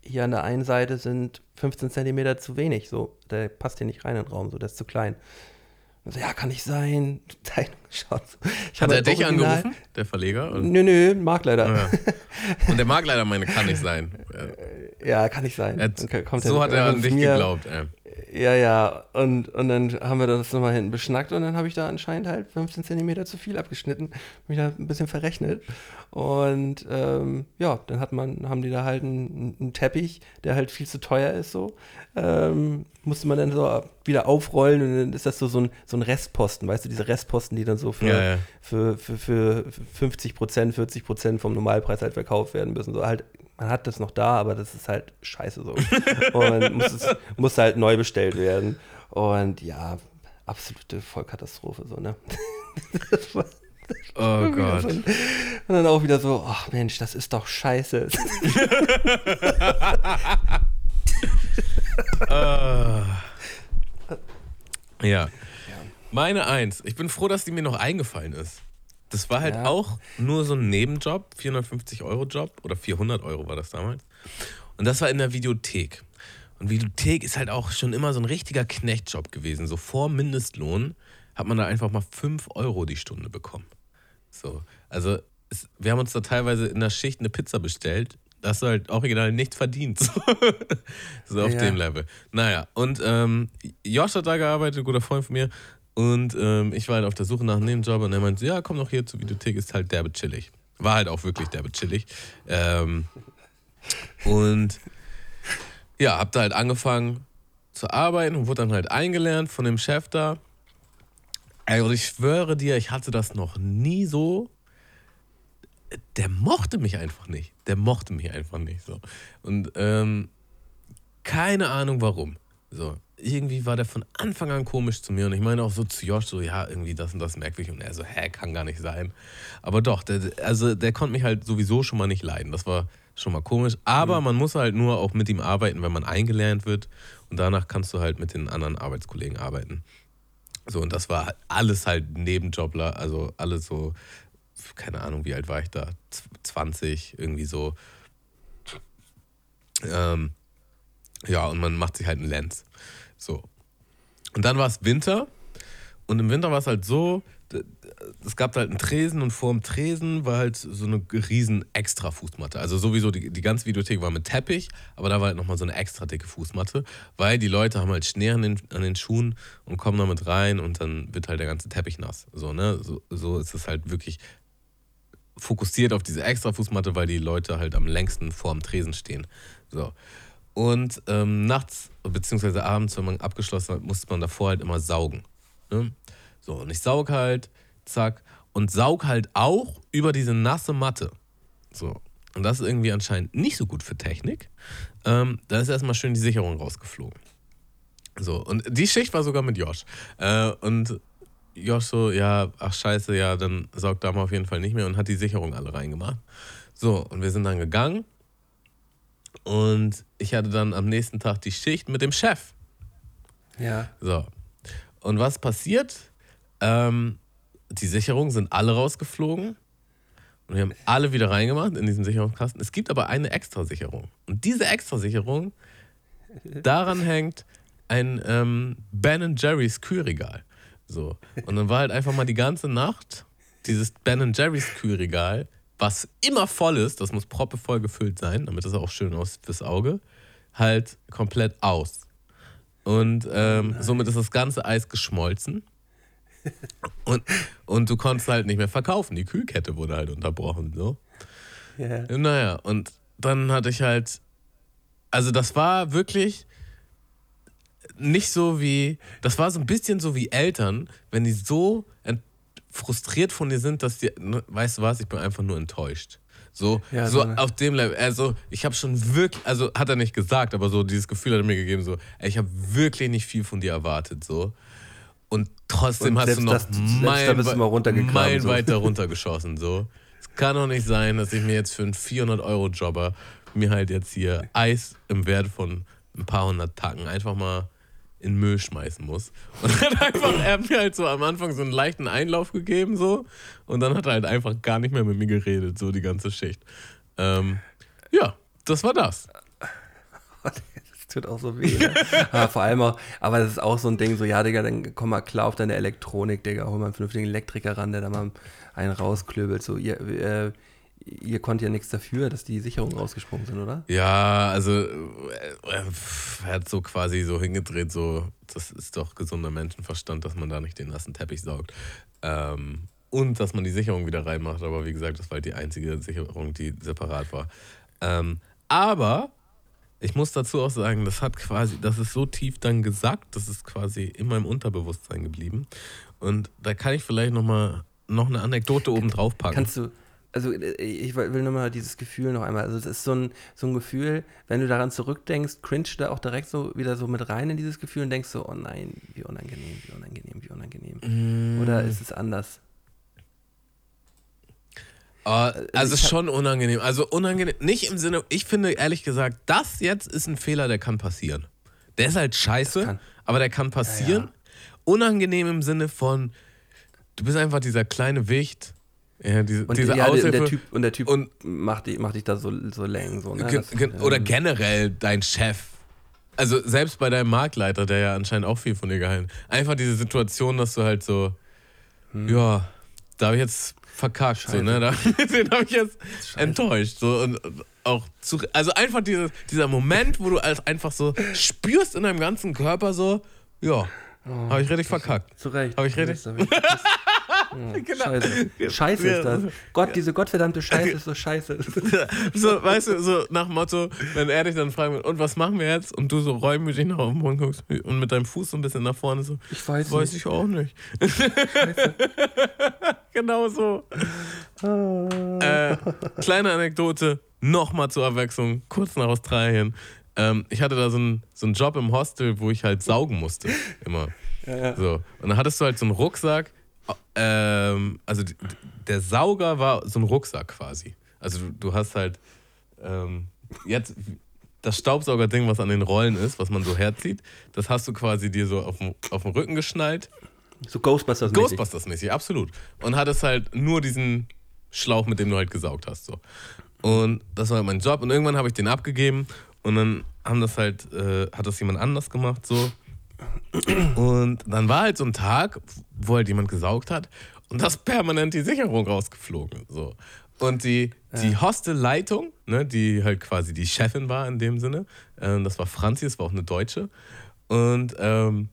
[SPEAKER 3] hier an der einen Seite sind 15 Zentimeter zu wenig, so, der passt hier nicht rein in den Raum, so, der ist zu klein. So, ja, kann nicht sein. So. Ich
[SPEAKER 4] Hat er
[SPEAKER 3] das
[SPEAKER 4] dich
[SPEAKER 3] Original-
[SPEAKER 4] angerufen, der Verleger? Und,
[SPEAKER 3] Nö, nö, Marktleiter.
[SPEAKER 4] ja. und der Marktleiter meine, kann nicht sein.
[SPEAKER 3] Ja, kann nicht sein.
[SPEAKER 4] Er, so hat er an
[SPEAKER 3] zu
[SPEAKER 4] dich geglaubt. Ey.
[SPEAKER 3] Ja, ja. Und, und dann haben wir das nochmal hinten beschnackt und dann habe ich da anscheinend halt 15 Zentimeter zu viel abgeschnitten. Mich da ein bisschen verrechnet. Und ähm, ja, dann hat man, haben die da halt einen, einen Teppich, der halt viel zu teuer ist so. Ähm, musste man dann so wieder aufrollen und dann ist das so, so, ein, so ein Restposten, weißt du, diese Restposten, die dann so für,
[SPEAKER 4] Ja, ja.
[SPEAKER 3] Für, für, für 50 Prozent, 40 Prozent vom Normalpreis halt verkauft werden müssen. So halt, man hat das noch da, aber das ist halt scheiße so. und muss, es, muss halt neu bestellt werden. Und ja, absolute Vollkatastrophe so, ne? Das war-
[SPEAKER 4] Oh Gott.
[SPEAKER 3] so Und dann auch wieder so, ach Mensch, das ist doch scheiße.
[SPEAKER 4] Ah. Ja. Meine Eins. Ich bin froh, dass die mir noch eingefallen ist. Das war halt
[SPEAKER 3] Ja.
[SPEAKER 4] auch nur so ein Nebenjob, 450 Euro Job oder 400 Euro war das damals. Und das war in der Videothek. Und Videothek ist halt auch schon immer so ein richtiger Knechtjob gewesen. So vor Mindestlohn hat man da einfach mal 5 Euro die Stunde bekommen. So, also es, wir haben uns da teilweise in der Schicht eine Pizza bestellt. Da hast du halt original nichts verdient. So, so auf
[SPEAKER 3] Ja.
[SPEAKER 4] dem Level. Naja, und ähm, Josh hat da gearbeitet, ein guter Freund von mir. Und ähm, ich war halt auf der Suche nach einem Nebenjob und er meinte, ja, komm doch hier zur Videothek, ist halt derbe chillig. War halt auch wirklich derbe chillig. Ähm, und ja, hab da halt angefangen zu arbeiten und wurde dann halt eingelernt von dem Chef da. Also ich schwöre dir, ich hatte das noch nie so. Der mochte mich einfach nicht. Der mochte mich einfach nicht so. Und ähm, keine Ahnung warum. So, irgendwie war der von Anfang an komisch zu mir und ich meine auch so zu Josh so, ja, irgendwie das und das merkwürdig und er so, hä, kann gar nicht sein. Aber doch, der, also der konnte mich halt sowieso schon mal nicht leiden. Das war schon mal komisch. Aber man muss halt nur auch mit ihm arbeiten, wenn man eingelernt wird und danach kannst du halt mit den anderen Arbeitskollegen arbeiten. So, und das war halt alles halt Nebenjobler, also alles so, keine Ahnung, wie alt war ich da? Z- 20, irgendwie so. Ähm, ja, und man macht sich halt einen Lens. So. Und dann war es Winter. Und im Winter war es halt so, es gab halt einen Tresen und vor dem Tresen war halt so eine riesen extra Fußmatte. Also sowieso die, die ganze Videothek war mit Teppich, aber da war halt nochmal so eine extra dicke Fußmatte, weil die Leute haben halt Schnee an den, an den Schuhen und kommen damit rein und dann wird halt der ganze Teppich nass. So, ne? so, so ist es halt wirklich fokussiert auf diese extra Fußmatte, weil die Leute halt am längsten vorm Tresen stehen. So. Und ähm, nachts, beziehungsweise abends, wenn man abgeschlossen hat, musste man davor halt immer saugen. Ne? So, und ich saug halt, zack, und saug halt auch über diese nasse Matte. So. Und das ist irgendwie anscheinend nicht so gut für Technik. Ähm, da ist erstmal schön die Sicherung rausgeflogen. So, und die Schicht war sogar mit Josh. Äh, und Josh so, ja, ach scheiße, ja, dann saugt da mal auf jeden Fall nicht mehr und hat die Sicherung alle reingemacht. So, und wir sind dann gegangen und ich hatte dann am nächsten Tag die Schicht mit dem Chef.
[SPEAKER 3] Ja.
[SPEAKER 4] So. Und was passiert? Ähm, die Sicherungen sind alle rausgeflogen. Und wir haben alle wieder reingemacht in diesen Sicherungskasten. Es gibt aber eine Extrasicherung. Und diese Extrasicherung, daran hängt ein ähm, Ben Jerry's Kühlregal. So. Und dann war halt einfach mal die ganze Nacht dieses Ben Jerry's Kühlregal, was immer voll ist, das muss proppevoll gefüllt sein, damit es auch schön aussieht fürs Auge, halt komplett aus. Und ähm, somit ist das ganze Eis geschmolzen. Und, und du konntest halt nicht mehr verkaufen. Die Kühlkette wurde halt unterbrochen. So.
[SPEAKER 3] Ja.
[SPEAKER 4] Naja, und dann hatte ich halt, also das war wirklich nicht so wie, das war so ein bisschen so wie Eltern, wenn die so frustriert von dir sind, dass die, ne, weißt du was, ich bin einfach nur enttäuscht. So,
[SPEAKER 3] Ja,
[SPEAKER 4] so auf dem Level, also ich habe schon wirklich, also hat er nicht gesagt, aber so dieses Gefühl hat er mir gegeben, so, ich habe wirklich nicht viel von dir erwartet, so. Und trotzdem
[SPEAKER 3] Und
[SPEAKER 4] hast du noch meilenweit
[SPEAKER 3] so.
[SPEAKER 4] da runtergeschossen, so. Es kann doch nicht sein, dass ich mir jetzt für einen 400-Euro-Jobber mir halt jetzt hier Eis im Wert von ein paar hundert Tacken einfach mal in Müll schmeißen muss. Und dann einfach, er hat mir halt so am Anfang so einen leichten Einlauf gegeben, so. Und dann hat er halt einfach gar nicht mehr mit mir geredet, so die ganze Schicht. Ähm, ja, das war das.
[SPEAKER 3] Das tut auch so weh. Ne? aber vor allem auch, aber das ist auch so ein Ding, so, ja, Digga, dann komm mal klar auf deine Elektronik, Digga, hol mal einen vernünftigen Elektriker ran, der da mal einen rausklöbelt. So, ihr, äh, ihr konnt ja nichts dafür, dass die Sicherungen rausgesprungen sind, oder?
[SPEAKER 4] Ja, also äh, äh, er hat so quasi so hingedreht, so, das ist doch gesunder Menschenverstand, dass man da nicht den nassen Teppich saugt. Ähm, und dass man die Sicherung wieder reinmacht, aber wie gesagt, das war halt die einzige Sicherung, die separat war. Ähm, aber ich muss dazu auch sagen, das hat quasi, das ist so tief dann gesagt, das ist quasi in meinem Unterbewusstsein geblieben. Und da kann ich vielleicht nochmal noch eine Anekdote oben drauf packen.
[SPEAKER 3] Kannst du, also äh, ich will nur mal dieses Gefühl noch einmal, also es ist so ein, so ein Gefühl, wenn du daran zurückdenkst, cringe da auch direkt so wieder so mit rein in dieses Gefühl und denkst so, oh nein, wie unangenehm, wie unangenehm, wie unangenehm. Oder ist es anders?
[SPEAKER 4] Ah, also
[SPEAKER 3] ich hab-
[SPEAKER 4] schon unangenehm. Also unangenehm, nicht im Sinne, ich finde ehrlich gesagt, das jetzt ist ein Fehler, der kann passieren. Der ist halt scheiße,
[SPEAKER 3] kann-
[SPEAKER 4] aber der kann passieren. Unangenehm im Sinne von, du bist einfach dieser kleine Wicht, ja, diese,
[SPEAKER 3] Und,
[SPEAKER 4] diese
[SPEAKER 3] ja,
[SPEAKER 4] Aushilfe.
[SPEAKER 3] der Typ, und der Typ
[SPEAKER 4] Und-
[SPEAKER 3] macht, dich, macht dich da so, so läng. So, ne? Das,
[SPEAKER 4] oder
[SPEAKER 3] ähm,
[SPEAKER 4] generell dein Chef. Also selbst bei deinem Marktleiter, der ja anscheinend auch viel von dir gehalten Einfach diese Situation, dass du halt so, ja, da habe ich jetzt verkackt. So, ne? da, den habe ich jetzt enttäuscht. So, und auch zu, also einfach diese, dieser Moment, wo du als einfach so spürst in deinem ganzen Körper so, ja, habe ich richtig verkackt.
[SPEAKER 3] Zu Recht.
[SPEAKER 4] Hab ich richtig?
[SPEAKER 3] Ja, Scheiße. Scheiße ist das. Gott, diese gottverdammte Scheiße ist so scheiße.
[SPEAKER 4] So, weißt du, so nach Motto, wenn er dich dann fragt, und was machen wir jetzt? Und du so reumütig nach oben und guckst und mit deinem Fuß so ein bisschen nach vorne so,
[SPEAKER 3] Ich weiß
[SPEAKER 4] weiß
[SPEAKER 3] nicht.
[SPEAKER 4] ich auch nicht. genau so. äh, kleine Anekdote, nochmal zur Abwechslung, kurz nach Australien. Ähm, ich hatte da so einen, so einen Job im Hostel, wo ich halt saugen musste, immer. So. Und dann hattest du halt so einen Rucksack, ähm, also der Sauger war so ein Rucksack quasi. Also du, du hast halt ähm, jetzt das Staubsaugerding, was an den Rollen ist, was man so herzieht, das hast du quasi dir so auf den, auf den Rücken geschnallt.
[SPEAKER 3] So Ghostbusters.
[SPEAKER 4] Ghostbusters-mäßig, absolut. Und hattest halt nur diesen Schlauch, mit dem du halt gesaugt hast. So. Und das war halt mein Job. Und irgendwann habe ich den abgegeben und dann haben das halt, äh, hat das jemand anders gemacht so. Und dann war halt so ein Tag, wo halt jemand gesaugt hat und das permanent die Sicherung rausgeflogen. So. Und die, die Hostelleitung, ne, die halt quasi die Chefin war in dem Sinne, ähm, das war Franzi, das war auch eine Deutsche. Und ähm,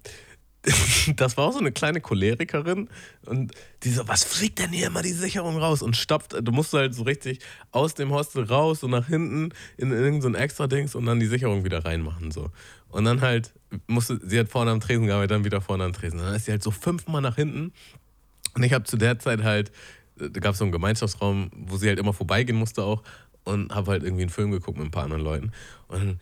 [SPEAKER 4] das war auch so eine kleine Cholerikerin und die so, was fliegt denn hier immer die Sicherung raus? Und stopft, du musst halt so richtig aus dem Hostel raus und nach hinten in irgendein so ein extra Dings und dann die Sicherung wieder reinmachen. So. Und dann halt musste, sie hat vorne am Tresen gearbeitet, dann wieder vorne am Tresen. Dann ist sie halt so fünfmal nach hinten. Und ich habe zu der Zeit halt, da gab es so einen Gemeinschaftsraum, wo sie halt immer vorbeigehen musste auch und habe halt irgendwie einen Film geguckt mit ein paar anderen Leuten. Und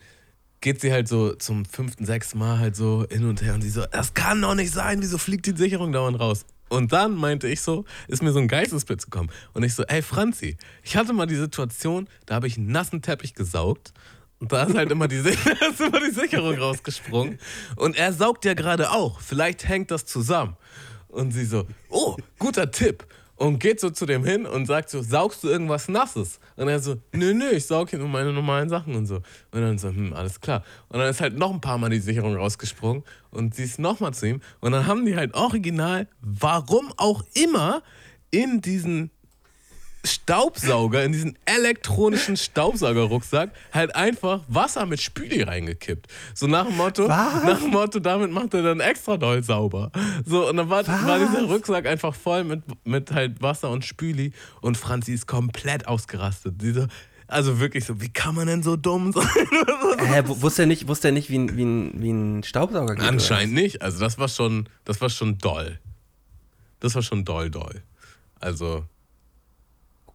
[SPEAKER 4] geht sie halt so zum fünften, sechsten Mal halt so hin und her und sie so, das kann doch nicht sein, wieso fliegt die Sicherung dauernd raus? Und dann meinte ich so, ist mir so ein Geistesblitz gekommen. Und ich so, ey Franzi, ich hatte mal die Situation, da habe ich einen nassen Teppich gesaugt und da ist halt immer die, ist immer die Sicherung rausgesprungen. Und er saugt ja gerade auch. Vielleicht hängt das zusammen. Und sie so, oh, guter Tipp. Und geht so zu dem hin und sagt so, saugst du irgendwas Nasses? Und er so, nö, nö, ich saug hier nur meine normalen Sachen und so. Und dann so, hm, alles klar. Und dann ist halt noch ein paar Mal die Sicherung rausgesprungen und sie ist nochmal zu ihm. Und dann haben die halt original, warum auch immer, in diesen Staubsauger, in diesen elektronischen Staubsaugerrucksack halt einfach Wasser mit Spüli reingekippt. So nach dem Motto, nach dem Motto, damit macht er dann extra doll sauber. So, und dann war, war dieser Rucksack einfach voll mit, mit halt Wasser und Spüli und Franzi ist komplett ausgerastet. Diese, also wirklich so, wie kann man denn so dumm sein?
[SPEAKER 3] Hä, wu- wusste er nicht, wusste er nicht wie, ein, wie, ein, wie ein Staubsauger geht?
[SPEAKER 4] Anscheinend nicht. Also das war schon, das war schon doll. Das war schon doll, doll. Also,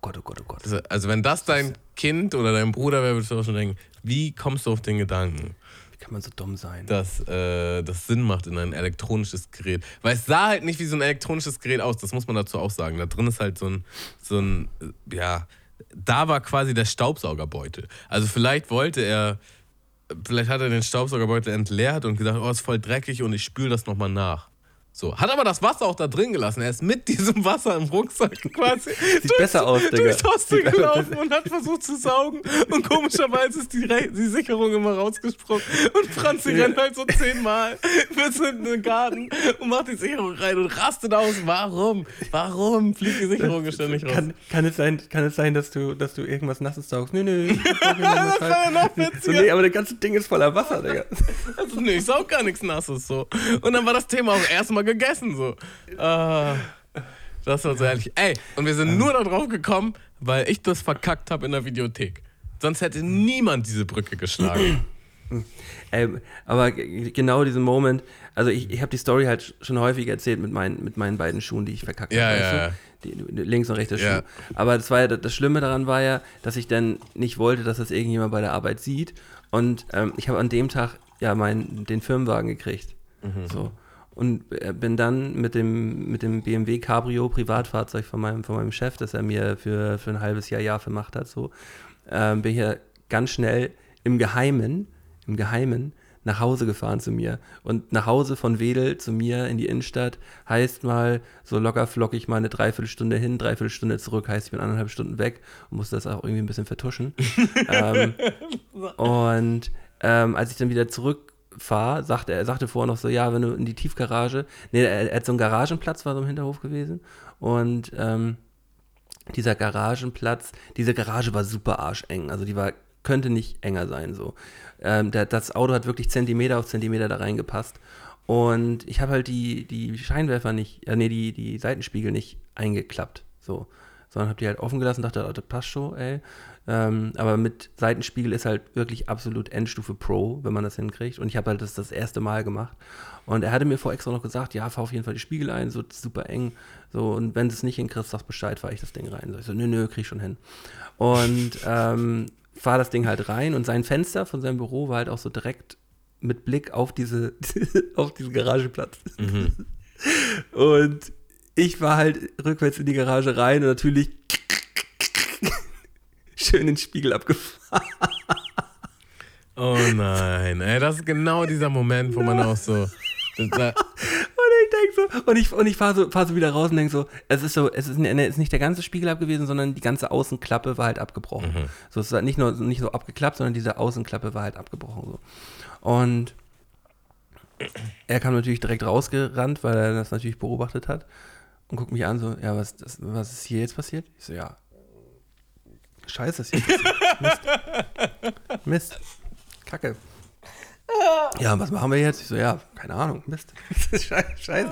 [SPEAKER 3] Gott, oh Gott, oh Gott.
[SPEAKER 4] also wenn das dein Kind oder dein Bruder wäre, würdest du auch schon denken, wie kommst du auf den Gedanken,
[SPEAKER 3] Wie kann man so dumm sein?
[SPEAKER 4] dass äh, das Sinn macht in ein elektronisches Gerät? Weil es sah halt nicht wie so ein elektronisches Gerät aus, das muss man dazu auch sagen. Da drin ist halt so ein, so ein, äh, ja, da war quasi der Staubsaugerbeutel. Also vielleicht wollte er, vielleicht hat er den Staubsaugerbeutel entleert und gesagt, oh, ist voll dreckig und ich spüle das nochmal nach. So, hat aber das Wasser auch da drin gelassen. Er ist mit diesem Wasser im Rucksack quasi
[SPEAKER 3] Sieht besser aus, Digga.
[SPEAKER 4] durchs Hostel gelaufen und hat versucht zu saugen. Und komischerweise ist die, Re die Sicherung immer rausgesprungen. Und Franzi rennt halt so zehnmal bis in den Garten und macht die Sicherung rein und rastet aus. Warum? Warum fliegt die Sicherung ständig raus?
[SPEAKER 3] Kann, kann, es sein, kann es sein, dass du, dass du irgendwas Nasses saugst? Nö, nö. das
[SPEAKER 4] war ja noch witziger.
[SPEAKER 3] so, nee, aber das ganze Ding ist voller Wasser, Digga.
[SPEAKER 4] Also, nee, ich saug gar nichts Nasses so. Und dann war das Thema auch erstmal gegessen so. Ah, das war so ehrlich. Ey, und wir sind nur darauf gekommen, weil ich das verkackt habe in der Videothek. Sonst hätte niemand diese Brücke geschlagen.
[SPEAKER 3] Ähm, aber genau diesen Moment, also ich, ich habe die Story halt schon häufig erzählt mit meinen, mit meinen beiden Schuhen, die ich verkackt
[SPEAKER 4] Ja,
[SPEAKER 3] habe.
[SPEAKER 4] ja, ja.
[SPEAKER 3] Die, die, links und rechter Schuh.
[SPEAKER 4] Ja.
[SPEAKER 3] Aber das, war ja, das Schlimme daran war ja, dass ich dann nicht wollte, dass das irgendjemand bei der Arbeit sieht. Und ähm, ich habe an dem Tag ja meinen, den Firmenwagen gekriegt.
[SPEAKER 4] Mhm.
[SPEAKER 3] So. Und äh, bin dann mit dem, mit dem BMW Cabrio Privatfahrzeug von meinem, von meinem Chef, das er mir für, für ein halbes Jahr, Jahr vermacht hat, so, ähm, bin hier ganz schnell im Geheimen, im Geheimen nach Hause gefahren zu mir. Und nach Hause von Wedel zu mir in die Innenstadt heißt mal so locker flockig mal eine Dreiviertelstunde hin, Dreiviertelstunde zurück, heißt ich bin anderthalb Stunden weg und musste das auch irgendwie ein bisschen vertuschen. ähm, und ähm, als ich dann wieder zurückfahre, sagte er, er sagte vorher noch so, ja, wenn du in die Tiefgarage, nee, er, er hat so einen Garagenplatz, war so im Hinterhof gewesen und ähm, dieser Garagenplatz, diese Garage war super arscheng, also die war, könnte nicht enger sein so. Ähm, der, das Auto hat wirklich Zentimeter auf Zentimeter da reingepasst und ich habe halt die, die Scheinwerfer nicht, äh, nee, die, die Seitenspiegel nicht eingeklappt, so, sondern habe die halt offen gelassen, dachte, oh, das passt schon, ey. Ähm, aber mit Seitenspiegel ist halt wirklich absolut Endstufe Pro, wenn man das hinkriegt. Und ich habe halt das das erste Mal gemacht. Und er hatte mir vor extra noch gesagt, ja, fahr auf jeden Fall die Spiegel ein, so super eng. So, und wenn du es nicht hinkriegst, sag Bescheid, fahr ich das Ding rein. So, ich so, nö, nö, krieg ich schon hin. Und ähm, fahr das Ding halt rein und sein Fenster von seinem Büro war halt auch so direkt mit Blick auf diese, auf diesen Garageplatz. Und ich war halt rückwärts in die Garage rein und natürlich schön den Spiegel abgefahren.
[SPEAKER 4] Oh nein, ey, das ist genau dieser Moment, wo man auch so. Da,
[SPEAKER 3] Und ich denk so, und ich, und ich fahre so, fahr so wieder raus und denk so, es ist so, es ist, es ist nicht der ganze Spiegel ab gewesen, sondern die ganze Außenklappe war halt abgebrochen. So, es war nicht nur nicht so abgeklappt, sondern diese Außenklappe war halt abgebrochen. So. Und er kam natürlich direkt rausgerannt, weil er das natürlich beobachtet hat und guckt mich an, so, ja, was, das, was ist hier jetzt passiert? Ich so, ja. Scheiße ist. Mist. Mist. Kacke. Ja, was machen wir jetzt? Ich so, ja, keine Ahnung, Mist. Schei- Scheiße.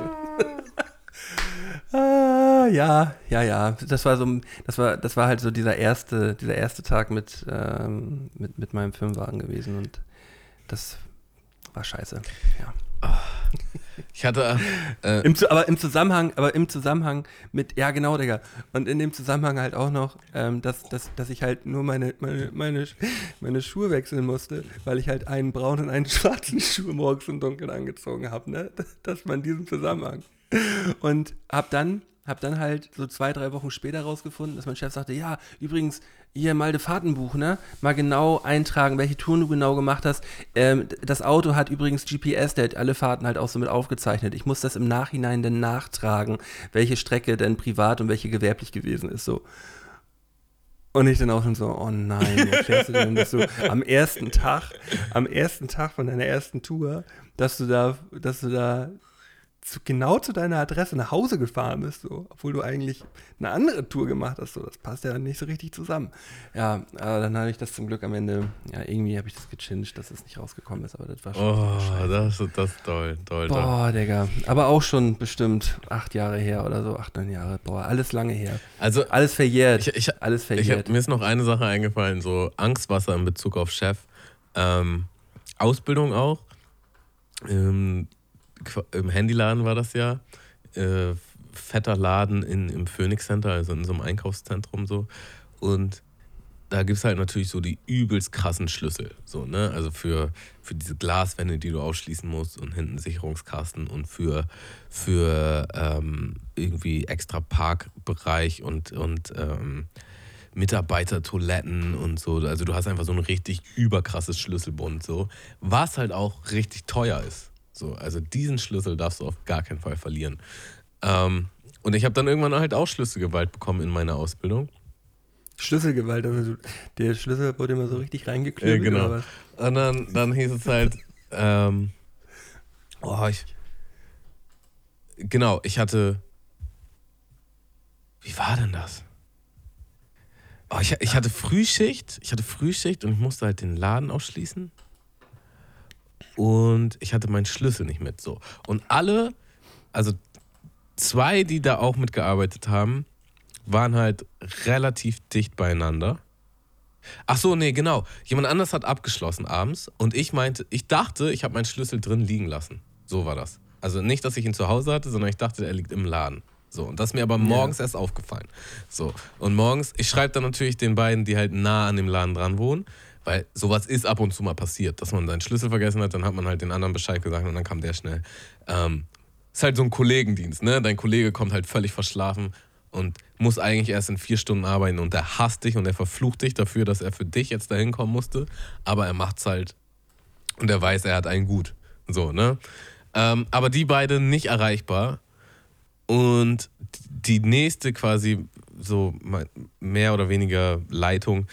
[SPEAKER 3] ah, ja, ja, ja. Das war so, das war, das war halt so dieser erste, dieser erste Tag mit, ähm, mit, mit meinem Firmenwagen gewesen und das war scheiße. Ja.
[SPEAKER 4] Ich hatte. Äh,
[SPEAKER 3] Im, Zu- aber im Zusammenhang, aber im Zusammenhang mit, ja genau, Digga. Und in dem Zusammenhang halt auch noch, ähm, dass, dass, dass ich halt nur meine, meine, meine, meine Schuhe wechseln musste, weil ich halt einen braunen und einen schwarzen Schuh morgens im Dunkeln angezogen habe, ne? Das war in diesem Zusammenhang. Und hab dann, hab dann halt so zwei, drei Wochen später rausgefunden, dass mein Chef sagte, ja, übrigens, hier mal de Fahrtenbuch, ne? Mal genau eintragen, welche Touren du genau gemacht hast. Ähm, das Auto hat übrigens GPS, der hat alle Fahrten halt auch so mit aufgezeichnet. Ich muss das im Nachhinein dann nachtragen, welche Strecke denn privat und welche gewerblich gewesen ist, so. Und ich dann auch schon so, oh nein, wie erklärst du denn, dass du am ersten Tag, am ersten Tag von deiner ersten Tour, dass du da, dass du da zu, genau zu deiner Adresse nach Hause gefahren bist, so, obwohl du eigentlich eine andere Tour gemacht hast. So, das passt ja nicht so richtig zusammen. Ja, aber dann habe ich das zum Glück am Ende, ja, irgendwie habe ich das gechinged, dass es nicht rausgekommen ist, aber das war schon.
[SPEAKER 4] Oh, das, das ist toll, toll, toll.
[SPEAKER 3] Boah, Digga. Aber auch schon bestimmt acht Jahre her oder so, acht, neun Jahre. Boah, alles lange her.
[SPEAKER 4] Also,
[SPEAKER 3] Alles verjährt.
[SPEAKER 4] Ich- ich-
[SPEAKER 3] alles
[SPEAKER 4] Ich
[SPEAKER 3] verjährt.
[SPEAKER 4] hab, mir ist noch eine Sache eingefallen, so Angstwasser in Bezug auf Chef. Ähm, Ausbildung auch. Ähm, Im Handyladen war das ja. Äh, fetter Laden in, im Phoenix Center, also in so einem Einkaufszentrum so. Und da gibt es halt natürlich so die übelst krassen Schlüssel. So, ne? Also für, für diese Glaswände, die du ausschließen musst und hinten Sicherungskasten und für, für ähm, irgendwie extra Parkbereich und, und ähm, Mitarbeitertoiletten und so. Also du hast einfach so ein richtig überkrasses Schlüsselbund, so, was halt auch richtig teuer ist. So, also diesen Schlüssel darfst du auf gar keinen Fall verlieren. Ähm, und ich habe dann irgendwann halt auch Schlüsselgewalt bekommen in meiner Ausbildung.
[SPEAKER 3] Schlüsselgewalt, also der Schlüssel wurde immer so richtig reingeklügelt.
[SPEAKER 4] Ja, genau. Und dann, dann hieß es halt, ähm, oh, ich, genau, ich hatte, wie war denn das? Oh, ich, ich hatte Frühschicht, ich hatte Frühschicht und ich musste halt den Laden ausschließen. Und ich hatte meinen Schlüssel nicht mit, so. Und alle, also zwei, die da auch mitgearbeitet haben, waren halt relativ dicht beieinander. Ach so, nee, genau. Jemand anders hat abgeschlossen abends und ich meinte, ich dachte, ich habe meinen Schlüssel drin liegen lassen. So war das. Also nicht, dass ich ihn zu Hause hatte, sondern ich dachte, er liegt im Laden. So, und das ist mir aber morgens erst aufgefallen. So, und morgens, ich schreibe dann natürlich den beiden, die halt nah an dem Laden dran wohnen, weil sowas ist ab und zu mal passiert, dass man seinen Schlüssel vergessen hat, dann hat man halt den anderen Bescheid gesagt und dann kam der schnell. Ähm, ist halt so ein Kollegendienst, ne? Dein Kollege kommt halt völlig verschlafen und muss eigentlich erst in vier Stunden arbeiten und er hasst dich und er verflucht dich dafür, dass er für dich jetzt dahin kommen musste, aber er macht's halt und er weiß, er hat einen gut. So, ne? Ähm, aber die beiden nicht erreichbar und die nächste quasi so mehr oder weniger Leitung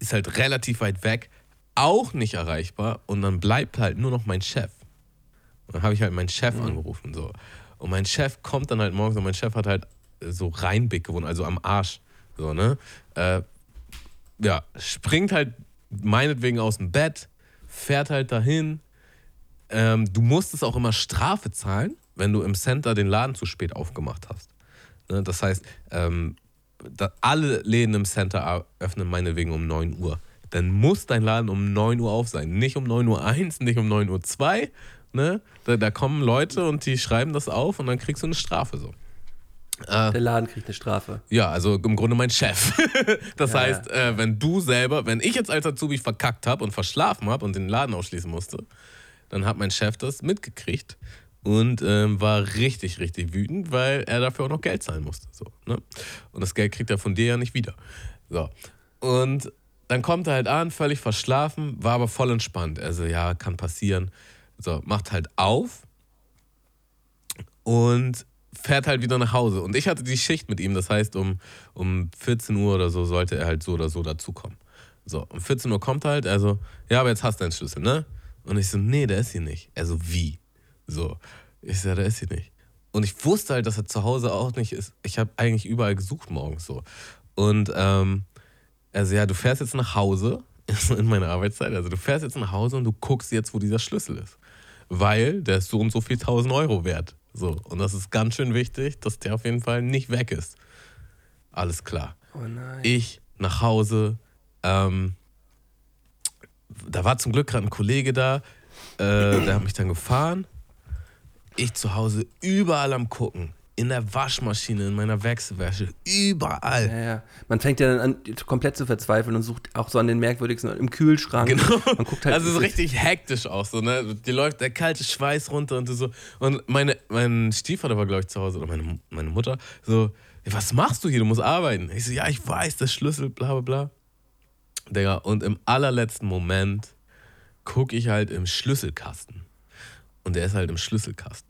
[SPEAKER 4] ist halt relativ weit weg, auch nicht erreichbar und dann bleibt halt nur noch mein Chef. Und dann habe ich halt meinen Chef angerufen so. Und mein Chef kommt dann halt morgens und mein Chef hat halt so Rheinbeck gewohnt, also am Arsch. So, ne? Äh, ja, springt halt meinetwegen aus dem Bett, fährt halt dahin. Ähm, du musstest auch immer Strafe zahlen, wenn du im Center den Laden zu spät aufgemacht hast. Ne? Das heißt, ähm, alle Läden im Center öffnen meinetwegen um 9 Uhr. Dann muss dein Laden um 9 Uhr auf sein. Nicht um 9 Uhr 1, nicht um 9 Uhr 2. Ne? Da, da kommen Leute und die schreiben das auf und dann kriegst du eine Strafe so.
[SPEAKER 3] Der Laden kriegt eine Strafe.
[SPEAKER 4] Ja, also im Grunde mein Chef. das
[SPEAKER 3] Ja,
[SPEAKER 4] heißt, Äh, wenn du selber, wenn ich jetzt als Azubi verkackt habe und verschlafen habe und den Laden ausschließen musste, dann hat mein Chef das mitgekriegt und ähm, war richtig, richtig wütend, weil er dafür auch noch Geld zahlen musste. So, ne? Und das Geld kriegt er von dir ja nicht wieder. So. Und dann kommt er halt an, völlig verschlafen, war aber voll entspannt. Also, ja, kann passieren. So, macht halt auf und fährt halt wieder nach Hause. Und ich hatte die Schicht mit ihm, das heißt, um, um 14 Uhr oder so sollte er halt so oder so dazukommen. So, um 14 Uhr kommt er halt, also, ja, aber jetzt hast du deinen Schlüssel, ne? Und ich so, nee, der ist hier nicht. Er so, wie? So, ich so, der ist hier nicht. Und ich wusste halt, dass er zu Hause auch nicht ist. Ich habe eigentlich überall gesucht morgens so. Und ähm, also ja, du fährst jetzt nach Hause in meiner Arbeitszeit. Also du fährst jetzt nach Hause und du guckst jetzt, wo dieser Schlüssel ist. Weil der ist so und so viel 1000 Euro wert. So, und das ist ganz schön wichtig, dass der auf jeden Fall nicht weg ist. Alles klar.
[SPEAKER 3] Oh nein.
[SPEAKER 4] Ich nach Hause. Ähm, da war zum Glück gerade ein Kollege da, äh, der hat mich dann gefahren. Ich zu Hause überall am Gucken. In der Waschmaschine, in meiner Wechselwäsche, überall.
[SPEAKER 3] Ja, ja. Man fängt ja dann an, komplett zu verzweifeln und sucht auch so an den merkwürdigsten im Kühlschrank.
[SPEAKER 4] Genau.
[SPEAKER 3] Man guckt halt,
[SPEAKER 4] also so
[SPEAKER 3] ist-
[SPEAKER 4] richtig hektisch auch so, ne? Dir läuft der kalte Schweiß runter und du so. Und meine, mein Stiefvater war, glaube ich, zu Hause, oder meine, meine Mutter, so, "Ja, was machst du hier? Du musst arbeiten. Ich so, ja, ich weiß, der Schlüssel, bla bla bla. Digga, und im allerletzten Moment gucke ich halt im Schlüsselkasten. Und der ist halt im Schlüsselkasten.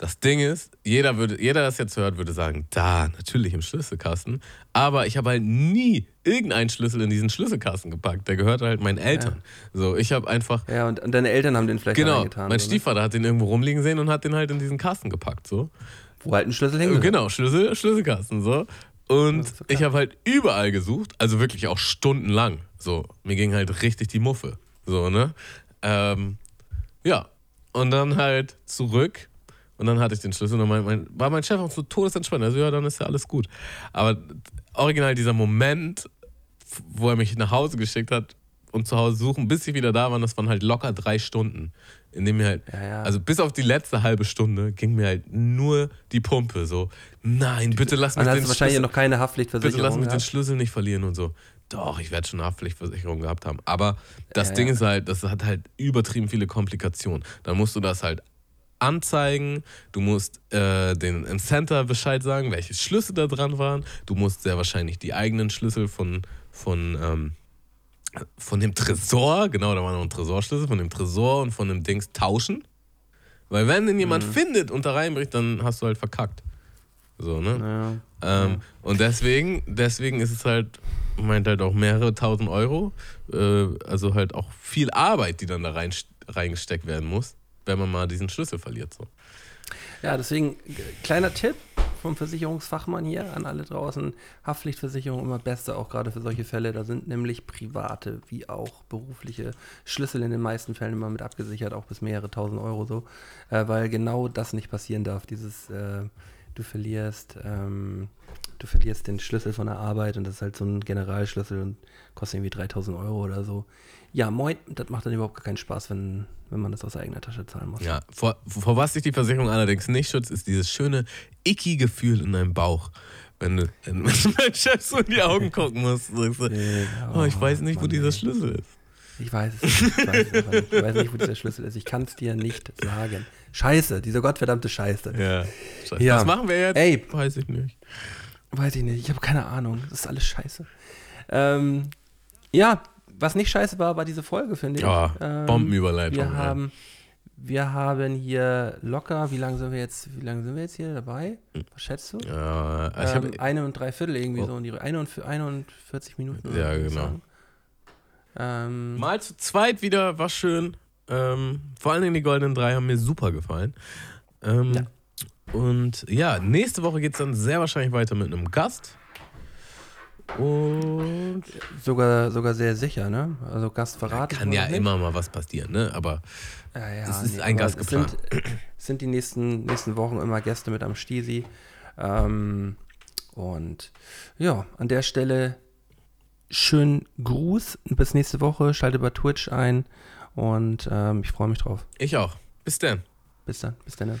[SPEAKER 4] Das Ding ist, jeder, würde, jeder, der das jetzt hört, würde sagen, da, natürlich im Schlüsselkasten. Aber ich habe halt nie irgendeinen Schlüssel in diesen Schlüsselkasten gepackt. Der gehört halt meinen Eltern. So, ich habe einfach,
[SPEAKER 3] Ja, und, und deine Eltern haben den vielleicht
[SPEAKER 4] genau,
[SPEAKER 3] reingetan.
[SPEAKER 4] mein
[SPEAKER 3] ne?
[SPEAKER 4] Stiefvater hat den irgendwo rumliegen sehen und hat den halt in diesen Kasten gepackt. So.
[SPEAKER 3] Wo halt ein Schlüssel hingehört.
[SPEAKER 4] Genau, Schlüssel, Schlüsselkasten so. Und
[SPEAKER 3] so
[SPEAKER 4] ich habe halt überall gesucht, also wirklich auch stundenlang. So, mir ging halt richtig die Muffe. So, ne? Ähm, ja. Und dann halt zurück. Und dann hatte ich den Schlüssel und mein, mein, war mein Chef auch so todesentspannt. Also, ja, dann ist ja alles gut. Aber original dieser Moment, wo er mich nach Hause geschickt hat und zu Hause suchen, bis ich wieder da war, das waren halt locker drei Stunden. In dem mir halt,
[SPEAKER 3] Ja, ja.
[SPEAKER 4] also bis auf die letzte halbe Stunde ging mir halt nur die Pumpe. So, nein, bitte lass mich den
[SPEAKER 3] du wahrscheinlich
[SPEAKER 4] Schlüssel,
[SPEAKER 3] noch keine
[SPEAKER 4] bitte
[SPEAKER 3] Haftpflichtversicherung.
[SPEAKER 4] lass mich den
[SPEAKER 3] gehabt.
[SPEAKER 4] Schlüssel nicht verlieren und so. Doch, ich werde schon eine Haftpflichtversicherung gehabt haben. Aber das
[SPEAKER 3] Ja,
[SPEAKER 4] Ding ist halt, das hat halt übertrieben viele Komplikationen. Dann musst du das halt anzeigen, du musst äh, den im Center Bescheid sagen, welche Schlüssel da dran waren. Du musst sehr wahrscheinlich die eigenen Schlüssel von, von, ähm, von dem Tresor, genau, da war noch ein Tresorschlüssel, von dem Tresor und von dem Dings tauschen. Weil wenn den jemand
[SPEAKER 3] Mhm.
[SPEAKER 4] findet und da reinbricht, dann hast du halt verkackt. So, ne?
[SPEAKER 3] Ja.
[SPEAKER 4] Ähm, Und deswegen, deswegen ist es halt, meint halt auch mehrere tausend Euro. Äh, also halt auch viel Arbeit, die dann da rein, reingesteckt werden muss, wenn man mal diesen Schlüssel verliert. So.
[SPEAKER 3] Ja, deswegen äh, kleiner Tipp vom Versicherungsfachmann hier an alle draußen. Haftpflichtversicherung immer beste, auch gerade für solche Fälle. Da sind nämlich private wie auch berufliche Schlüssel in den meisten Fällen immer mit abgesichert, auch bis mehrere tausend Euro so. Äh, weil genau das nicht passieren darf. Dieses, äh, du verlierst, ähm, du verlierst den Schlüssel von der Arbeit und das ist halt so ein Generalschlüssel und kostet irgendwie 3000 Euro oder so. Ja, moin, das macht dann überhaupt keinen Spaß, wenn, wenn man das aus eigener Tasche zahlen muss.
[SPEAKER 4] Ja, vor, vor was sich die Versicherung allerdings nicht schützt, ist dieses schöne, icky Gefühl in deinem Bauch. Wenn du wenn dein Chef so in die Augen gucken muss. Sagst du,
[SPEAKER 3] Ja,
[SPEAKER 4] oh, ich weiß nicht, wo dieser. Schlüssel ist.
[SPEAKER 3] Ich weiß es nicht. Ich weiß, es nicht. ich weiß nicht, wo dieser Schlüssel ist. Ich kann es dir nicht sagen. Scheiße, diese gottverdammte Scheiße.
[SPEAKER 4] Ja. Scheiße.
[SPEAKER 3] Ja.
[SPEAKER 4] Was machen wir jetzt?
[SPEAKER 3] Ey.
[SPEAKER 4] Weiß ich nicht.
[SPEAKER 3] Weiß ich nicht. Ich habe keine Ahnung. Das ist alles scheiße. Ähm, ja, was nicht scheiße war, war diese Folge, finde ich.
[SPEAKER 4] Ja,
[SPEAKER 3] ähm,
[SPEAKER 4] Bombenüberleitung.
[SPEAKER 3] Wir haben, wir haben hier locker, wie lange sind wir jetzt, wie lange sind wir jetzt hier dabei? Was schätzt du?
[SPEAKER 4] Ja, ich hab,
[SPEAKER 3] ähm, eine und drei Viertel irgendwie
[SPEAKER 4] Oh.
[SPEAKER 3] so in die 41, 41 Minuten.
[SPEAKER 4] Ja, genau.
[SPEAKER 3] Ähm,
[SPEAKER 4] Mal zu zweit wieder, war schön. Ähm, vor allen Dingen die Goldenen Drei haben mir super gefallen. Ähm,
[SPEAKER 3] Ja.
[SPEAKER 4] Und ja, nächste Woche geht es dann sehr wahrscheinlich weiter mit einem Gast. Und
[SPEAKER 3] sogar, sogar sehr sicher, ne? Also Gast verraten.
[SPEAKER 4] kann ja
[SPEAKER 3] nicht.
[SPEAKER 4] immer mal was passieren, ne? Aber
[SPEAKER 3] Ja, ja,
[SPEAKER 4] Es ist ein
[SPEAKER 3] aber
[SPEAKER 4] Gast geplant.
[SPEAKER 3] Sind, sind die nächsten, nächsten Wochen immer Gäste mit am Stisi. Ähm, und ja, an der Stelle schönen Gruß. Bis nächste Woche. Schaltet bei Twitch ein. Und ähm, ich freue mich drauf.
[SPEAKER 4] ich auch. Bis dann.
[SPEAKER 3] Bis dann. Bis dann.